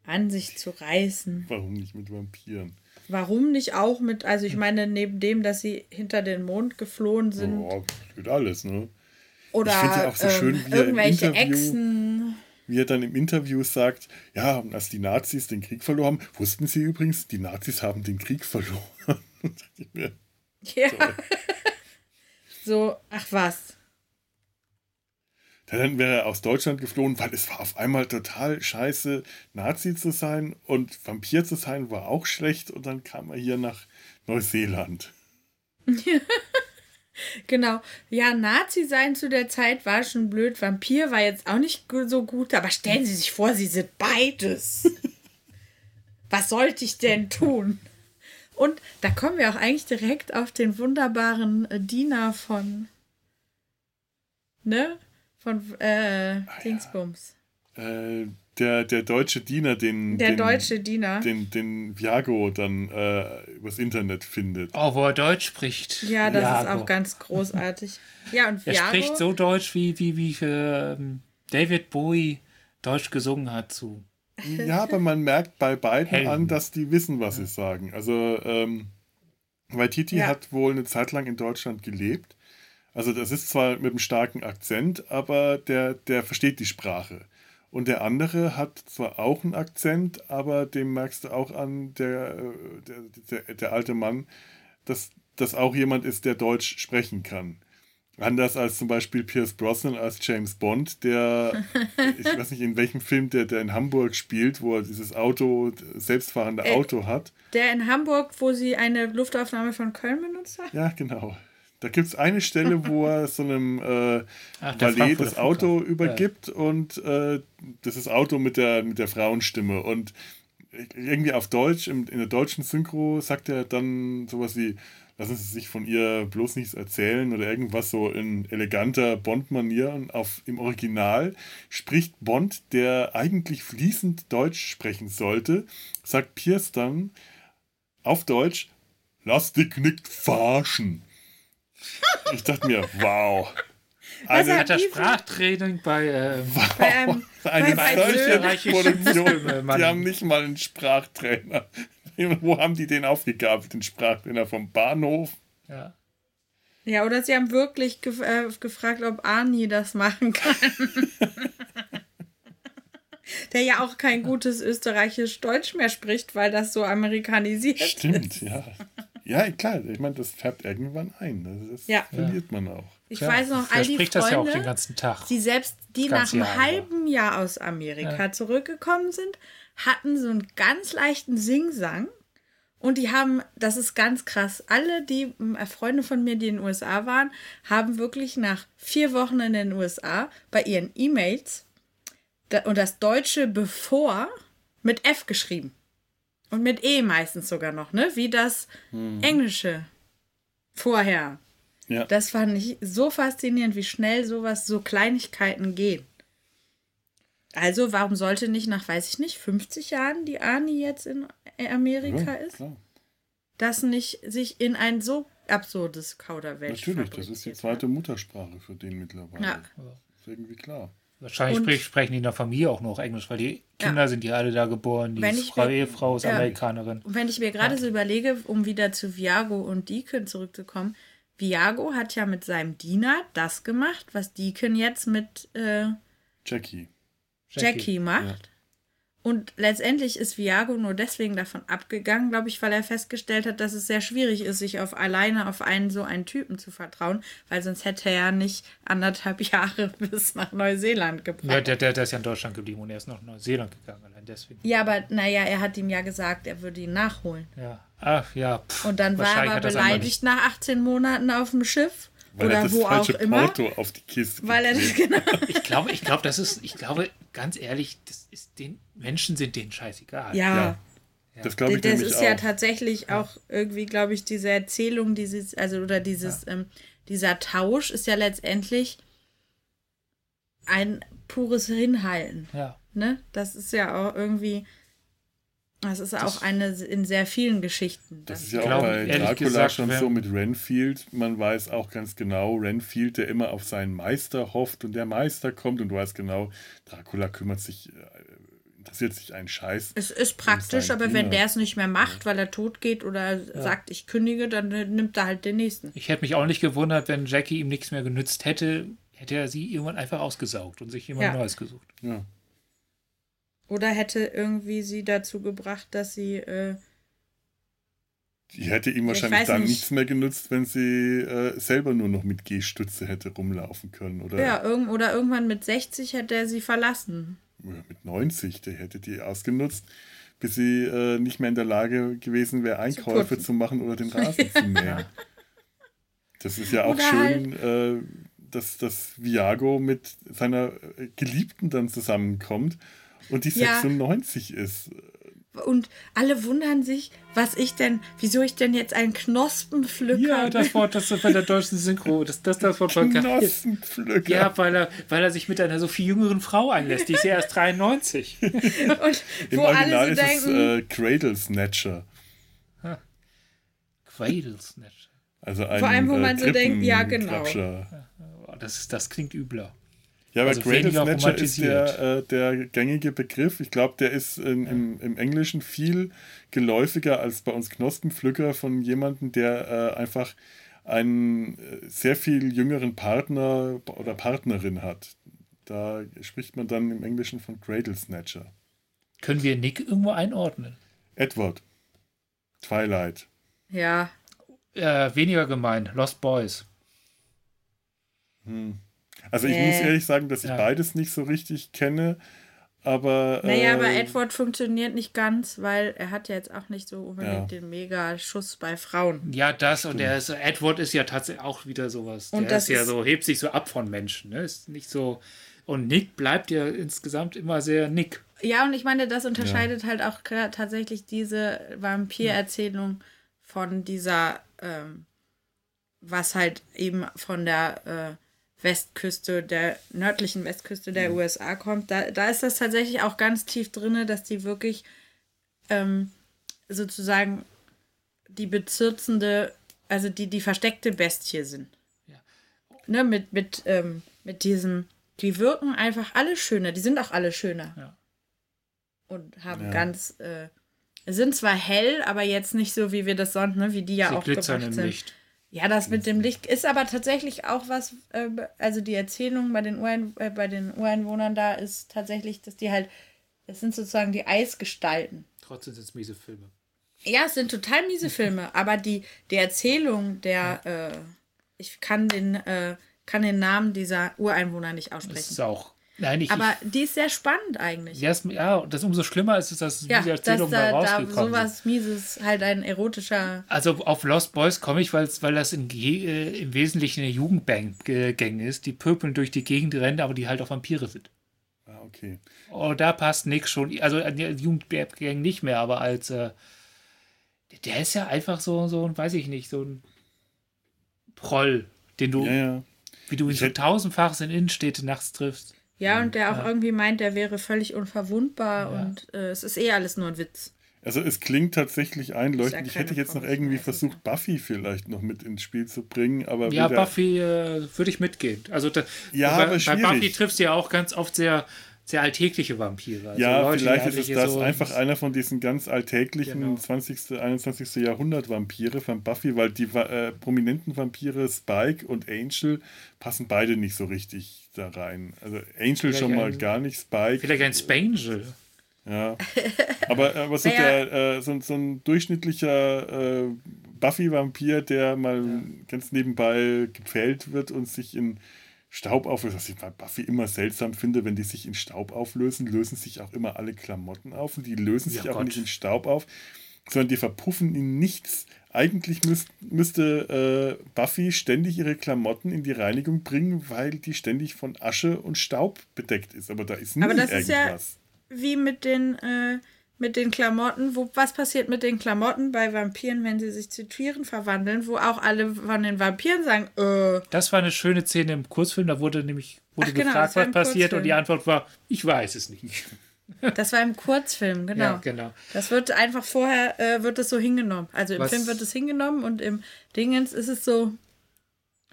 an sich zu reißen. Warum nicht mit Vampiren? Warum nicht auch mit, also ich meine, neben dem, dass sie hinter den Mond geflohen sind Oh, geht alles, ne? oder ja auch so schön, ähm, wie im irgendwelche Interview- Echsen. Wie er dann im Interview sagt, ja, und als die Nazis den Krieg verloren haben, wussten sie übrigens, die Nazis haben den Krieg verloren. Ja. so, ach was. Dann wäre er aus Deutschland geflohen, weil es war auf einmal total scheiße, Nazi zu sein und Vampir zu sein war auch schlecht und dann kam er hier nach Neuseeland. Genau. Ja, Nazi sein zu der Zeit war schon blöd. Vampir war jetzt auch nicht so gut. Aber stellen Sie sich vor, Sie sind beides. Was sollte ich denn tun? Und da kommen wir auch eigentlich direkt auf den wunderbaren äh, Diener von. Ne? Von äh, Dingsbums. Äh, der, der deutsche Diener, den, Der den, deutsche Diener. den, den Viago dann äh, übers Internet findet. Oh, wo er Deutsch spricht. ja, das ist Viago. auch ganz großartig. Ja, und Er Viago, spricht so Deutsch, wie, wie, wie ähm, David Bowie Deutsch gesungen hat zu. Ja, aber man merkt bei beiden Helden. an, dass die wissen, was sie sagen. Also, ähm, Waititi Ja. hat wohl eine Zeit lang in Deutschland gelebt. Also, das ist zwar mit einem starken Akzent, aber der, der versteht die Sprache. Und der andere hat zwar auch einen Akzent, aber dem merkst du auch an, der, der, der, der alte Mann, dass das auch jemand ist, der Deutsch sprechen kann. Anders als zum Beispiel Pierce Brosnan als James Bond, der, ich weiß nicht in welchem Film, der, der in Hamburg spielt, wo er dieses Auto, selbstfahrende Äh, Auto hat. der in Hamburg, wo sie eine Luftaufnahme von Köln benutzt hat. Ja, genau. Da gibt es eine Stelle, wo er so einem äh, Ach, Frankfurter das Auto Flughafen. übergibt und äh, das ist Auto mit der, mit der Frauenstimme. Und irgendwie auf Deutsch, im, in der deutschen Synchro, sagt er dann sowas wie, lassen Sie sich von ihr bloß nichts erzählen oder irgendwas so in eleganter Bond-Manier. Und auf, im Original spricht Bond, der eigentlich fließend Deutsch sprechen sollte, sagt Pierce dann auf Deutsch, lass dich nicht verarschen. Ich dachte mir, wow. Eine, Hat er Sprachtraining bei ähm, Bei einem, eine bei- solche Produktion. Die haben nicht mal einen Sprachtrainer. Wo haben die den aufgegabelt, den Sprachtrainer vom Bahnhof? ja. Ja, oder sie haben wirklich gef äh, gefragt, ob Arnie das machen kann. Der ja auch kein gutes österreichisch-deutsch mehr spricht, weil das so amerikanisiert ist. Stimmt, ja. Ja, klar, ich meine, das färbt irgendwann ein. Das, das Ja. verliert man auch. Ich Ja, weiß noch, all die spricht das ja auch Freunde, den ganzen Tag. die selbst, die nach einem Jahr halben Jahr aus Amerika zurückgekommen sind, hatten so einen ganz leichten Singsang. Und die haben, das ist ganz krass, alle die äh, Freunde von mir, die in den USA waren, haben wirklich nach vier Wochen in den USA bei ihren E-Mails da, und das deutsche bevor mit F geschrieben. Und mit E meistens sogar noch, ne? Wie das englische vorher. Ja. Das fand ich so faszinierend, wie schnell sowas, so Kleinigkeiten gehen. Also, warum sollte nicht nach, weiß ich nicht, 50 Jahren die Ani jetzt in Amerika ja, ist? klar. Das nicht sich in ein so absurdes Kauderwelsch Natürlich, das ist die zweite Muttersprache für den mittlerweile. Ja. Ist irgendwie klar. Wahrscheinlich Und- sprech, sprechen die in der Familie auch noch Englisch, weil die Kinder sind ja alle da geboren. Die Frau, mir- Ehefrau ist ja. Amerikanerin. Und wenn ich mir gerade so überlege, um wieder zu Viago und Deacon zurückzukommen, Viago hat ja mit seinem Diener das gemacht, was Deacon jetzt mit äh, Jackie. Jackie, macht. Und letztendlich ist Viago nur deswegen davon abgegangen, glaube ich, weil er festgestellt hat, dass es sehr schwierig ist, sich auf alleine auf einen so einen Typen zu vertrauen, weil sonst hätte er ja nicht anderthalb Jahre bis nach Neuseeland gebracht. Ja, der, der, der ist ja in Deutschland geblieben und er ist nach Neuseeland gegangen, allein deswegen. Ja, aber naja, er hat ihm ja gesagt, er würde ihn nachholen. Ja. Ach ja. Pff, Und dann war er aber beleidigt nach 18 Monaten auf dem Schiff Weil oder er das wo auch falsche immer. Porto auf die Kiste Weil er das genau. Ich glaube, ich glaube, das ist, ich glaube, ganz ehrlich, das ist den Menschen sind denen scheißegal. Ja. Ja. Das glaube ich das ist ja auch. tatsächlich auch irgendwie, glaube ich, diese Erzählung, dieses, also oder dieses, ähm, dieser Tausch ist ja letztendlich ein pures Hinhalten. Ja. Ne? Das ist ja auch irgendwie, das ist auch eine in sehr vielen Geschichten. Das ist Das ja auch bei Dracula gesagt, schon wenn- so mit Renfield. Man weiß auch ganz genau, Renfield, der immer auf seinen Meister hofft und der Meister kommt und du weißt genau, Dracula kümmert sich, äh, interessiert sich einen Scheiß. es ist praktisch, aber wenn Diener. der es nicht mehr macht, weil er tot geht oder sagt, ich kündige, dann nimmt er halt den nächsten. Ich hätte mich auch nicht gewundert, wenn Jackie ihm nichts mehr genützt hätte, hätte er sie irgendwann einfach ausgesaugt und sich jemand Ja. Neues gesucht. Ja. Oder hätte irgendwie sie dazu gebracht, dass sie äh, Die hätte ihm Ich wahrscheinlich dann nicht. nichts mehr genutzt, wenn sie äh, selber nur noch mit G-Stütze hätte rumlaufen können. Oder Ja, irgend, oder irgendwann mit 60 hätte er sie verlassen. Ja, mit 90, der hätte die ausgenutzt, bis sie äh, nicht mehr in der Lage gewesen wäre, Einkäufe putzen. zu machen oder den Rasen zu mähen. Das ist ja auch Oder schön, äh, dass, dass Viago mit seiner äh, Geliebten dann zusammenkommt und die Ja. 96 ist. Und alle wundern sich, was ich denn, wieso ich denn jetzt ein Knospenpflücker Ja, das. Wort, das ist bei der deutschen Synchro, das, das, das Wort. Knospenpflücker. Ja, weil er, weil er sich mit einer so viel jüngeren Frau einlässt. Die ist ja erst 93. Und Im wo Original alle so ist es denken, äh, Cradle Snatcher. Cradle Snatch. Also ein Vor allem, wo man äh, so denkt, ja, genau. Das, ist, das klingt übler. Ja, aber Also Cradle weniger Snatcher ist der, äh, der gängige Begriff. Ich glaube, der ist in, im, im Englischen viel geläufiger als bei uns Knospenpflücker von jemandem, der äh, einfach einen äh, sehr viel jüngeren Partner oder Partnerin hat. Da spricht man dann im Englischen von Cradle Snatcher. Können wir Nick irgendwo einordnen? Edward. Twilight. ja, Äh, weniger gemein. Lost Boys. Also ich Nee. muss ehrlich sagen, dass ich Ja. beides nicht so richtig kenne, aber... naja, aber äh, Edward funktioniert nicht ganz, weil er hat ja jetzt auch nicht so unbedingt Ja. den Mega-Schuss bei Frauen. Ja, das und der ist, Edward ist ja tatsächlich auch wieder sowas. Und der das ist ja so, hebt sich so ab von Menschen. Ne? Ist nicht so. Und Nick bleibt ja insgesamt immer sehr Nick. Ja, und ich meine, das unterscheidet halt auch tatsächlich diese Vampirerzählung von dieser, ähm, was halt eben von der äh, Westküste, der nördlichen Westküste der USA kommt. Da, da ist das tatsächlich auch ganz tief drin, dass die wirklich ähm, sozusagen die bezirzende, also die, die versteckte Bestie sind. Ja. Ne, mit, mit, ähm, mit diesem, die wirken einfach alle schöner, die sind auch alle schöner Ja. und haben Ja. ganz, äh, sind zwar hell, aber jetzt nicht so, wie wir das sonst, ne, wie die ja Sie auch im sind. Licht. Ja, das mit dem Licht ist aber tatsächlich auch was, äh, also die Erzählung bei den, Urein, äh, bei den Ureinwohnern da ist tatsächlich, dass die halt, das sind sozusagen die Eisgestalten. Trotzdem sind es miese Filme. Ja, es sind total miese Filme, aber die, die Erzählung der, äh, ich kann den äh, kann den Namen dieser Ureinwohner nicht Das aussprechen. ist auch. Nein, ich, Aber die ist sehr spannend eigentlich. Ja, es- ja, und das umso schlimmer ist, ist dass Ja, diese dass Erzählung da da, da rausgekommen ist. sowas Mieses, halt ein erotischer. Also auf Lost Boys komme ich, weil's, weil das in, äh, im Wesentlichen eine Jugendgang ist, die pöpeln durch die Gegend rennen, aber die halt auch Vampire sind. Ah, okay. Oh, da passt Nick schon, also die Jugendgang nicht mehr, aber als äh, der ist ja einfach so, so ein, weiß ich nicht, so ein Proll, den du, Ja, ja. wie du ihn so tausendfach in Innenstädte nachts triffst. Ja, und der auch irgendwie meint, der wäre völlig unverwundbar Ja. und äh, es ist eh alles nur ein Witz. Also es klingt tatsächlich einleuchtend. Ich ja hätte jetzt noch irgendwie versucht, Buffy vielleicht noch mit ins Spiel zu bringen, aber Ja, Buffy äh, würde ich mitgehen. Also da, Ja, bei, aber bei schwierig. Buffy triffst du ja auch ganz oft sehr, sehr alltägliche Vampire. Also Ja, Leute, vielleicht ist es das so- einfach einer von diesen ganz alltäglichen Genau. 20., 21. Jahrhundert Vampire von Buffy, weil die äh, prominenten Vampire Spike und Angel passen beide nicht so richtig da rein. Also Angel Vielleicht schon mal ein- gar nicht, Spike. Vielleicht ein Spangel. Ja. Aber, aber so, Naja. der, äh, so, so ein durchschnittlicher äh, Buffy-Vampir, der mal ganz nebenbei gepfählt wird und sich in Staub auflöst, was ich bei Buffy immer seltsam finde, wenn die sich in Staub auflösen, lösen sich auch immer alle Klamotten auf und die lösen sich Ja, auch Gott. nicht in Staub auf, sondern die verpuffen in nichts. Eigentlich müß, müsste äh, Buffy ständig ihre Klamotten in die Reinigung bringen, weil die ständig von Asche und Staub bedeckt ist. Aber da ist nie Aber das ist ja- irgendwas. Wie mit den, äh, mit den Klamotten. Wo, was passiert mit den Klamotten bei Vampiren, wenn sie sich zu Tieren verwandeln, wo auch alle von den Vampiren sagen, äh, Das war eine schöne Szene im Kurzfilm. Da wurde nämlich wurde Ach, genau, gefragt, was passiert. Und Kurzfilm. die Antwort war, ich weiß es nicht. Das war im Kurzfilm, genau. Ja, genau. Das wird einfach vorher, äh, wird es so hingenommen. Also im Was- Film wird es hingenommen und im Dingens ist es so,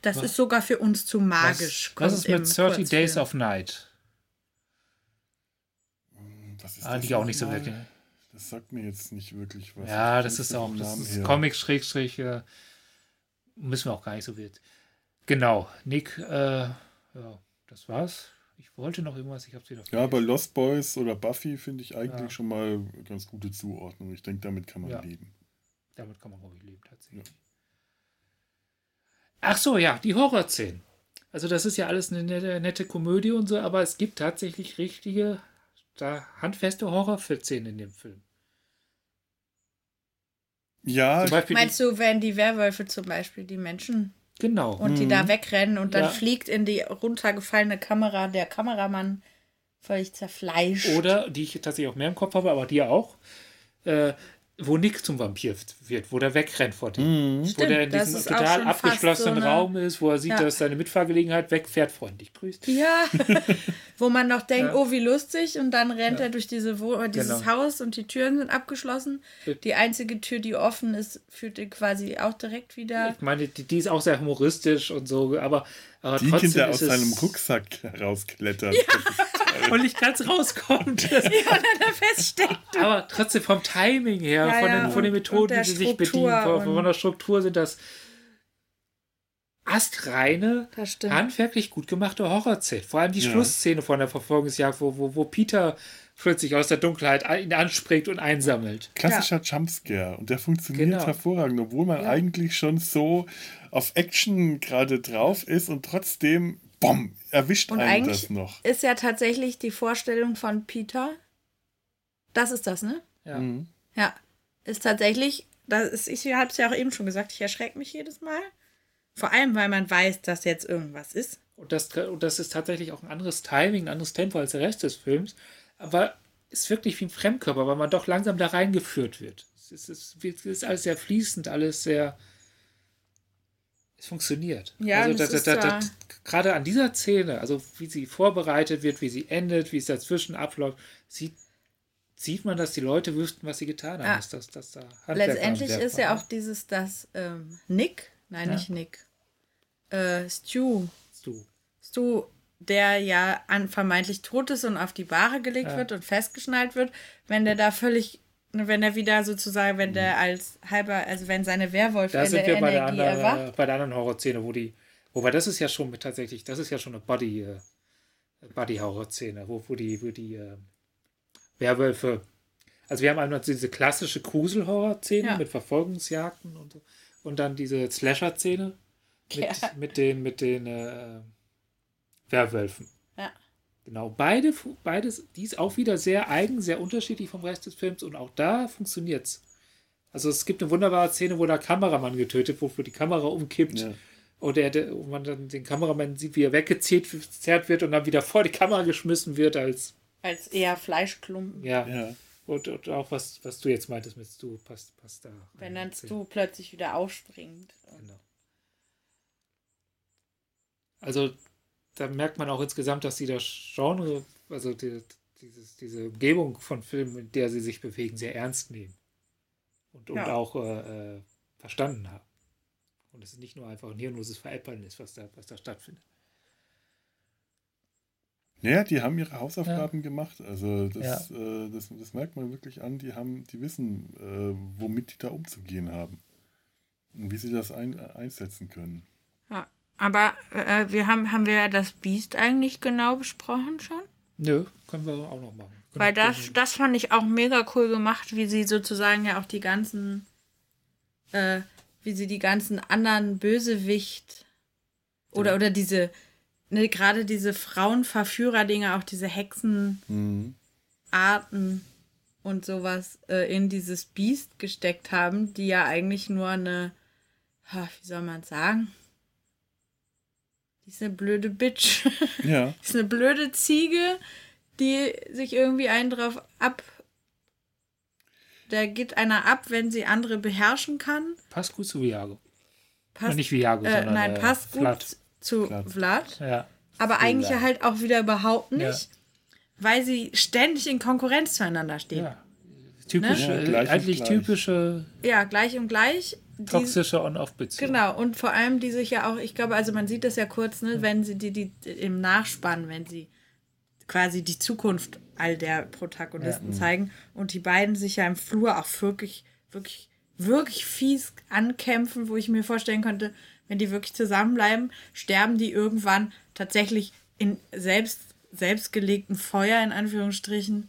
das Was- ist sogar für uns zu magisch. Was, was ist mit im 30 Days Kurzfilm. of Night? Was ist Ah, das die auch nicht so ne? Das sagt mir jetzt nicht wirklich was. Ja, Ich das ist auch, das ist. Comic Schrägstrich. Äh, müssen wir auch gar nicht so wild. Genau, Nick, äh, ja, das war's. Ich wollte noch irgendwas, ich hab's wieder Ja, bei Lost Boys oder Buffy finde ich eigentlich Ja. schon mal ganz gute Zuordnung. Ich denke, damit kann man Ja. leben. Damit kann man, glaube ich, leben, tatsächlich. Ach so, ja, die Horrorszenen. Also, das ist ja alles eine nette, nette Komödie und so, aber es gibt tatsächlich richtige, da handfeste Horrorszenen in dem Film. Ja, Zum Beispiel, Meinst du, wenn die Werwölfe zum Beispiel die Menschen genau. und die da wegrennen und dann Ja. fliegt in die runtergefallene Kamera der Kameramann völlig zerfleischt. Oder, die ich tatsächlich auch mehr im Kopf habe, aber die auch, äh, wo Nick zum Vampir wird, wo der wegrennt vor dem. Mhm. Wo der in diesem total abgeschlossenen so eine- Raum ist, wo er sieht, Ja. dass seine Mitfahrgelegenheit wegfährt, freundlich grüßt. Ja, wo man noch denkt, Ja. oh, wie lustig. Und dann rennt er durch diese Wo äh, dieses Genau. Haus und die Türen sind abgeschlossen. Die einzige Tür, die offen ist, führt ihn quasi auch direkt wieder. Ich meine, die, die ist auch sehr humoristisch und so, aber, aber die trotzdem Kinder ist aus seinem Rucksack herausklettern. und nicht ganz rauskommt. Ja, und dann feststeckt. aber trotzdem vom Timing her, Ja, von, ja, den, von den Methoden, die sie sich bedienen, von, der Struktur sind das astreine, handwerklich gut gemachte Horrorszenen. Vor allem die Ja. Schlussszene von der Verfolgungsjagd, wo, wo, wo Peter plötzlich aus der Dunkelheit ihn anspringt und einsammelt. Klassischer Jumpscare. Und der funktioniert Genau. hervorragend, obwohl man Ja. eigentlich schon so auf Action gerade drauf ist und trotzdem, bumm, erwischt Und einen eigentlich das noch. ist ja tatsächlich die Vorstellung von Peter. Das ist das, ne? Ja. Mhm. Ja. Ist tatsächlich, das ist, ich habe es ja auch eben schon gesagt, ich erschrecke mich jedes Mal. Vor allem, weil man weiß, dass jetzt irgendwas ist. Und das, und das ist tatsächlich auch ein anderes Timing, ein anderes Tempo als der Rest des Films. Aber ist wirklich wie ein Fremdkörper, weil man doch langsam da reingeführt wird. Es ist, es ist, es ist alles sehr fließend, alles sehr. Es funktioniert. Ja, also das da, ist da, da, gerade an dieser Szene, also wie sie vorbereitet wird, wie sie endet, wie es dazwischen abläuft, sieht, sieht man, dass die Leute wüssten, was sie getan haben. Ja. Dass, dass, dass da Handwerk Letztendlich ist ja auch dieses, dass ähm, Nick, nein, Ja. nicht Nick, äh, Stu, Du. Stu, der ja an vermeintlich tot ist und auf die Bahre gelegt Ja. wird und festgeschnallt wird, wenn der da völlig, wenn er wieder sozusagen, wenn der als halber, also wenn seine Da Werwolf-Energie sind wir bei der, erwacht. anderen, bei der anderen Horrorszene, wo die, wobei das ist ja schon tatsächlich, das ist ja schon eine Body, äh, Body-Horror-Szene, wo, wo die, wo die äh, Werwölfe, also wir haben einmal diese klassische Grusel-Horror-Szene Ja. mit Verfolgungsjagden und so, und dann diese Slasher-Szene mit, mit den, mit den äh, Werwölfen. Genau, beide, beides, die ist auch wieder sehr eigen, sehr unterschiedlich vom Rest des Films und auch da funktioniert es. Also es gibt eine wunderbare Szene, wo der Kameramann getötet wird, wo die Kamera umkippt Ja. und, der, der, und man dann den Kameramann sieht, wie er weggezerrt wird und dann wieder vor die Kamera geschmissen wird als, Als eher Fleischklumpen. ja, Ja. Und, und auch was, was du jetzt meintest mit Stu, passt, passt da. Wenn dann Stu plötzlich wieder aufspringt. Genau. Also da merkt man auch insgesamt, dass sie das Genre, also die, dieses, diese Umgebung von Filmen, in der sie sich bewegen, sehr ernst nehmen. Und, und Ja. auch äh, äh, verstanden haben. Und es nicht nur einfach ein hirnloses Veräppeln ist, was da, was da stattfindet. Ja, die haben ihre Hausaufgaben gemacht. Also das, äh, das, das merkt man wirklich an. Die haben, die wissen, äh, womit die da umzugehen haben. Und wie sie das ein, einsetzen können. Ja. Aber äh, wir haben, haben wir das Biest eigentlich genau besprochen schon? Nö, können wir auch noch machen. Weil Können- das, das fand ich auch mega cool gemacht, wie sie sozusagen ja auch die ganzen, äh, wie sie die ganzen anderen Bösewicht oder, oder diese, ne, gerade diese Frauenverführer-Dinge, auch diese Hexenarten Mhm. und sowas äh, in dieses Biest gesteckt haben, die ja eigentlich nur eine, wie soll man sagen? Die ist eine blöde Bitch. Ja, ist eine blöde Ziege, die sich irgendwie einen drauf ab. Da geht einer ab, wenn sie andere beherrschen kann. Passt gut zu Viago. Passt, Nicht Viago, äh, sondern nein, äh, passt gut Vlad. zu Vlad. Vlad. Ja. Aber eigentlich ja halt auch wieder überhaupt nicht, Ja. weil sie ständig in Konkurrenz zueinander stehen. Ja, ja. Typische, Ne? Ja, gleich und eigentlich gleich. typische gleich und gleich. Toxische On-Off-Beziehung. Genau, und vor allem die sich ja auch, ich glaube, also man sieht das ja kurz, ne, wenn sie die, die im Nachspann, wenn sie quasi die Zukunft all der Protagonisten zeigen und die beiden sich ja im Flur auch wirklich, wirklich, wirklich fies ankämpfen, wo ich mir vorstellen könnte, wenn die wirklich zusammenbleiben, sterben die irgendwann tatsächlich in selbst, selbstgelegten Feuer, in Anführungsstrichen,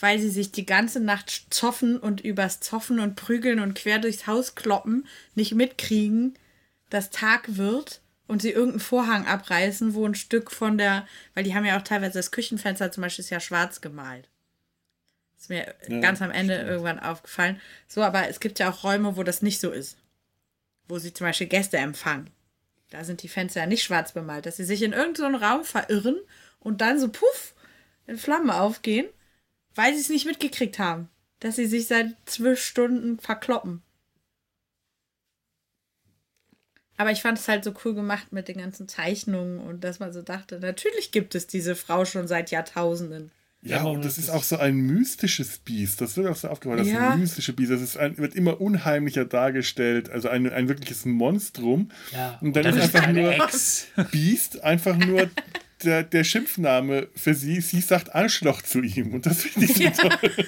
weil sie sich die ganze Nacht zoffen und übers Zoffen und Prügeln und quer durchs Haus kloppen, nicht mitkriegen, dass Tag wird und sie irgendeinen Vorhang abreißen, wo ein Stück von der, weil die haben ja auch teilweise das Küchenfenster zum Beispiel ist ja schwarz gemalt. Ist mir Ja, ganz am Ende irgendwann aufgefallen. So, aber es gibt ja auch Räume, wo das nicht so ist. Wo sie zum Beispiel Gäste empfangen. Da sind die Fenster ja nicht schwarz bemalt, dass sie sich in irgendeinen Raum verirren und dann so puff in Flammen aufgehen, weil sie es nicht mitgekriegt haben, dass sie sich seit zwölf Stunden verkloppen. Aber ich fand es halt so cool gemacht mit den ganzen Zeichnungen und dass man so dachte, natürlich gibt es diese Frau schon seit Jahrtausenden. Ja, Ja, und das ist auch so ein mystisches Biest. Das wird auch so aufgefallen, das ist Ja. ein mystisches Biest. Das ist ein, wird immer unheimlicher dargestellt. Also ein, ein wirkliches Monstrum. Ja. Und dann, ist einfach nur Ex. Biest einfach nur der, der Schimpfname für sie. Sie sagt Arschloch zu ihm. Und das finde ich so toll.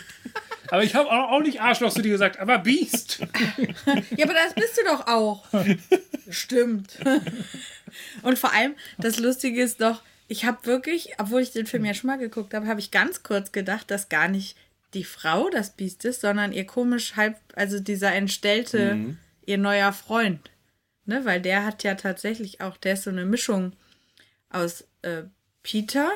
Aber ich habe auch auch nicht Arschloch zu dir gesagt, aber Biest. Ja, aber das bist du doch auch. Stimmt. Und vor allem, das Lustige ist doch, ich habe wirklich, obwohl ich den Film ja schon mal geguckt habe, habe ich ganz kurz gedacht, dass gar nicht die Frau das Biest ist, sondern ihr komisch halb, also dieser entstellte, ihr neuer Freund. Ne, weil der hat ja tatsächlich auch, der ist so eine Mischung aus äh, Peter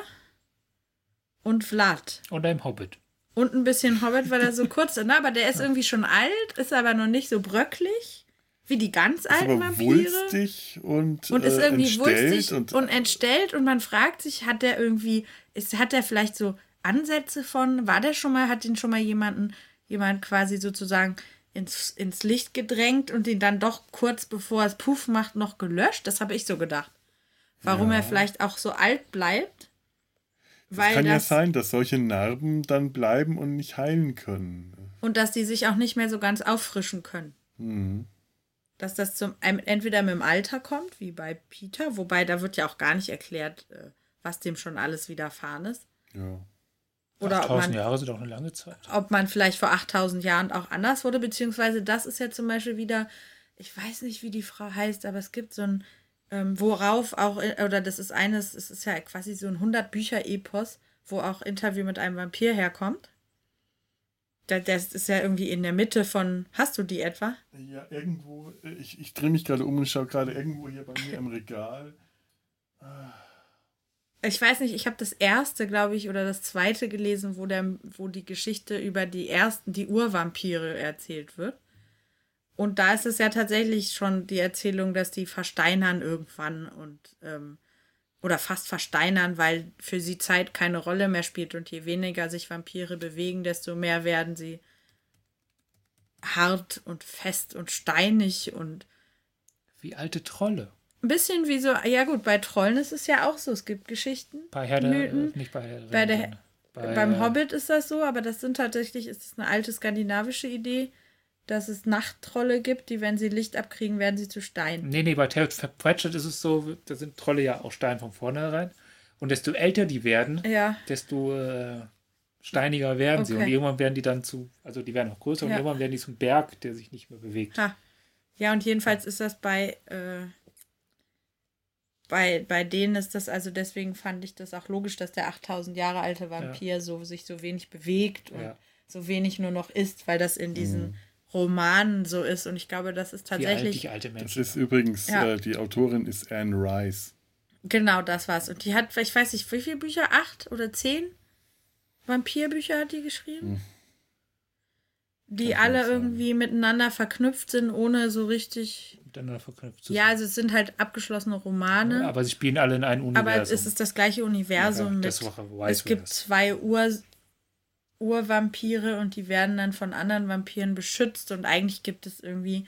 und Vlad. Und einem Hobbit. Und ein bisschen Hobbit, weil er so kurz ist. Ne? Aber der ist irgendwie schon alt, ist aber noch nicht so bröcklich wie die ganz Ist alten aber Vampire. wulstig und, Und ist äh, irgendwie entstellt wulstig und, und, entstellt und man fragt sich, hat der irgendwie, ist, hat der vielleicht so Ansätze von, war der schon mal, hat ihn schon mal jemanden, jemand quasi sozusagen ins, ins Licht gedrängt und ihn dann doch kurz bevor es Puff macht noch gelöscht? Das habe ich so gedacht. Warum er vielleicht auch so alt bleibt? Weil kann ja das, sein, dass solche Narben dann bleiben und nicht heilen können. und dass die sich auch nicht mehr so ganz auffrischen können. Mhm. Dass das zum entweder mit dem Alter kommt, wie bei Peter, wobei da wird ja auch gar nicht erklärt, äh, was dem schon alles widerfahren ist. Ja. Oder ob 1000 man, Jahre sind auch eine lange Zeit. ob man vielleicht vor 8000 Jahren auch anders wurde, beziehungsweise das ist ja zum Beispiel wieder, ich weiß nicht, wie die Frau heißt, aber es gibt so ein, ähm, worauf auch, oder das ist eines, es ist ja quasi so ein 100 Bücher-Epos, wo auch Interview mit einem Vampir herkommt. Da- Das ist ja irgendwie in der Mitte von. Hast du die etwa? Ja, irgendwo, äh, ich, ich drehe mich gerade um und schaue gerade irgendwo hier bei mir im Regal. Ich weiß nicht, ich habe das erste, glaube ich, oder das zweite gelesen, wo, der, wo die Geschichte über die ersten, die Urvampire erzählt wird. Und da ist es ja tatsächlich schon die Erzählung, dass die versteinern irgendwann und ähm, oder fast versteinern, weil für sie Zeit keine Rolle mehr spielt und je weniger sich Vampire bewegen, desto mehr werden sie hart und fest und steinig und Wie alte Trolle. ein bisschen wie so, ja gut, bei Trollen ist es ja auch so, es gibt Geschichten, Bei Herr der, Mythen. nicht bei Herr der Bei der- sondern Beim äh, Hobbit ist das so, aber das sind tatsächlich, ist es eine alte skandinavische Idee, dass es Nachttrolle gibt, die, wenn sie Licht abkriegen, werden sie zu Stein. Nee, nee, bei Terry Pratchett ist es so, da sind Trolle ja auch Stein von vornherein. Und desto älter die werden, Ja, desto äh, steiniger werden sie. Und Okay. irgendwann werden die dann zu, also die werden auch größer und Ja. irgendwann werden die zum Berg, der sich nicht mehr bewegt. ha. Ja, und jedenfalls ist das bei, äh, bei, bei denen ist das, also deswegen fand ich das auch logisch, dass der 8000 Jahre alte Vampir so, sich so wenig bewegt und Ja. so wenig nur noch isst, weil das in diesen Romanen so ist. Und ich glaube, das ist Wie alt tatsächlich. die alte Das Menschen. ist übrigens, Ja. äh, die Autorin ist Anne Rice. Genau, das war's. Und die hat, ich weiß nicht, wie viele Bücher? Acht oder zehn Vampirbücher hat die geschrieben? Die Kann alle irgendwie miteinander verknüpft sind, ohne so richtig. miteinander verknüpft zu Ja, sein. also es sind halt abgeschlossene Romane. Aber sie spielen alle in einem Universum. Aber es ist das gleiche Universum Ja, das mit. war- weiß Es gibt das. zwei Ur, Urvampire und die werden dann von anderen Vampiren beschützt und eigentlich gibt es irgendwie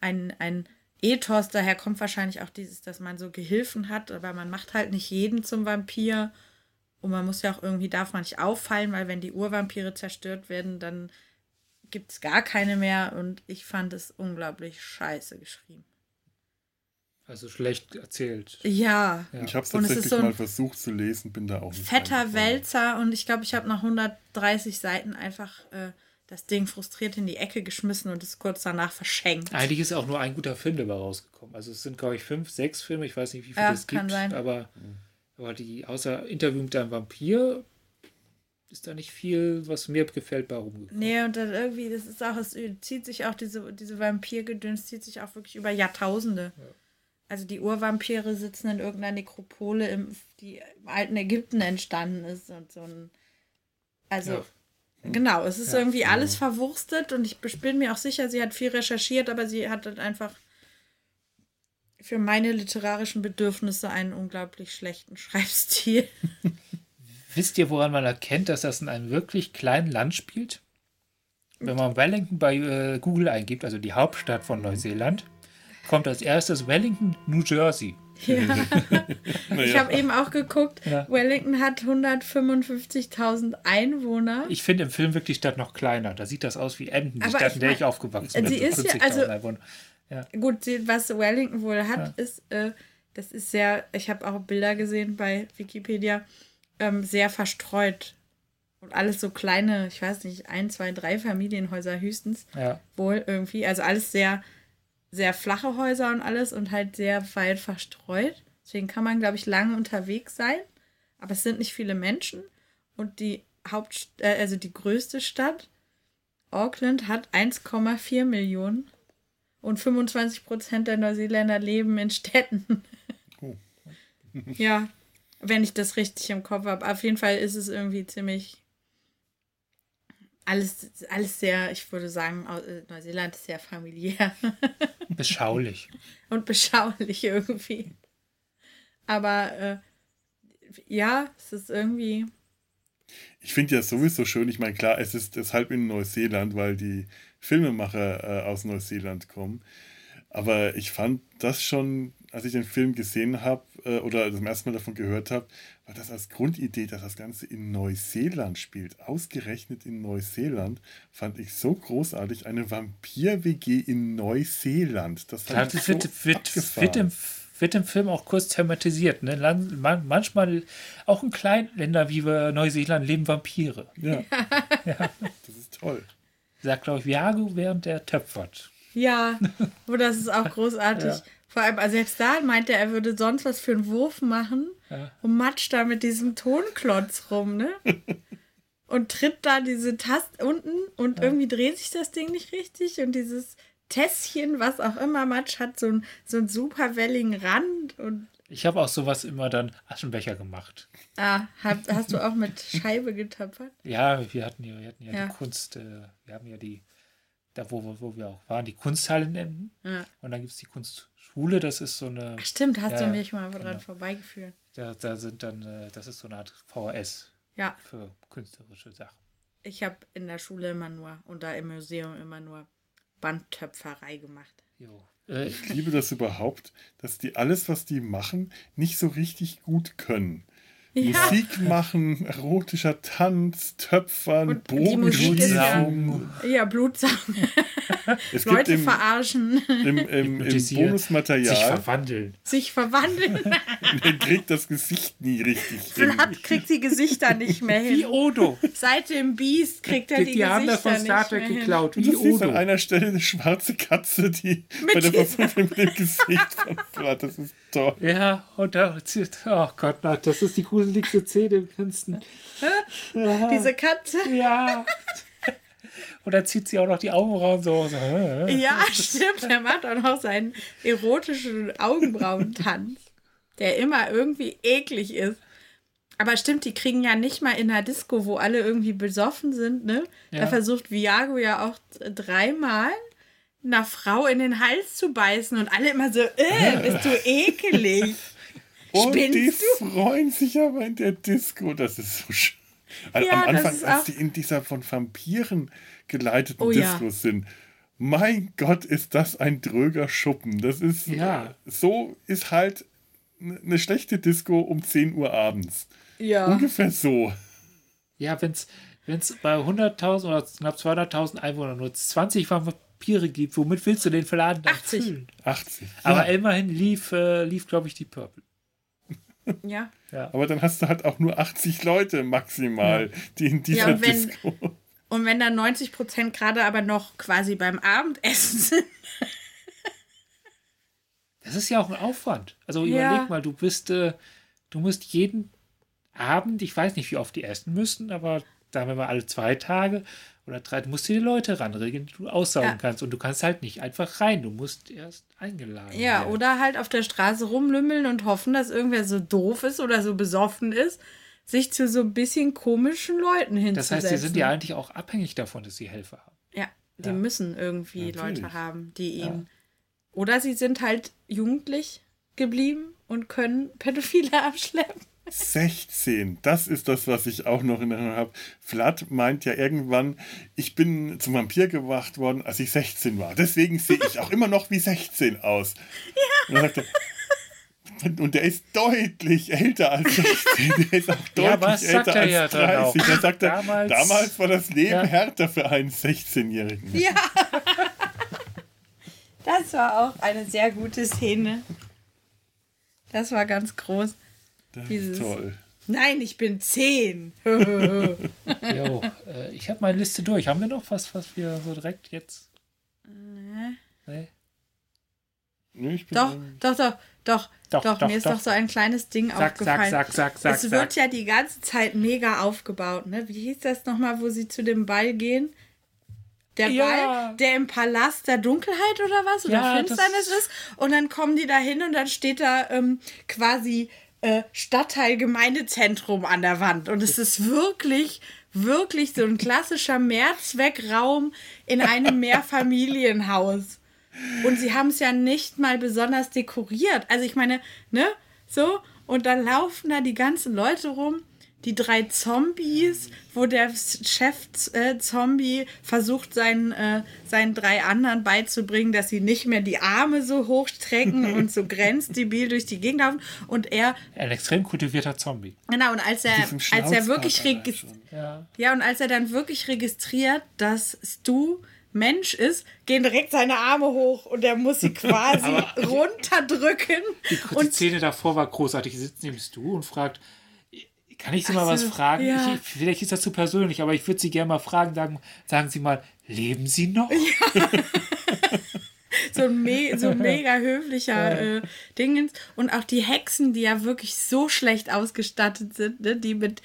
ein, ein Ethos, daher kommt wahrscheinlich auch dieses, dass man so Gehilfen hat, aber man macht halt nicht jeden zum Vampir und man muss ja auch irgendwie, darf man nicht auffallen, weil wenn die Urvampire zerstört werden, dann gibt es gar keine mehr und ich fand es unglaublich scheiße geschrieben. Also schlecht erzählt. Ja, Ja. Ich habe es Und es ist tatsächlich so mal versucht zu lesen, bin da auch nicht fetter. Wälzer und ich glaube, ich habe nach 130 Seiten einfach äh, das Ding frustriert in die Ecke geschmissen und es kurz danach verschenkt. Eigentlich ist auch nur ein guter Film dabei rausgekommen. Also es sind, glaube ich, fünf, sechs Filme, ich weiß nicht, wie viele Ja, es kann gibt, sein. aber, aber die, außer Interview mit einem Vampir, ist da nicht viel, was mir gefällt, bei rumgekommen. Nee, und dann irgendwie, das ist auch, es zieht sich auch, diese, diese Vampirgedöns zieht sich auch wirklich über Jahrtausende. Also die Urvampire sitzen in irgendeiner Nekropole, im, die im alten Ägypten entstanden ist und so ein. Also, Ja. genau, es ist Ja. irgendwie alles verwurstet und ich bin mir auch sicher, sie hat viel recherchiert, aber sie hat halt einfach für meine literarischen Bedürfnisse einen unglaublich schlechten Schreibstil. Wisst ihr, woran man erkennt, dass das in einem wirklich kleinen Land spielt? Wenn man Wellington bei äh, Google eingibt, also die Hauptstadt von Neuseeland, kommt als erstes Wellington, New Jersey. Ja. Ich habe eben auch geguckt, Ja. Wellington hat 155.000 Einwohner. Ich finde im Film wirklich die Stadt noch kleiner. Da sieht das aus wie Emden, die Aber Stadt, ich in der mein, ich aufgewachsen bin. sie ist ja- 50.000 also- Einwohner. Gut, was Wellington wohl hat, Ja. ist, äh, das ist sehr, ich habe auch Bilder gesehen bei Wikipedia, ähm, sehr verstreut. Und alles so kleine, ich weiß nicht, ein, zwei, drei Familienhäuser höchstens. Ja. Wohl irgendwie. Also alles sehr, sehr flache Häuser und alles und halt sehr weit verstreut. Deswegen kann man, glaube ich, lange unterwegs sein. Aber es sind nicht viele Menschen. Und die Haupt, äh, also die größte Stadt, Auckland, hat 1,4 Millionen. Und 25 Prozent der Neuseeländer leben in Städten. Oh. ja, wenn ich das richtig im Kopf habe. Auf jeden Fall ist es irgendwie ziemlich alles, alles sehr, ich würde sagen, äh, Neuseeland ist sehr familiär Beschaulich. und beschaulich irgendwie. Aber äh, ja, es ist irgendwie. Ich finde ja sowieso schön, ich meine, klar, es ist deshalb in Neuseeland, weil die Filmemacher äh, aus Neuseeland kommen. Aber ich fand das schon, als ich den Film gesehen habe äh, oder zum ersten Mal davon gehört habe, war das als Grundidee, dass das Ganze in Neuseeland spielt. Ausgerechnet in Neuseeland fand ich so großartig. Eine Vampir-WG in Neuseeland. Das fand ich das wird, so wird, abgefahren. wird, im, wird im Film auch kurz thematisiert. Ne? Land, man, manchmal, auch in kleinen Ländern wie wir Neuseeland, leben Vampire. ja. das ist toll. Sagt, glaube ich, Viago, während der töpfert. Ja, das ist auch großartig. Ja. Vor allem, also selbst da meint er, er würde sonst was für einen Wurf machen Ja. und matscht da mit diesem Tonklotz rum, ne? und tritt da diese Taste unten und irgendwie dreht sich das Ding nicht richtig und dieses Tässchen, was auch immer Matsch hat, so, ein, so einen super welligen Rand und Ich habe auch sowas immer dann Aschenbecher gemacht. ah, hab, hast du auch mit Scheibe getöpfert? Ja, wir hatten ja, wir hatten ja, Ja. die Kunst, äh, wir haben ja die, da wo, wo, wo wir auch waren, die Kunsthalle in Emden. Ja. Und dann gibt es die Kunstschule, das ist so eine, Ach, stimmt, hast Ja, du mich mal dran genau. vorbeigeführt. da, da sind dann, äh, das ist so eine Art VHS Ja, für künstlerische Sachen. ich habe in der Schule immer nur und da im Museum immer nur Bandtöpferei gemacht. Jo. Äh, Ich liebe das überhaupt, dass die alles, was die machen, nicht so richtig gut können. Ja. Musik machen, erotischer Tanz, Töpfern, Und die Musik ist ja- Blutsaugen, Es Leute im, verarschen, im, im, im Hypnotisieren, sich Bonusmaterial, verwandeln. sich verwandeln. der kriegt das Gesicht nie richtig hin. Vlad kriegt die Gesichter nicht mehr Wie hin. Odo. Seit dem Beast kriegt er Die, die, haben das Gesichter von Star nicht Trek mehr hin. geklaut. Und Wie du siehst an Odo. einer Stelle eine schwarze Katze, die bei der mit dem Gesicht von Vlad, das ist toll. Ja, und da zieht, oh Gott, das ist die gruseligste Szene im Ganzen. Diese Katze. Ja. Und dann zieht sie auch noch die Augenbrauen so. Ja, stimmt. Er macht auch noch seinen erotischen Augenbrauentanz, der immer irgendwie eklig ist. Aber stimmt, die kriegen ja nicht mal in der Disco, wo alle irgendwie besoffen sind, ne? Da Ja. versucht Viago ja auch dreimal einer Frau in den Hals zu beißen und alle immer so, äh, bist du ekelig. Und Spinnst die freuen sich aber in der Disco. Das ist so schön. Am Ja, das Anfang, als die in dieser von Vampiren geleiteten Oh ja. Discos sind. Mein Gott, ist das ein dröger Schuppen. Das ist Ja. so ist halt eine schlechte Disco um 10 Uhr abends. Ja. Ungefähr so. Ja, wenn es bei 100.000 oder knapp 200.000 Einwohnern nur 20 Vampire gibt, womit willst du den Verladen dann 80. füllen? 80. Aber ja. immerhin lief, äh, lief glaube ich, die Purple. Ja. Aber dann hast du halt auch nur 80 Leute maximal, die in dieser Ja, und wenn- Disco. Und wenn dann 90 Prozent gerade aber noch quasi beim Abendessen sind. Das ist ja auch ein Aufwand. Also Ja. überleg mal, du bist, äh, du musst jeden Abend, ich weiß nicht, wie oft die essen müssen, aber sagen wir mal alle zwei Tage oder drei, du musst dir die Leute ranregeln, die du aussaugen Ja. kannst. Und du kannst halt nicht einfach rein. Du musst erst eingeladen Ja, werden. oder halt auf der Straße rumlümmeln und hoffen, dass irgendwer so doof ist oder so besoffen ist, sich zu so ein bisschen komischen Leuten Das hinzusetzen. heißt, die sind ja eigentlich auch abhängig davon, dass sie Helfer haben. Ja, die Ja. müssen irgendwie Natürlich. Leute haben, die ihn. Oder sie sind halt jugendlich geblieben und können Pädophile abschleppen. 16, das ist das, was ich auch noch in Erinnerung habe. Vlad meint ja irgendwann, ich bin zum Vampir gewacht worden, als ich 16 war. Deswegen sehe ich auch immer noch wie 16 aus. Und dann sagt er, und der ist deutlich älter als 16. Der ist auch deutlich Ja, was sagt älter er als ja dann auch? 30. Dann sagt er, Damals- damals, war das Leben Ja. härter für einen 16-Jährigen. Ja. Das war auch eine sehr gute Szene. Das war ganz groß. Das Dieses- ist toll. Nein, ich bin zehn. Jo, äh, ich habe meine Liste durch. Haben wir noch was, was wir so direkt jetzt. Nee. Nö, ich bin Doch, doch, doch, doch, Doch, doch, doch, mir ist doch. doch so ein kleines Ding Sag, aufgefallen. sag, sag, sag, sag, es wird sag. ja die ganze Zeit mega aufgebaut, ne? Wie hieß das nochmal, wo sie zu dem Ball gehen? Der Ja. Ball, der im Palast der Dunkelheit oder was? Oder Ja, Finsternis ist. Und dann kommen die da hin und dann steht da ähm, quasi äh, Stadtteil Gemeindezentrum an der Wand. Und es ist wirklich, wirklich so ein klassischer Mehrzweckraum in einem Mehrfamilienhaus. Und sie haben es ja nicht mal besonders dekoriert. Also ich meine, ne, so, und dann laufen da die ganzen Leute rum, die drei Zombies, wo der Chef-Zombie versucht, seinen, äh, seinen drei anderen beizubringen, dass sie nicht mehr die Arme so hochstrecken und so grenzdebil durch die Gegend laufen. Und er, Ein extrem kultivierter Zombie. genau, und als er, als er wirklich Schnauzbart allein regis- schon. Ja. ja, und als er dann wirklich registriert, dass Stu Mensch ist, gehen direkt seine Arme hoch und er muss sie quasi runterdrücken. Die, die Und Szene davor war großartig. Sie sitzt neben Stu und fragt, kann ich Sie mal was fragen? ja. Ich, vielleicht ist das zu persönlich, aber ich würde Sie gerne mal fragen. Sagen, sagen Sie mal, leben Sie noch? so ein, me so ein mega höflicher äh, Dingens. Und auch die Hexen, die ja wirklich so schlecht ausgestattet sind, ne? die mit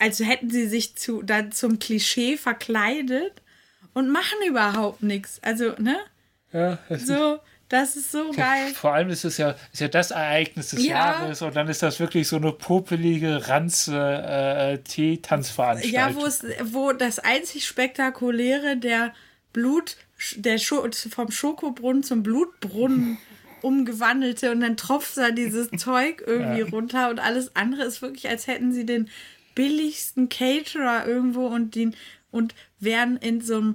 als hätten sie sich zu, dann zum Klischee verkleidet und machen überhaupt nichts. Also, ne? Ja, So, das ist so geil. Vor allem ist es ja, ist ja das Ereignis des Ja. Jahres und dann ist das wirklich so eine popelige Ranze äh, Tee-Tanzveranstaltung. Ja, wo es, wo das einzig spektakuläre der Blut, der Scho vom Schokobrunnen zum Blutbrunnen umgewandelte und dann tropft da dieses Zeug irgendwie runter und alles andere ist wirklich, als hätten sie den billigsten Caterer irgendwo und den und wären in so einem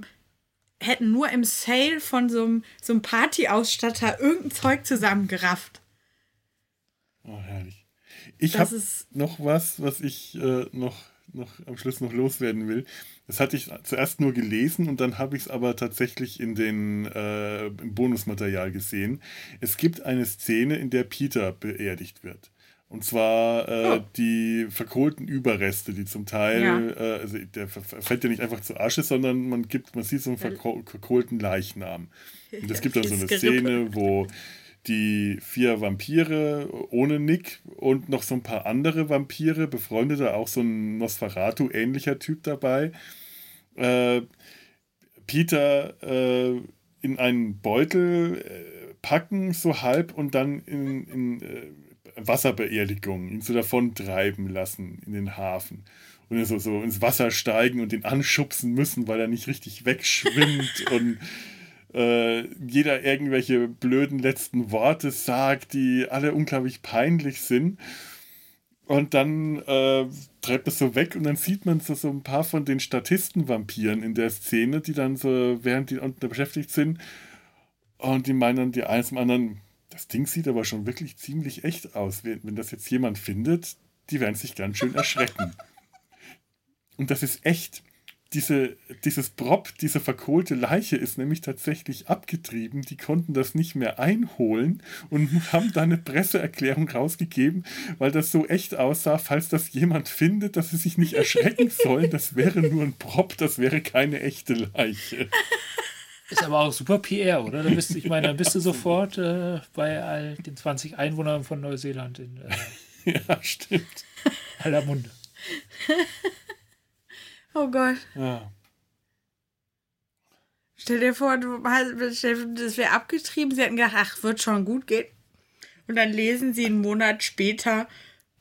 hätten nur im Sale von so einem, so einem Partyausstatter irgendein Zeug zusammengerafft. Oh, herrlich. Ich habe noch was, was ich äh, noch, noch am Schluss noch loswerden will. Das hatte ich zuerst nur gelesen und dann habe ich es aber tatsächlich in den äh, im Bonusmaterial gesehen. Es gibt eine Szene, in der Peter beerdigt wird. Und zwar äh, Oh. die verkohlten Überreste, die zum Teil, Ja. äh, also der fällt ja nicht einfach zu Asche, sondern man gibt, man sieht so einen verko verkohlten Leichnam. Und es gibt dann so eine. Szene, wo die vier Vampire ohne Nick und noch so ein paar andere Vampire, befreundete, auch so ein Nosferatu-ähnlicher Typ dabei, äh, Peter äh, in einen Beutel äh, packen, so halb, und dann in, in äh, Wasserbeerdigung, ihn so davon treiben lassen in den Hafen. Und er so, so ins Wasser steigen und ihn anschubsen müssen, weil er nicht richtig wegschwimmt und äh, jeder irgendwelche blöden letzten Worte sagt, die alle unglaublich peinlich sind. Und dann äh, treibt es so weg und dann sieht man so, so ein paar von den Statisten-Vampiren in der Szene, die dann so, während die unten beschäftigt sind, und die meinen dann die eins zum anderen, das Ding sieht aber schon wirklich ziemlich echt aus. Wenn, das jetzt jemand findet, die werden sich ganz schön erschrecken. Und das ist echt. Diese, dieses Prop, diese verkohlte Leiche ist nämlich tatsächlich abgetrieben. Die konnten das nicht mehr einholen und haben da eine Presseerklärung rausgegeben, weil das so echt aussah, falls das jemand findet, dass sie sich nicht erschrecken sollen. Das wäre nur ein Prop, das wäre keine echte Leiche. Ist aber auch super PR, oder? Da bist, du- ich meine, dann bist du sofort äh, bei all den 20 Einwohnern von Neuseeland in äh, Ja, stimmt. aller Munde. Oh Gott. Ja. Stell dir vor, du das wäre abgetrieben. Sie hätten gedacht, ach, wird schon gut gehen. Und dann lesen sie einen Monat später,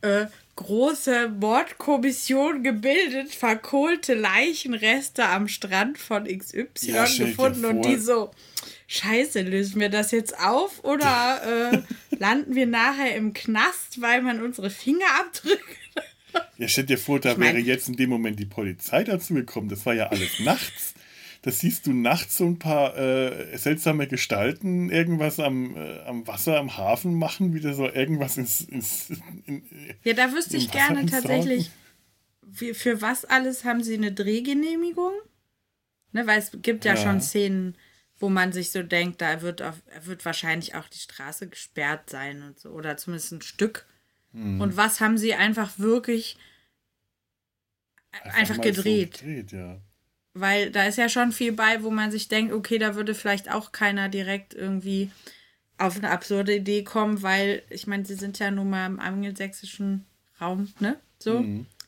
äh, große Mordkommission gebildet, verkohlte Leichenreste am Strand von XY Ja, gefunden. Und die so, scheiße, lösen wir das jetzt auf oder äh, landen wir nachher im Knast, weil man unsere Fingerabdrücke... Ja, stell dir vor, da Ich mein- wäre jetzt in dem Moment die Polizei dazu gekommen. Das war ja alles nachts. Da siehst du nachts so ein paar äh, seltsame Gestalten irgendwas am, äh, am Wasser, am Hafen machen, wieder so irgendwas ins. ins in, Ja, da wüsste ich gerne tatsächlich, wie, für was alles haben sie eine Drehgenehmigung? Ne, weil es gibt ja, Ja. schon Szenen, wo man sich so denkt, da wird, auf, wird wahrscheinlich auch die Straße gesperrt sein und so, oder zumindest ein Stück. Hm. Und was haben sie einfach wirklich einfach, so gedreht? gedreht ja. Weil da ist ja schon viel bei, wo man sich denkt, okay, da würde vielleicht auch keiner direkt irgendwie auf eine absurde Idee kommen, weil ich meine, sie sind ja nun mal im angelsächsischen Raum, ne? So.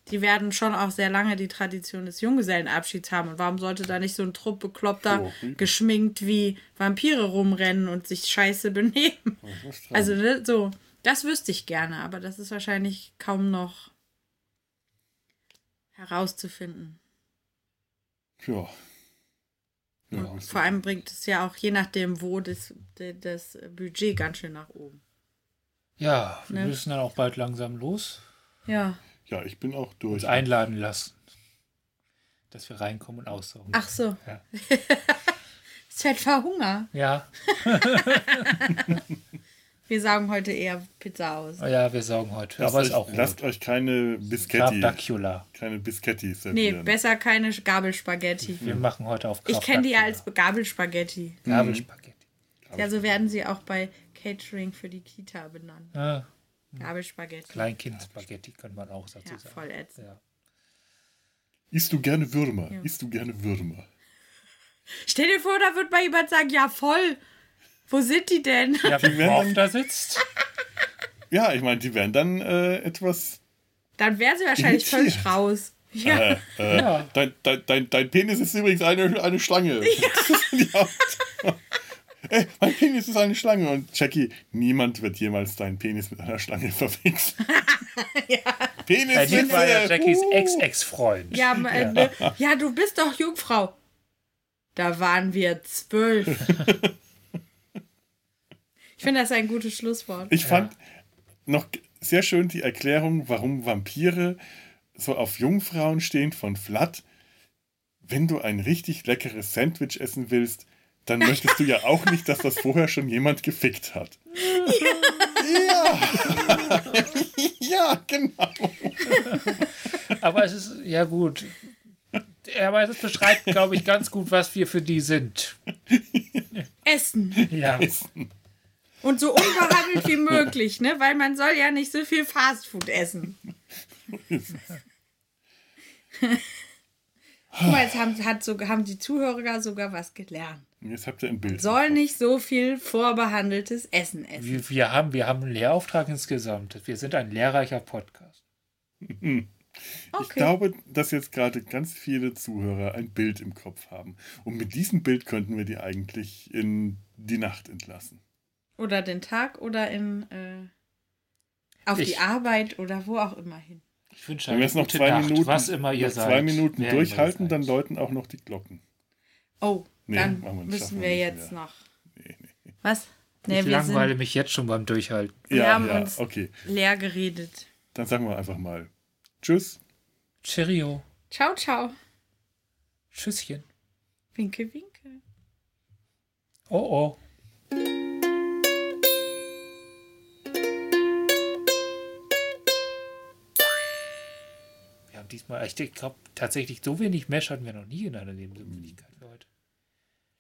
Die werden schon auch sehr lange die Tradition des Junggesellenabschieds haben. Und warum sollte da nicht so ein Trupp bekloppter, Oh, richtig. geschminkt wie Vampire rumrennen und sich scheiße benehmen? Also, ne, so. Das wüsste ich gerne, aber das ist wahrscheinlich kaum noch herauszufinden. Ja. ja vor allem bringt es ja auch je nachdem, wo das, das Budget ganz schön nach oben. Ja, wir Ne? müssen dann auch bald langsam los. Ja. ja, ich bin auch Uns durch. einladen lassen. Dass wir reinkommen und aussaugen. Ach so. Ja. Ich werde verhungern. Ja, Wir saugen heute eher Pizza aus. oh ja, wir saugen heute. Lasst, aber euch, ist auch lasst rot. euch keine Biscotti, keine Biscotti Nee, servieren. besser keine Gabelspaghetti. Wir machen heute auf Ich kenne die ja als Gabelspaghetti. Gabelspaghetti. Ja, so werden sie auch bei Catering für die Kita benannt. Ja, Gabelspaghetti. Kleinkind-Spaghetti könnte man auch dazu Ja, sagen. voll ätzend. Ja. Isst du gerne Würmer? Ja. Isst du gerne Würmer? Stell dir vor, da wird mal jemand sagen, ja voll. Wo sind die denn? Ja, werden Worf dann- da sitzt. Ja, ich meine, die werden dann äh, etwas. Dann wären sie wahrscheinlich Irritiert. völlig raus. Ja. Äh, äh, Ja. dein, dein, dein, dein Penis ist übrigens eine, eine Schlange. Ja. Ey, mein Penis ist eine Schlange. Und Jackie, niemand wird jemals deinen Penis mit einer Schlange verwechseln. ja. Penis Äh, Nick war ja Jackies uh. Ex-Ex-Freund. Ja, Ende. Ja. du bist doch Jungfrau. Da waren wir zwölf. ich finde das ein gutes Schlusswort. Ich fand noch sehr schön die Erklärung, warum Vampire so auf Jungfrauen stehen von Flat. Wenn du ein richtig leckeres Sandwich essen willst, dann möchtest du ja auch nicht, dass das vorher schon jemand gefickt hat. Ja. Ja, genau. Aber es ist, ja gut. Aber es beschreibt, glaube ich, ganz gut, was wir für die sind. Essen. Ja. Und so unbehandelt wie möglich, ne? Weil man soll ja nicht so viel Fastfood essen. Guck mal, jetzt haben, hat so, haben die Zuhörer sogar was gelernt. Jetzt habt ihr ein Bild. Soll nicht so viel vorbehandeltes Essen essen. Wir, wir, haben, wir haben einen Lehrauftrag insgesamt. Wir sind ein lehrreicher Podcast. Okay. Ich glaube, dass jetzt gerade ganz viele Zuhörer ein Bild im Kopf haben. Und mit diesem Bild könnten wir die eigentlich in die Nacht entlassen. Oder den Tag oder in äh, auf Ich- die Arbeit oder wo auch immer hin. Ich wünsche Wenn wir es noch gute zwei Nacht, Minuten, was immer ihr noch seid. zwei Minuten durchhalten, dann läuten auch noch die Glocken. Oh, Nee, dann wir müssen wir wir jetzt mehr. noch. Nee, nee. Was? Nee, Ich wir langweile sind mich jetzt schon beim Durchhalten. Wir Ja, haben ja, uns- okay. leer geredet. Dann sagen wir einfach mal Tschüss. Cheerio. Ciao, ciao. Tschüsschen. Winke, winke. Oh oh. Diesmal, ich glaube, tatsächlich so wenig Mesh hatten wir noch nie in einer Nebensimplichkeit für heute.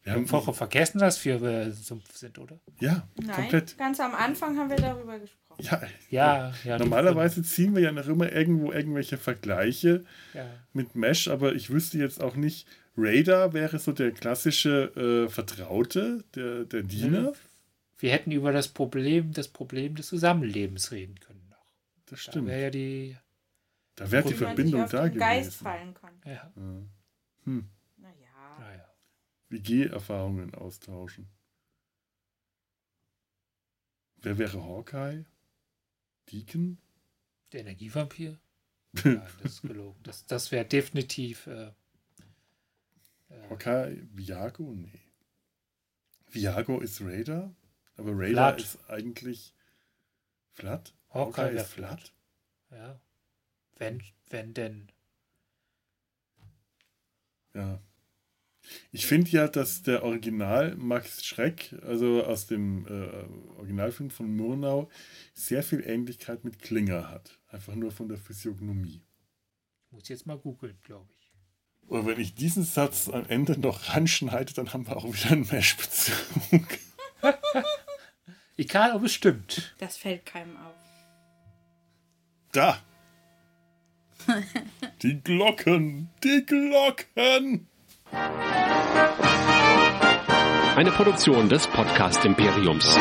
Wir haben vorher vergessen, dass wir äh, Sumpf sind, oder? Ja, Nein, komplett. ganz am Anfang haben wir darüber gesprochen. Ja, Ja, ja. Normalerweise ziehen wir ja noch immer irgendwo irgendwelche Vergleiche Ja. mit Mesh, aber ich wüsste jetzt auch nicht, Radar wäre so der klassische äh, Vertraute, der, der Diener. Wir hätten über das Problem, das Problem des Zusammenlebens reden können noch. Das Da stimmt. wäre ja die. Da wäre die Verbindung da den Geist gewesen. fallen kann. Ja, Hm. Naja. naja. WG-Erfahrungen austauschen. Wer wäre Hawkeye? Deacon? Der Energievampir? Nein, das ist gelogen. Das, das wäre definitiv. Äh, Hawkeye? Viago? Nee. Viago ist Radar, aber Radar Flat. ist eigentlich Flat. Hawkeye wär ist Flat. ja. Wenn, wenn denn. Ja. Ich finde ja, dass der Original Max Schreck, also aus dem äh, Originalfilm von Murnau, sehr viel Ähnlichkeit mit Klinger hat. Einfach nur von der Physiognomie. Ich muss jetzt mal googeln, glaube ich. Und wenn ich diesen Satz am Ende noch ranschneide, dann haben wir auch wieder einen Mesh-Bezug. Egal, ob es stimmt. Das fällt keinem auf. Da! Die Glocken! Die Glocken! Eine Produktion des Podcast Imperiums.